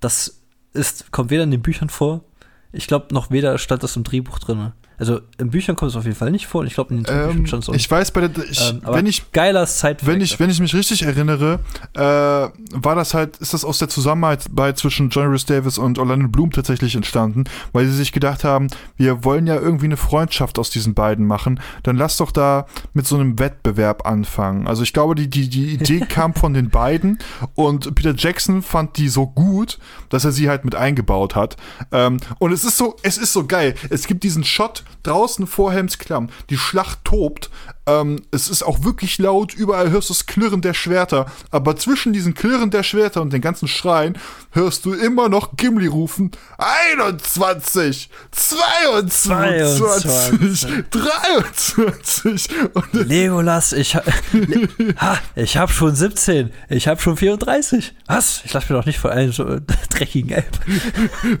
Das ist, kommt weder in den Büchern vor, ich glaube noch weder stand das im Drehbuch drin. Also in Büchern kommt es auf jeden Fall nicht vor und ich glaube in den ähm, es auch ich weiß bei der, ich, Ähm, wenn ich Geiler Side Wenn ich, wenn ich mich richtig erinnere, äh, war das halt, ist das aus der Zusammenarbeit zwischen John Rhys Davis und Orlando Bloom tatsächlich entstanden, weil sie sich gedacht haben, wir wollen ja irgendwie eine Freundschaft aus diesen beiden machen, dann lass doch da mit so einem Wettbewerb anfangen. Also ich glaube, die, die, die Idee kam von den beiden und Peter Jackson fand die so gut, dass er sie halt mit eingebaut hat. Ähm, und es ist so, es ist so geil. Es gibt diesen Shot draußen vor Helms Klamm. Die Schlacht tobt. Ähm, es ist auch wirklich laut, überall hörst du das Klirren der Schwerter. Aber zwischen diesen Klirren der Schwerter und den ganzen Schreien hörst du immer noch Gimli rufen: 21, 22, 23. Und Legolas, ich, ha, Le, ha, ich habe schon 17, ich habe schon 34. Was? Ich lasse mir doch nicht vor einem so dreckigen Elb.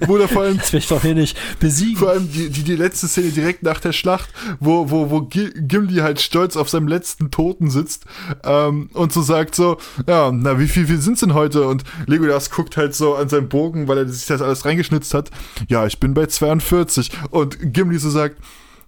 da vor allem Das will ich doch hier nicht besiegen. Vor allem die, die, die letzte Szene direkt nach der Schlacht, wo, wo, wo Gi- Gimli halt stolz auf seinem letzten Toten sitzt ähm, und so sagt so, ja, na, wie viel, wie sind's denn heute? Und Legolas guckt halt so an seinen Bogen, weil er sich das alles reingeschnitzt hat. Ja, ich bin bei 42. Und Gimli so sagt,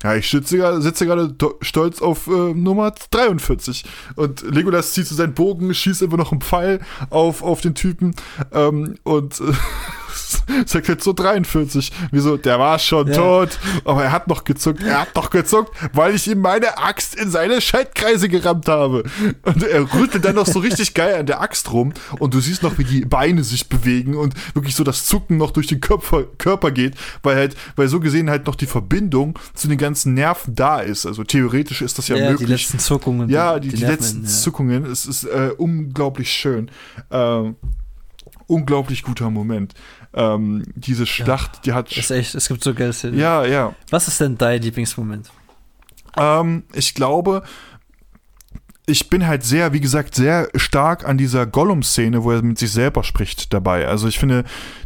ja, ich sitze gerade, sitze gerade stolz auf äh, Nummer 43. Und Legolas zieht so seinen Bogen, schießt einfach noch einen Pfeil auf, auf den Typen ähm, und äh, sagt jetzt so 43. Wieso? Der war schon Ja. tot. Aber er hat noch gezuckt. Er hat noch gezuckt, weil ich ihm meine Axt in seine Schaltkreise gerammt habe. Und er rüttelt dann noch so richtig geil an der Axt rum. Und du siehst noch, wie die Beine sich bewegen und wirklich so das Zucken noch durch den Körper, Körper geht, weil halt, weil so gesehen halt noch die Verbindung zu den ganzen Nerven da ist. Also theoretisch ist das ja, Ja, die möglich. letzten Zuckungen. Ja, die, die, Nerven, letzten ja. Zuckungen. Es ist äh, unglaublich schön. Ähm, unglaublich guter Moment. Ähm, diese Schlacht, die hat. Ist echt, es gibt so geile Szenen. Ja, ja. Was ist denn dein Lieblingsmoment? Ähm, ich glaube, ich bin halt sehr, wie gesagt, sehr stark an dieser Gollum-Szene, wo er mit sich selber spricht, dabei. Also ich finde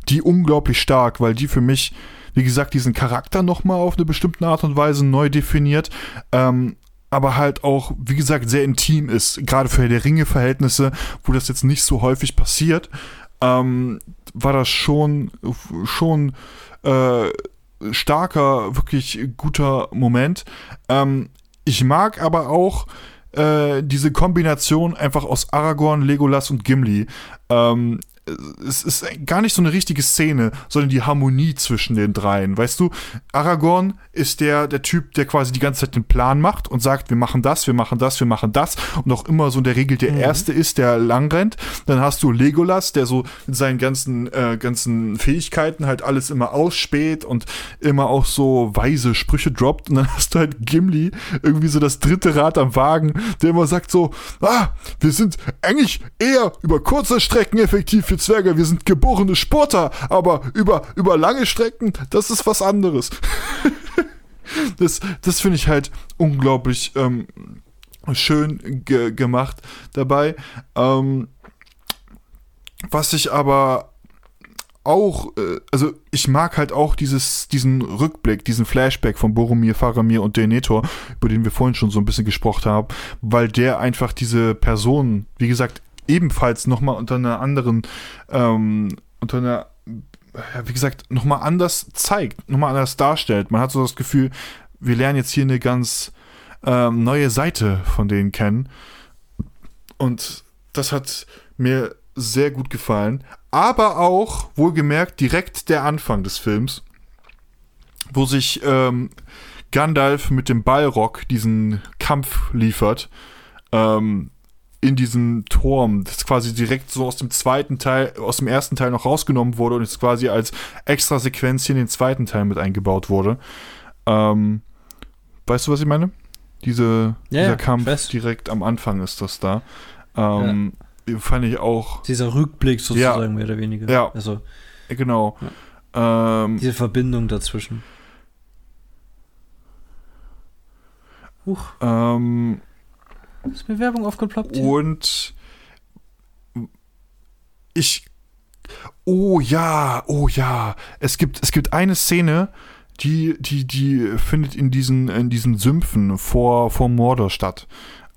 die unglaublich stark, weil die für mich, wie gesagt, diesen Charakter nochmal auf eine bestimmte Art und Weise neu definiert. Ähm, aber halt auch, wie gesagt, sehr intim ist, gerade für der Ringe-Verhältnisse, wo das jetzt nicht so häufig passiert, ähm, war das schon, schon äh, starker, wirklich guter Moment. Ähm, ich mag aber auch äh, diese Kombination einfach aus Aragorn, Legolas und Gimli. Ähm, es ist gar nicht so eine richtige Szene, sondern die Harmonie zwischen den dreien. Weißt du, Aragorn ist der, der Typ, der quasi die ganze Zeit den Plan macht und sagt, wir machen das, wir machen das, wir machen das und auch immer so in der Regel der Erste ist, der lang rennt. Dann hast du Legolas, der so mit seinen ganzen, äh, ganzen Fähigkeiten halt alles immer ausspäht und immer auch so weise Sprüche droppt. Und dann hast du halt Gimli, irgendwie so das dritte Rad am Wagen, der immer sagt so, ah, wir sind eigentlich eher über kurze Strecken effektiv für Zwerge, wir sind geborene Sportler, aber über, über lange Strecken, das ist was anderes. das das finde ich halt unglaublich ähm, schön ge gemacht dabei. Ähm, was ich aber auch, äh, also ich mag halt auch dieses, diesen Rückblick, diesen Flashback von Boromir, Faramir und Denethor, über den wir vorhin schon so ein bisschen gesprochen haben, weil der einfach diese Person, wie gesagt, ebenfalls nochmal unter einer anderen, ähm, unter einer, ja, wie gesagt, nochmal anders zeigt, nochmal anders darstellt. Man hat so das Gefühl, wir lernen jetzt hier eine ganz ähm, neue Seite von denen kennen. Und das hat mir sehr gut gefallen. Aber auch, wohlgemerkt, direkt der Anfang des Films, wo sich ähm, Gandalf mit dem Ballrock diesen Kampf liefert. Ähm, in diesem Turm, das quasi direkt so aus dem zweiten Teil, aus dem ersten Teil noch rausgenommen wurde und jetzt quasi als extra Sequenz hier in den zweiten Teil mit eingebaut wurde. Ähm, weißt du, was ich meine? Diese, Ja, dieser ja, Kampf weiß. direkt am Anfang ist das da. Ähm, Fand ich auch Dieser Rückblick sozusagen, mehr oder weniger. Ja. Also, Genau. Ja. Ähm, Diese Verbindung dazwischen. Huch. Ähm, ist mir Werbung aufgeploppt? Hier? Und ich. Oh ja, oh ja. Es gibt, es gibt eine Szene, die, die, die findet in diesen, in diesen Sümpfen vor, vor Mordor statt.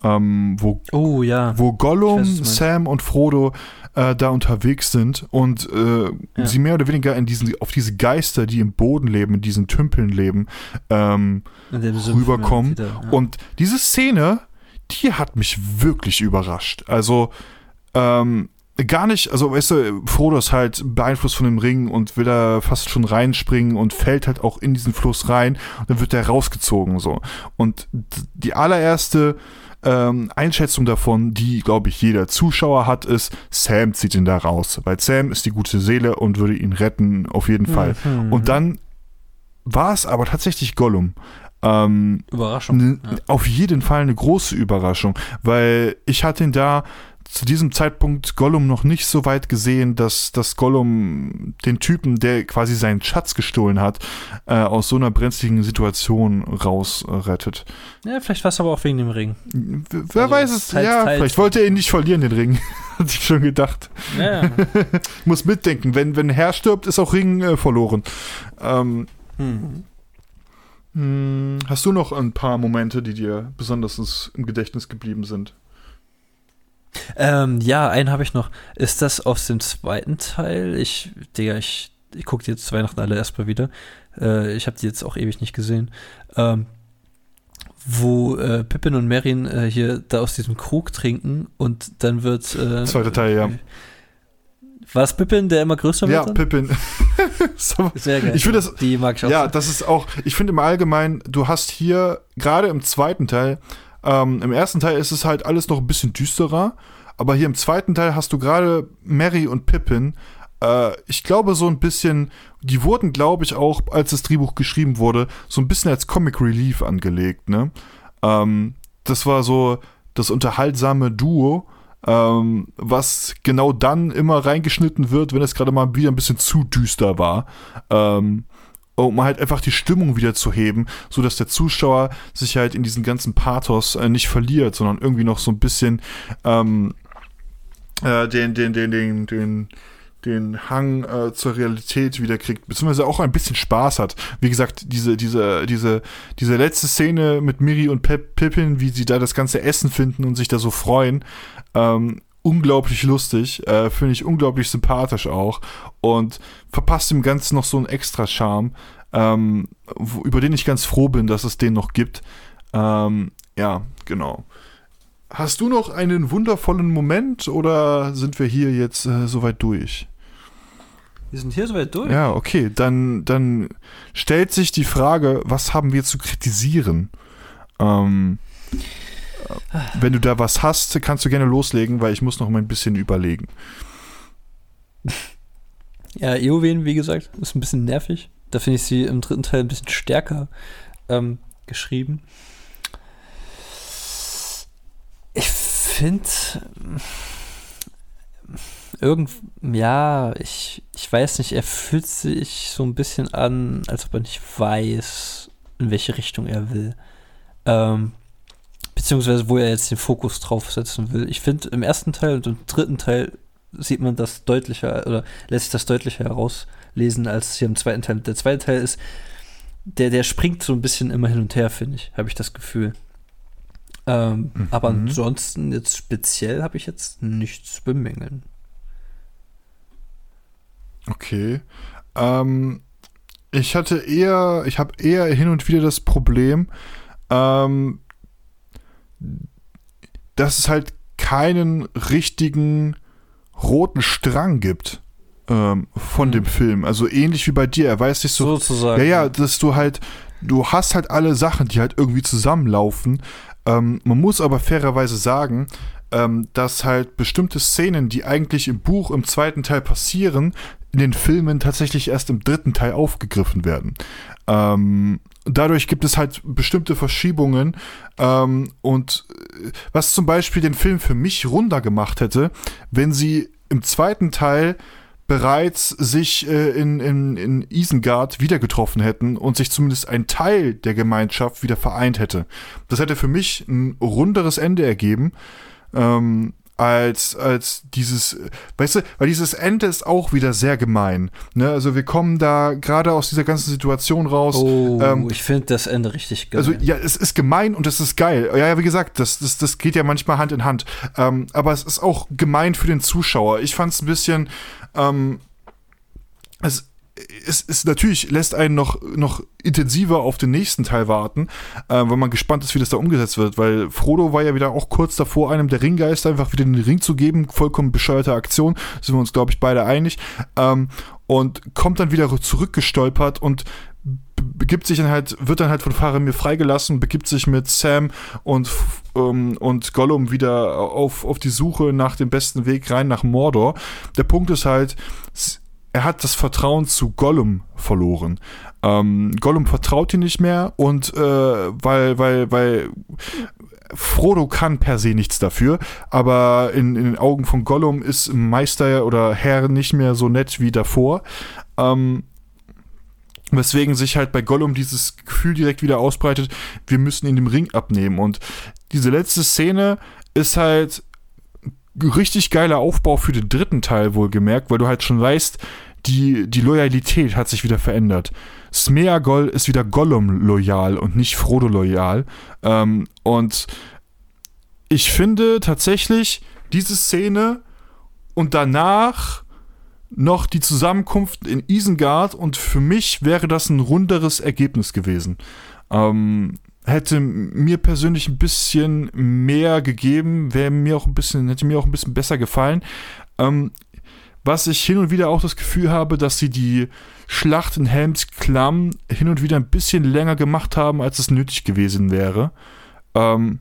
Ähm, wo, oh ja. Wo Gollum, weiß, Sam und Frodo äh, da unterwegs sind und äh, ja. sie mehr oder weniger in diesen, auf diese Geister, die im Boden leben, in diesen Tümpeln leben, ähm, rüberkommen. Ja. Und diese Szene, die hat mich wirklich überrascht. Also, ähm, gar nicht, also weißt du, Frodo ist halt beeinflusst von dem Ring und will da fast schon reinspringen und fällt halt auch in diesen Fluss rein und dann wird er rausgezogen so. Und die allererste ähm, Einschätzung davon, die, glaube ich, jeder Zuschauer hat, ist, Sam zieht ihn da raus, weil Sam ist die gute Seele und würde ihn retten, auf jeden Fall. Mhm. Und dann war es aber tatsächlich Gollum. Ähm, Überraschung. Ja. Auf jeden Fall eine große Überraschung, weil ich hatte ihn da zu diesem Zeitpunkt Gollum noch nicht so weit gesehen, dass, dass Gollum den Typen, der quasi seinen Schatz gestohlen hat, äh, aus so einer brenzligen Situation rausrettet. Äh, ja, vielleicht war es aber auch wegen dem Ring. Wer also, weiß es, teils, ja, teils. vielleicht wollte er ihn nicht verlieren, den Ring. Hat sich schon gedacht. Ja. Muss mitdenken, wenn, wenn Herr stirbt, ist auch Ring äh, verloren. Ähm, hm. Hm, hast du noch ein paar Momente, die dir besonders im Gedächtnis geblieben sind? Ähm, ja, einen habe ich noch. Ist das aus dem zweiten Teil? Ich, Digga, ich, ich gucke die jetzt Weihnachten alle erstmal wieder. Äh, ich habe die jetzt auch ewig nicht gesehen. Ähm, wo äh, Pippin und Merin äh, hier da aus diesem Krug trinken und dann wird. Äh, Zweiter Teil, ja. War es Pippin, der immer größer wird? Ja, Pippin. so, Sehr geil. Ich finde das. Die mag ich auch. Ja, das ist auch. Ich finde im Allgemeinen, du hast hier gerade im zweiten Teil ähm, Im ersten Teil ist es halt alles noch ein bisschen düsterer, aber hier im zweiten Teil hast du gerade Mary und Pippin. Äh, ich glaube, so ein bisschen, die wurden, glaube ich, auch, als das Drehbuch geschrieben wurde, so ein bisschen als Comic Relief angelegt, ne? Ähm, das war so das unterhaltsame Duo, ähm, was genau dann immer reingeschnitten wird, wenn es gerade mal wieder ein bisschen zu düster war. Ähm, um halt einfach die Stimmung wieder zu heben, so dass der Zuschauer sich halt in diesen ganzen Pathos äh, nicht verliert, sondern irgendwie noch so ein bisschen ähm, äh, den, den, den, den, den, den Hang äh, zur Realität wieder kriegt, beziehungsweise auch ein bisschen Spaß hat. Wie gesagt, diese, diese, diese, diese letzte Szene mit Miri und Pep Pippin, wie sie da das ganze Essen finden und sich da so freuen, ähm, unglaublich lustig, äh, finde ich unglaublich sympathisch auch und verpasst dem Ganzen noch so einen extra Charme, ähm, wo, über den ich ganz froh bin, dass es den noch gibt. Ähm, ja, genau. Hast du noch einen wundervollen Moment oder sind wir hier jetzt äh, soweit durch? Wir sind hier soweit durch. Ja, okay. Dann, dann stellt sich die Frage, was haben wir zu kritisieren? Ähm, wenn du da was hast, kannst du gerne loslegen, weil ich muss noch mal ein bisschen überlegen. Ja, Eowyn, wie gesagt, ist ein bisschen nervig. Da finde ich sie im dritten Teil ein bisschen stärker ähm, geschrieben. Ich finde irgend ja, ich, ich weiß nicht, er fühlt sich so ein bisschen an, als ob er nicht weiß, in welche Richtung er will. Ähm, beziehungsweise wo er jetzt den Fokus drauf setzen will. Ich finde, im ersten Teil und im dritten Teil sieht man das deutlicher oder lässt sich das deutlicher herauslesen als hier im zweiten Teil. Der zweite Teil ist, der, der springt so ein bisschen immer hin und her, finde ich, habe ich das Gefühl. Ähm, mhm. Aber ansonsten jetzt speziell habe ich jetzt nichts bemängeln. Okay. Ähm, ich hatte eher, ich habe eher hin und wieder das Problem, ähm, dass es halt keinen richtigen roten Strang gibt ähm, von mhm. dem Film. Also ähnlich wie bei dir. Er weiß nicht so. Sozusagen. Ja, ja, dass du halt, du hast halt alle Sachen, die halt irgendwie zusammenlaufen. Ähm, man muss aber fairerweise sagen, ähm, dass halt bestimmte Szenen, die eigentlich im Buch im zweiten Teil passieren, in den Filmen tatsächlich erst im dritten Teil aufgegriffen werden. Ähm, dadurch gibt es halt bestimmte Verschiebungen ähm, und äh, was zum Beispiel den Film für mich runder gemacht hätte, wenn sie im zweiten Teil bereits sich äh, in, in, in Isengard wieder getroffen hätten und sich zumindest ein Teil der Gemeinschaft wieder vereint hätte. Das hätte für mich ein runderes Ende ergeben. Ähm, als, als dieses, weißt du, weil dieses Ende ist auch wieder sehr gemein. Ne? Also wir kommen da gerade aus dieser ganzen Situation raus. Oh, ähm, ich finde das Ende richtig geil. Also ja, es ist gemein und es ist geil. Ja, ja wie gesagt, das, das, das geht ja manchmal Hand in Hand. Ähm, aber es ist auch gemein für den Zuschauer. Ich fand es ein bisschen, ähm, es, es ist natürlich, lässt einen noch, noch intensiver auf den nächsten Teil warten, äh, weil man gespannt ist, wie das da umgesetzt wird, weil Frodo war ja wieder auch kurz davor, einem der Ringgeister einfach wieder den Ring zu geben, vollkommen bescheuerte Aktion, sind wir uns, glaube ich, beide einig, ähm, und kommt dann wieder zurückgestolpert und begibt sich dann halt, wird dann halt von Faramir freigelassen, begibt sich mit Sam und, ähm, und Gollum wieder auf, auf die Suche nach dem besten Weg rein nach Mordor. Der Punkt ist halt, er hat das Vertrauen zu Gollum verloren. Ähm, Gollum vertraut ihm nicht mehr und äh, weil, weil, weil Frodo kann per se nichts dafür, aber in, in den Augen von Gollum ist Meister oder Herr nicht mehr so nett wie davor. Ähm, weswegen sich halt bei Gollum dieses Gefühl direkt wieder ausbreitet, wir müssen ihn dem Ring abnehmen. Und diese letzte Szene ist halt richtig geiler Aufbau für den dritten Teil wohlgemerkt, weil du halt schon weißt, die, die Loyalität hat sich wieder verändert. Smeagol ist wieder Gollum loyal und nicht Frodo loyal. Ähm, und ich finde tatsächlich diese Szene und danach noch die Zusammenkunft in Isengard und für mich wäre das ein runderes Ergebnis gewesen. Ähm, hätte mir persönlich ein bisschen mehr gegeben, wäre mir auch ein bisschen, hätte mir auch ein bisschen besser gefallen. Ähm, was ich hin und wieder auch das Gefühl habe, dass sie die Schlacht in Helms Klamm hin und wieder ein bisschen länger gemacht haben, als es nötig gewesen wäre. Ähm,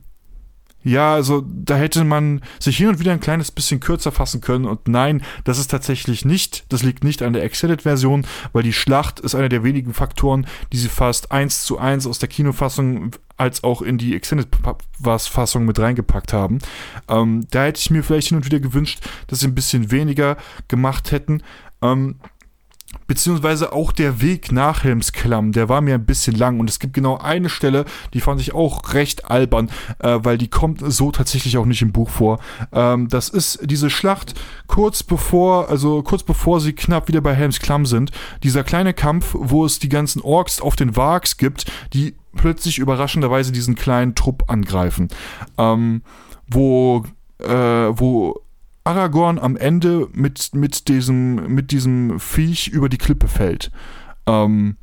ja, also da hätte man sich hin und wieder ein kleines bisschen kürzer fassen können. Und nein, das ist tatsächlich nicht, das liegt nicht an der Extended-Version, weil die Schlacht ist einer der wenigen Faktoren, die sie fast eins zu eins aus der Kinofassung als auch in die Extended-Fassung mit reingepackt haben. Ähm, da hätte ich mir vielleicht hin und wieder gewünscht, dass sie ein bisschen weniger gemacht hätten. Ähm, beziehungsweise auch der Weg nach Helmsklamm, der war mir ein bisschen lang und es gibt genau eine Stelle, die fand ich auch recht albern, äh, weil die kommt so tatsächlich auch nicht im Buch vor. Ähm, das ist diese Schlacht kurz bevor, also kurz bevor sie knapp wieder bei Helmsklamm sind, dieser kleine Kampf, wo es die ganzen Orks auf den Wags gibt, die plötzlich überraschenderweise diesen kleinen Trupp angreifen. Ähm, wo, äh, wo Aragorn am Ende mit, mit, diesem, mit diesem Viech über die Klippe fällt. Ähm,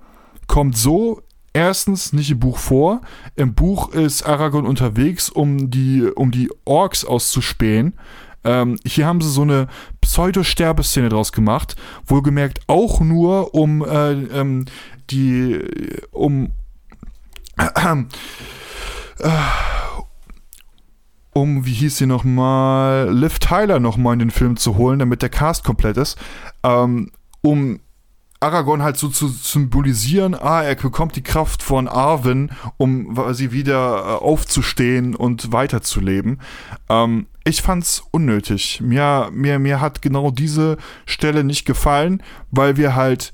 kommt so erstens nicht im Buch vor. Im Buch ist Aragorn unterwegs, um die, um die Orks auszuspähen. Ähm, hier haben sie so eine Pseudo-Sterbeszene draus gemacht, wohlgemerkt auch nur um äh, ähm, die um äh, äh, um, wie hieß sie nochmal, Liv Tyler nochmal in den Film zu holen, damit der Cast komplett ist, ähm, um Aragorn halt so zu symbolisieren, ah, er bekommt die Kraft von Arwen, um quasi wieder äh, aufzustehen und weiterzuleben. Ähm, ich fand's unnötig. Mir, mir, mir hat genau diese Stelle nicht gefallen, weil wir halt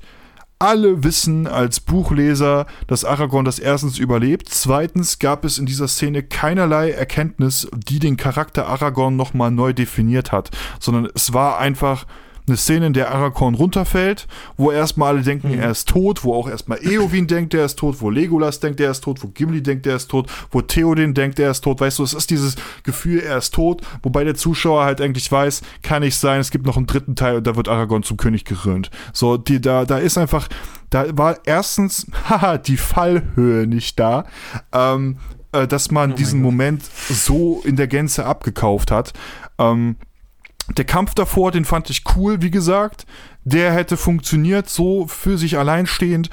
alle wissen als Buchleser, dass Aragorn das erstens überlebt. Zweitens gab es in dieser Szene keinerlei Erkenntnis, die den Charakter Aragorn nochmal neu definiert hat, sondern es war einfach eine Szene, in der Aragorn runterfällt, wo erstmal alle denken, mhm. er ist tot, wo auch erstmal Eowyn denkt, er ist tot, wo Legolas denkt, er ist tot, wo Gimli denkt, er ist tot, wo Theoden denkt, er ist tot. Weißt du, es ist dieses Gefühl, er ist tot, wobei der Zuschauer halt eigentlich weiß, kann nicht sein, es gibt noch einen dritten Teil und da wird Aragorn zum König gekrönt. So, die, da, da ist einfach, da war erstens, haha, die Fallhöhe nicht da. Ähm, äh, dass man oh diesen. Moment so in der Gänze abgekauft hat. Ähm, der Kampf davor, den fand ich cool, wie gesagt. Der hätte funktioniert, so für sich alleinstehend.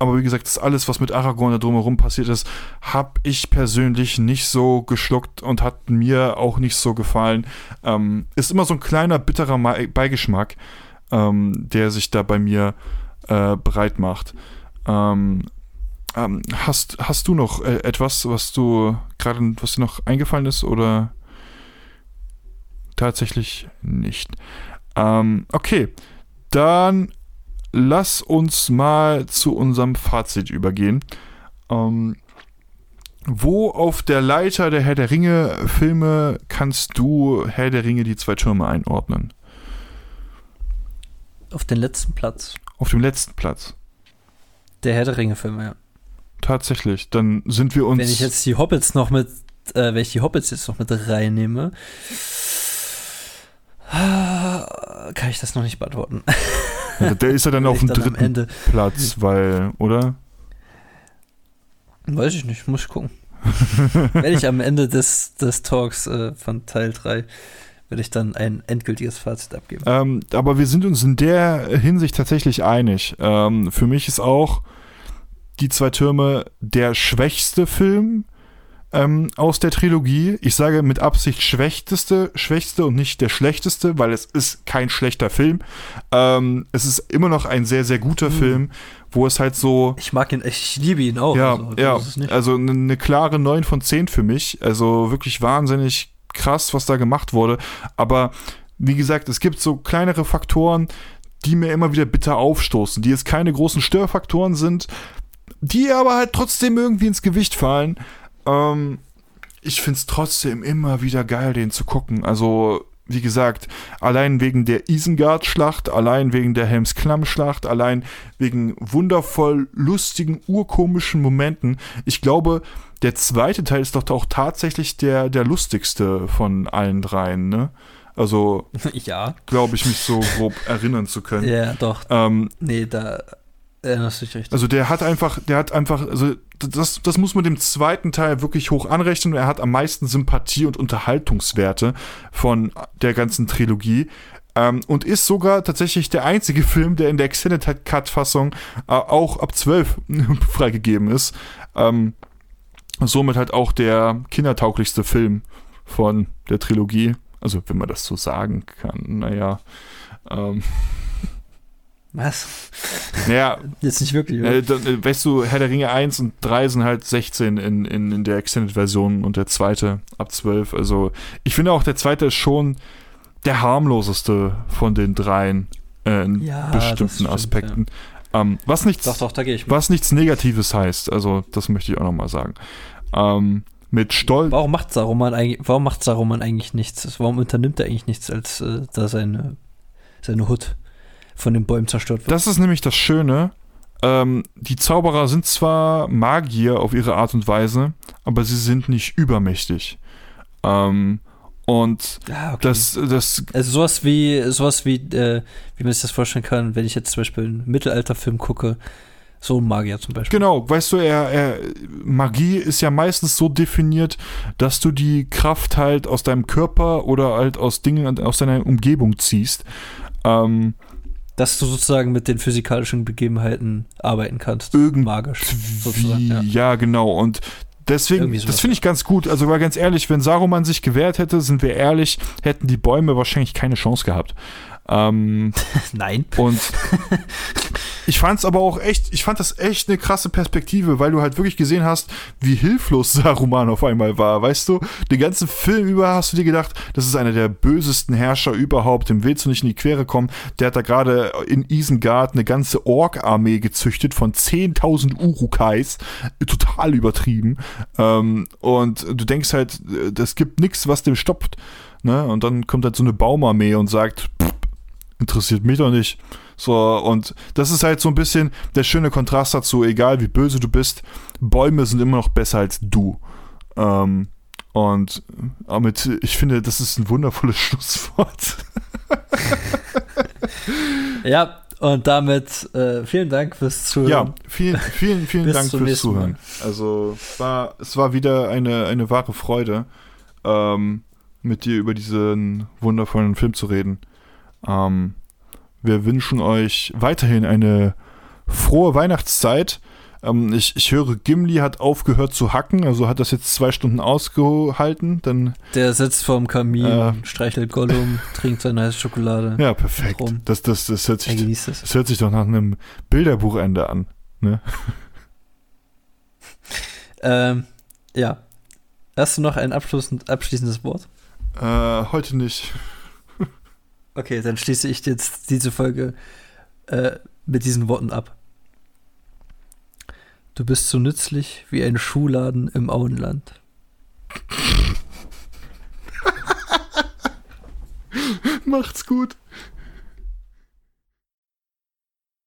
Aber wie gesagt, das alles, was mit Aragorn da drumherum passiert ist, habe ich persönlich nicht so geschluckt und hat mir auch nicht so gefallen. Ähm, ist immer so ein kleiner bitterer Beigeschmack, ähm, der sich da bei mir äh, breit macht. Ähm, ähm hast, hast du noch äh, etwas, was du gerade, was dir noch eingefallen ist oder? Tatsächlich nicht. Ähm, okay, dann lass uns mal zu unserem Fazit übergehen. Ähm, wo auf der Leiter der Herr der Ringe Filme kannst du Herr der Ringe die zwei Türme einordnen? Auf den letzten Platz. Auf dem letzten Platz. Der Herr der Ringe-Filme, ja. Tatsächlich. Dann sind wir uns. Wenn ich jetzt die Hobbits noch mit, äh, wenn ich die Hobbits jetzt noch mit reinnehme, kann ich das noch nicht beantworten. Ja, der ist ja dann auf dem dann dritten. Platz, weil, oder? Weiß ich nicht, muss ich gucken. Wenn ich am Ende des, des Talks äh, von Teil 3 werde ich dann ein endgültiges Fazit abgeben. Ähm, aber wir sind uns in der Hinsicht tatsächlich einig. Ähm, für mich ist auch die zwei Türme der schwächste Film ähm, aus der Trilogie. Ich sage mit Absicht schwächteste, schwächste und nicht der schlechteste, weil es ist kein schlechter Film. Ähm, es ist immer noch ein sehr, sehr guter Mhm. Film, wo es halt so Ich mag ihn, ich liebe ihn auch. ja, also, so ja. Also eine ne klare 9 von 10 für mich. Also wirklich wahnsinnig krass, was da gemacht wurde. Aber wie gesagt, es gibt so kleinere Faktoren, die mir immer wieder bitter aufstoßen, die jetzt keine großen Störfaktoren sind, die aber halt trotzdem irgendwie ins Gewicht fallen. Ähm, ich finde es trotzdem immer wieder geil, den zu gucken. Also, wie gesagt, allein wegen der Isengard-Schlacht, allein wegen der Helmsklamm-Schlacht, allein wegen wundervoll lustigen, urkomischen Momenten. Ich glaube, der zweite Teil ist doch auch tatsächlich der, der lustigste von allen dreien, ne? Also, ja. glaube ich, mich so grob erinnern zu können. Ja, doch. Ähm, Nee, da erinnerst du dich richtig. also der hat einfach, der hat einfach, also das, das muss man dem zweiten Teil wirklich hoch anrechnen. Er hat am meisten Sympathie und Unterhaltungswerte von der ganzen Trilogie. Ähm, und ist sogar tatsächlich der einzige Film, der in der Extended Cut-Fassung äh, auch ab 12 freigegeben ist. Ähm, somit halt auch der kindertauglichste Film von der Trilogie. Also, wenn man das so sagen kann, naja. Ähm, Was? naja, Jetzt nicht wirklich. oder? äh, dann, äh, weißt du, Herr der Ringe 1 und 3 sind halt 16 in, in, in der Extended-Version und der zweite ab 12. Also ich finde auch, der zweite ist schon der harmloseste von den dreien äh, in Ja, bestimmten stimmt, Aspekten. Ähm, was, nichts, doch, doch, da gehe ich mit. was nichts Negatives heißt, also das möchte ich auch nochmal sagen. Ähm, mit Stolz. Warum macht Saruman eigentlich, warum macht Saruman eigentlich nichts? Warum unternimmt er eigentlich nichts, als äh, da seine, seine Hut von den Bäumen zerstört wird? Das ist nämlich das Schöne. Ähm, die Zauberer sind zwar Magier auf ihre Art und Weise, aber sie sind nicht übermächtig. Ähm, und ja, okay. das, das, also sowas wie, sowas wie, äh, wie man sich das vorstellen kann, wenn ich jetzt zum Beispiel einen Mittelalterfilm gucke, so ein Magier zum Beispiel. genau, weißt du, er, er, Magie ist ja meistens so definiert, dass du die Kraft halt aus deinem Körper oder halt aus Dingen aus deiner Umgebung ziehst. Ähm, Dass du sozusagen mit den physikalischen Begebenheiten arbeiten kannst. Irgend- magisch. Ja. ja. genau. Und deswegen, das finde ich ganz gut. Also war ganz ehrlich, wenn Saruman sich gewehrt hätte, sind wir ehrlich, hätten die Bäume wahrscheinlich keine Chance gehabt. Ähm, Nein. und ich fand es aber auch echt, ich fand das echt eine krasse Perspektive, weil du halt wirklich gesehen hast, wie hilflos Saruman auf einmal war. Weißt du, den ganzen Film über hast du dir gedacht, das ist einer der bösesten Herrscher überhaupt, dem willst du nicht in die Quere kommen. Der hat da gerade in Isengard eine ganze Ork-Armee gezüchtet von 10.000 Urukais. Total übertrieben. Ähm, und du denkst halt, das gibt nichts, was dem stoppt. Ne? Und dann kommt halt so eine Baumarmee und sagt, pff, interessiert mich doch nicht. So, und das ist halt so ein bisschen der schöne Kontrast dazu, egal wie böse du bist, Bäume sind immer noch besser als du. Ähm, und damit, ich finde, das ist ein wundervolles Schlusswort. Ja, und damit äh, vielen Dank fürs Zuhören. Ja, vielen, vielen, vielen Dank fürs nächsten Mal. Zuhören. Also, es war, es war wieder eine, eine wahre Freude, ähm, mit dir über diesen wundervollen Film zu reden. Ähm, wir wünschen euch weiterhin eine frohe Weihnachtszeit. Ähm, ich, ich höre, Gimli hat aufgehört zu hacken, also hat das jetzt zwei Stunden ausgehalten. Dann, Der sitzt vorm Kamin, Äh. streichelt Gollum, trinkt seine heiße Schokolade. ja, perfekt. Das, das, das, hört sich, es. das hört sich doch nach einem Bilderbuchende an. Ne? Ähm, ja. Hast du noch ein abschließend, abschließendes Wort? Äh, heute nicht. Okay, dann schließe ich jetzt diese Folge äh, mit diesen Worten ab. Du bist so nützlich wie ein Schuhladen im Auenland. Macht's gut.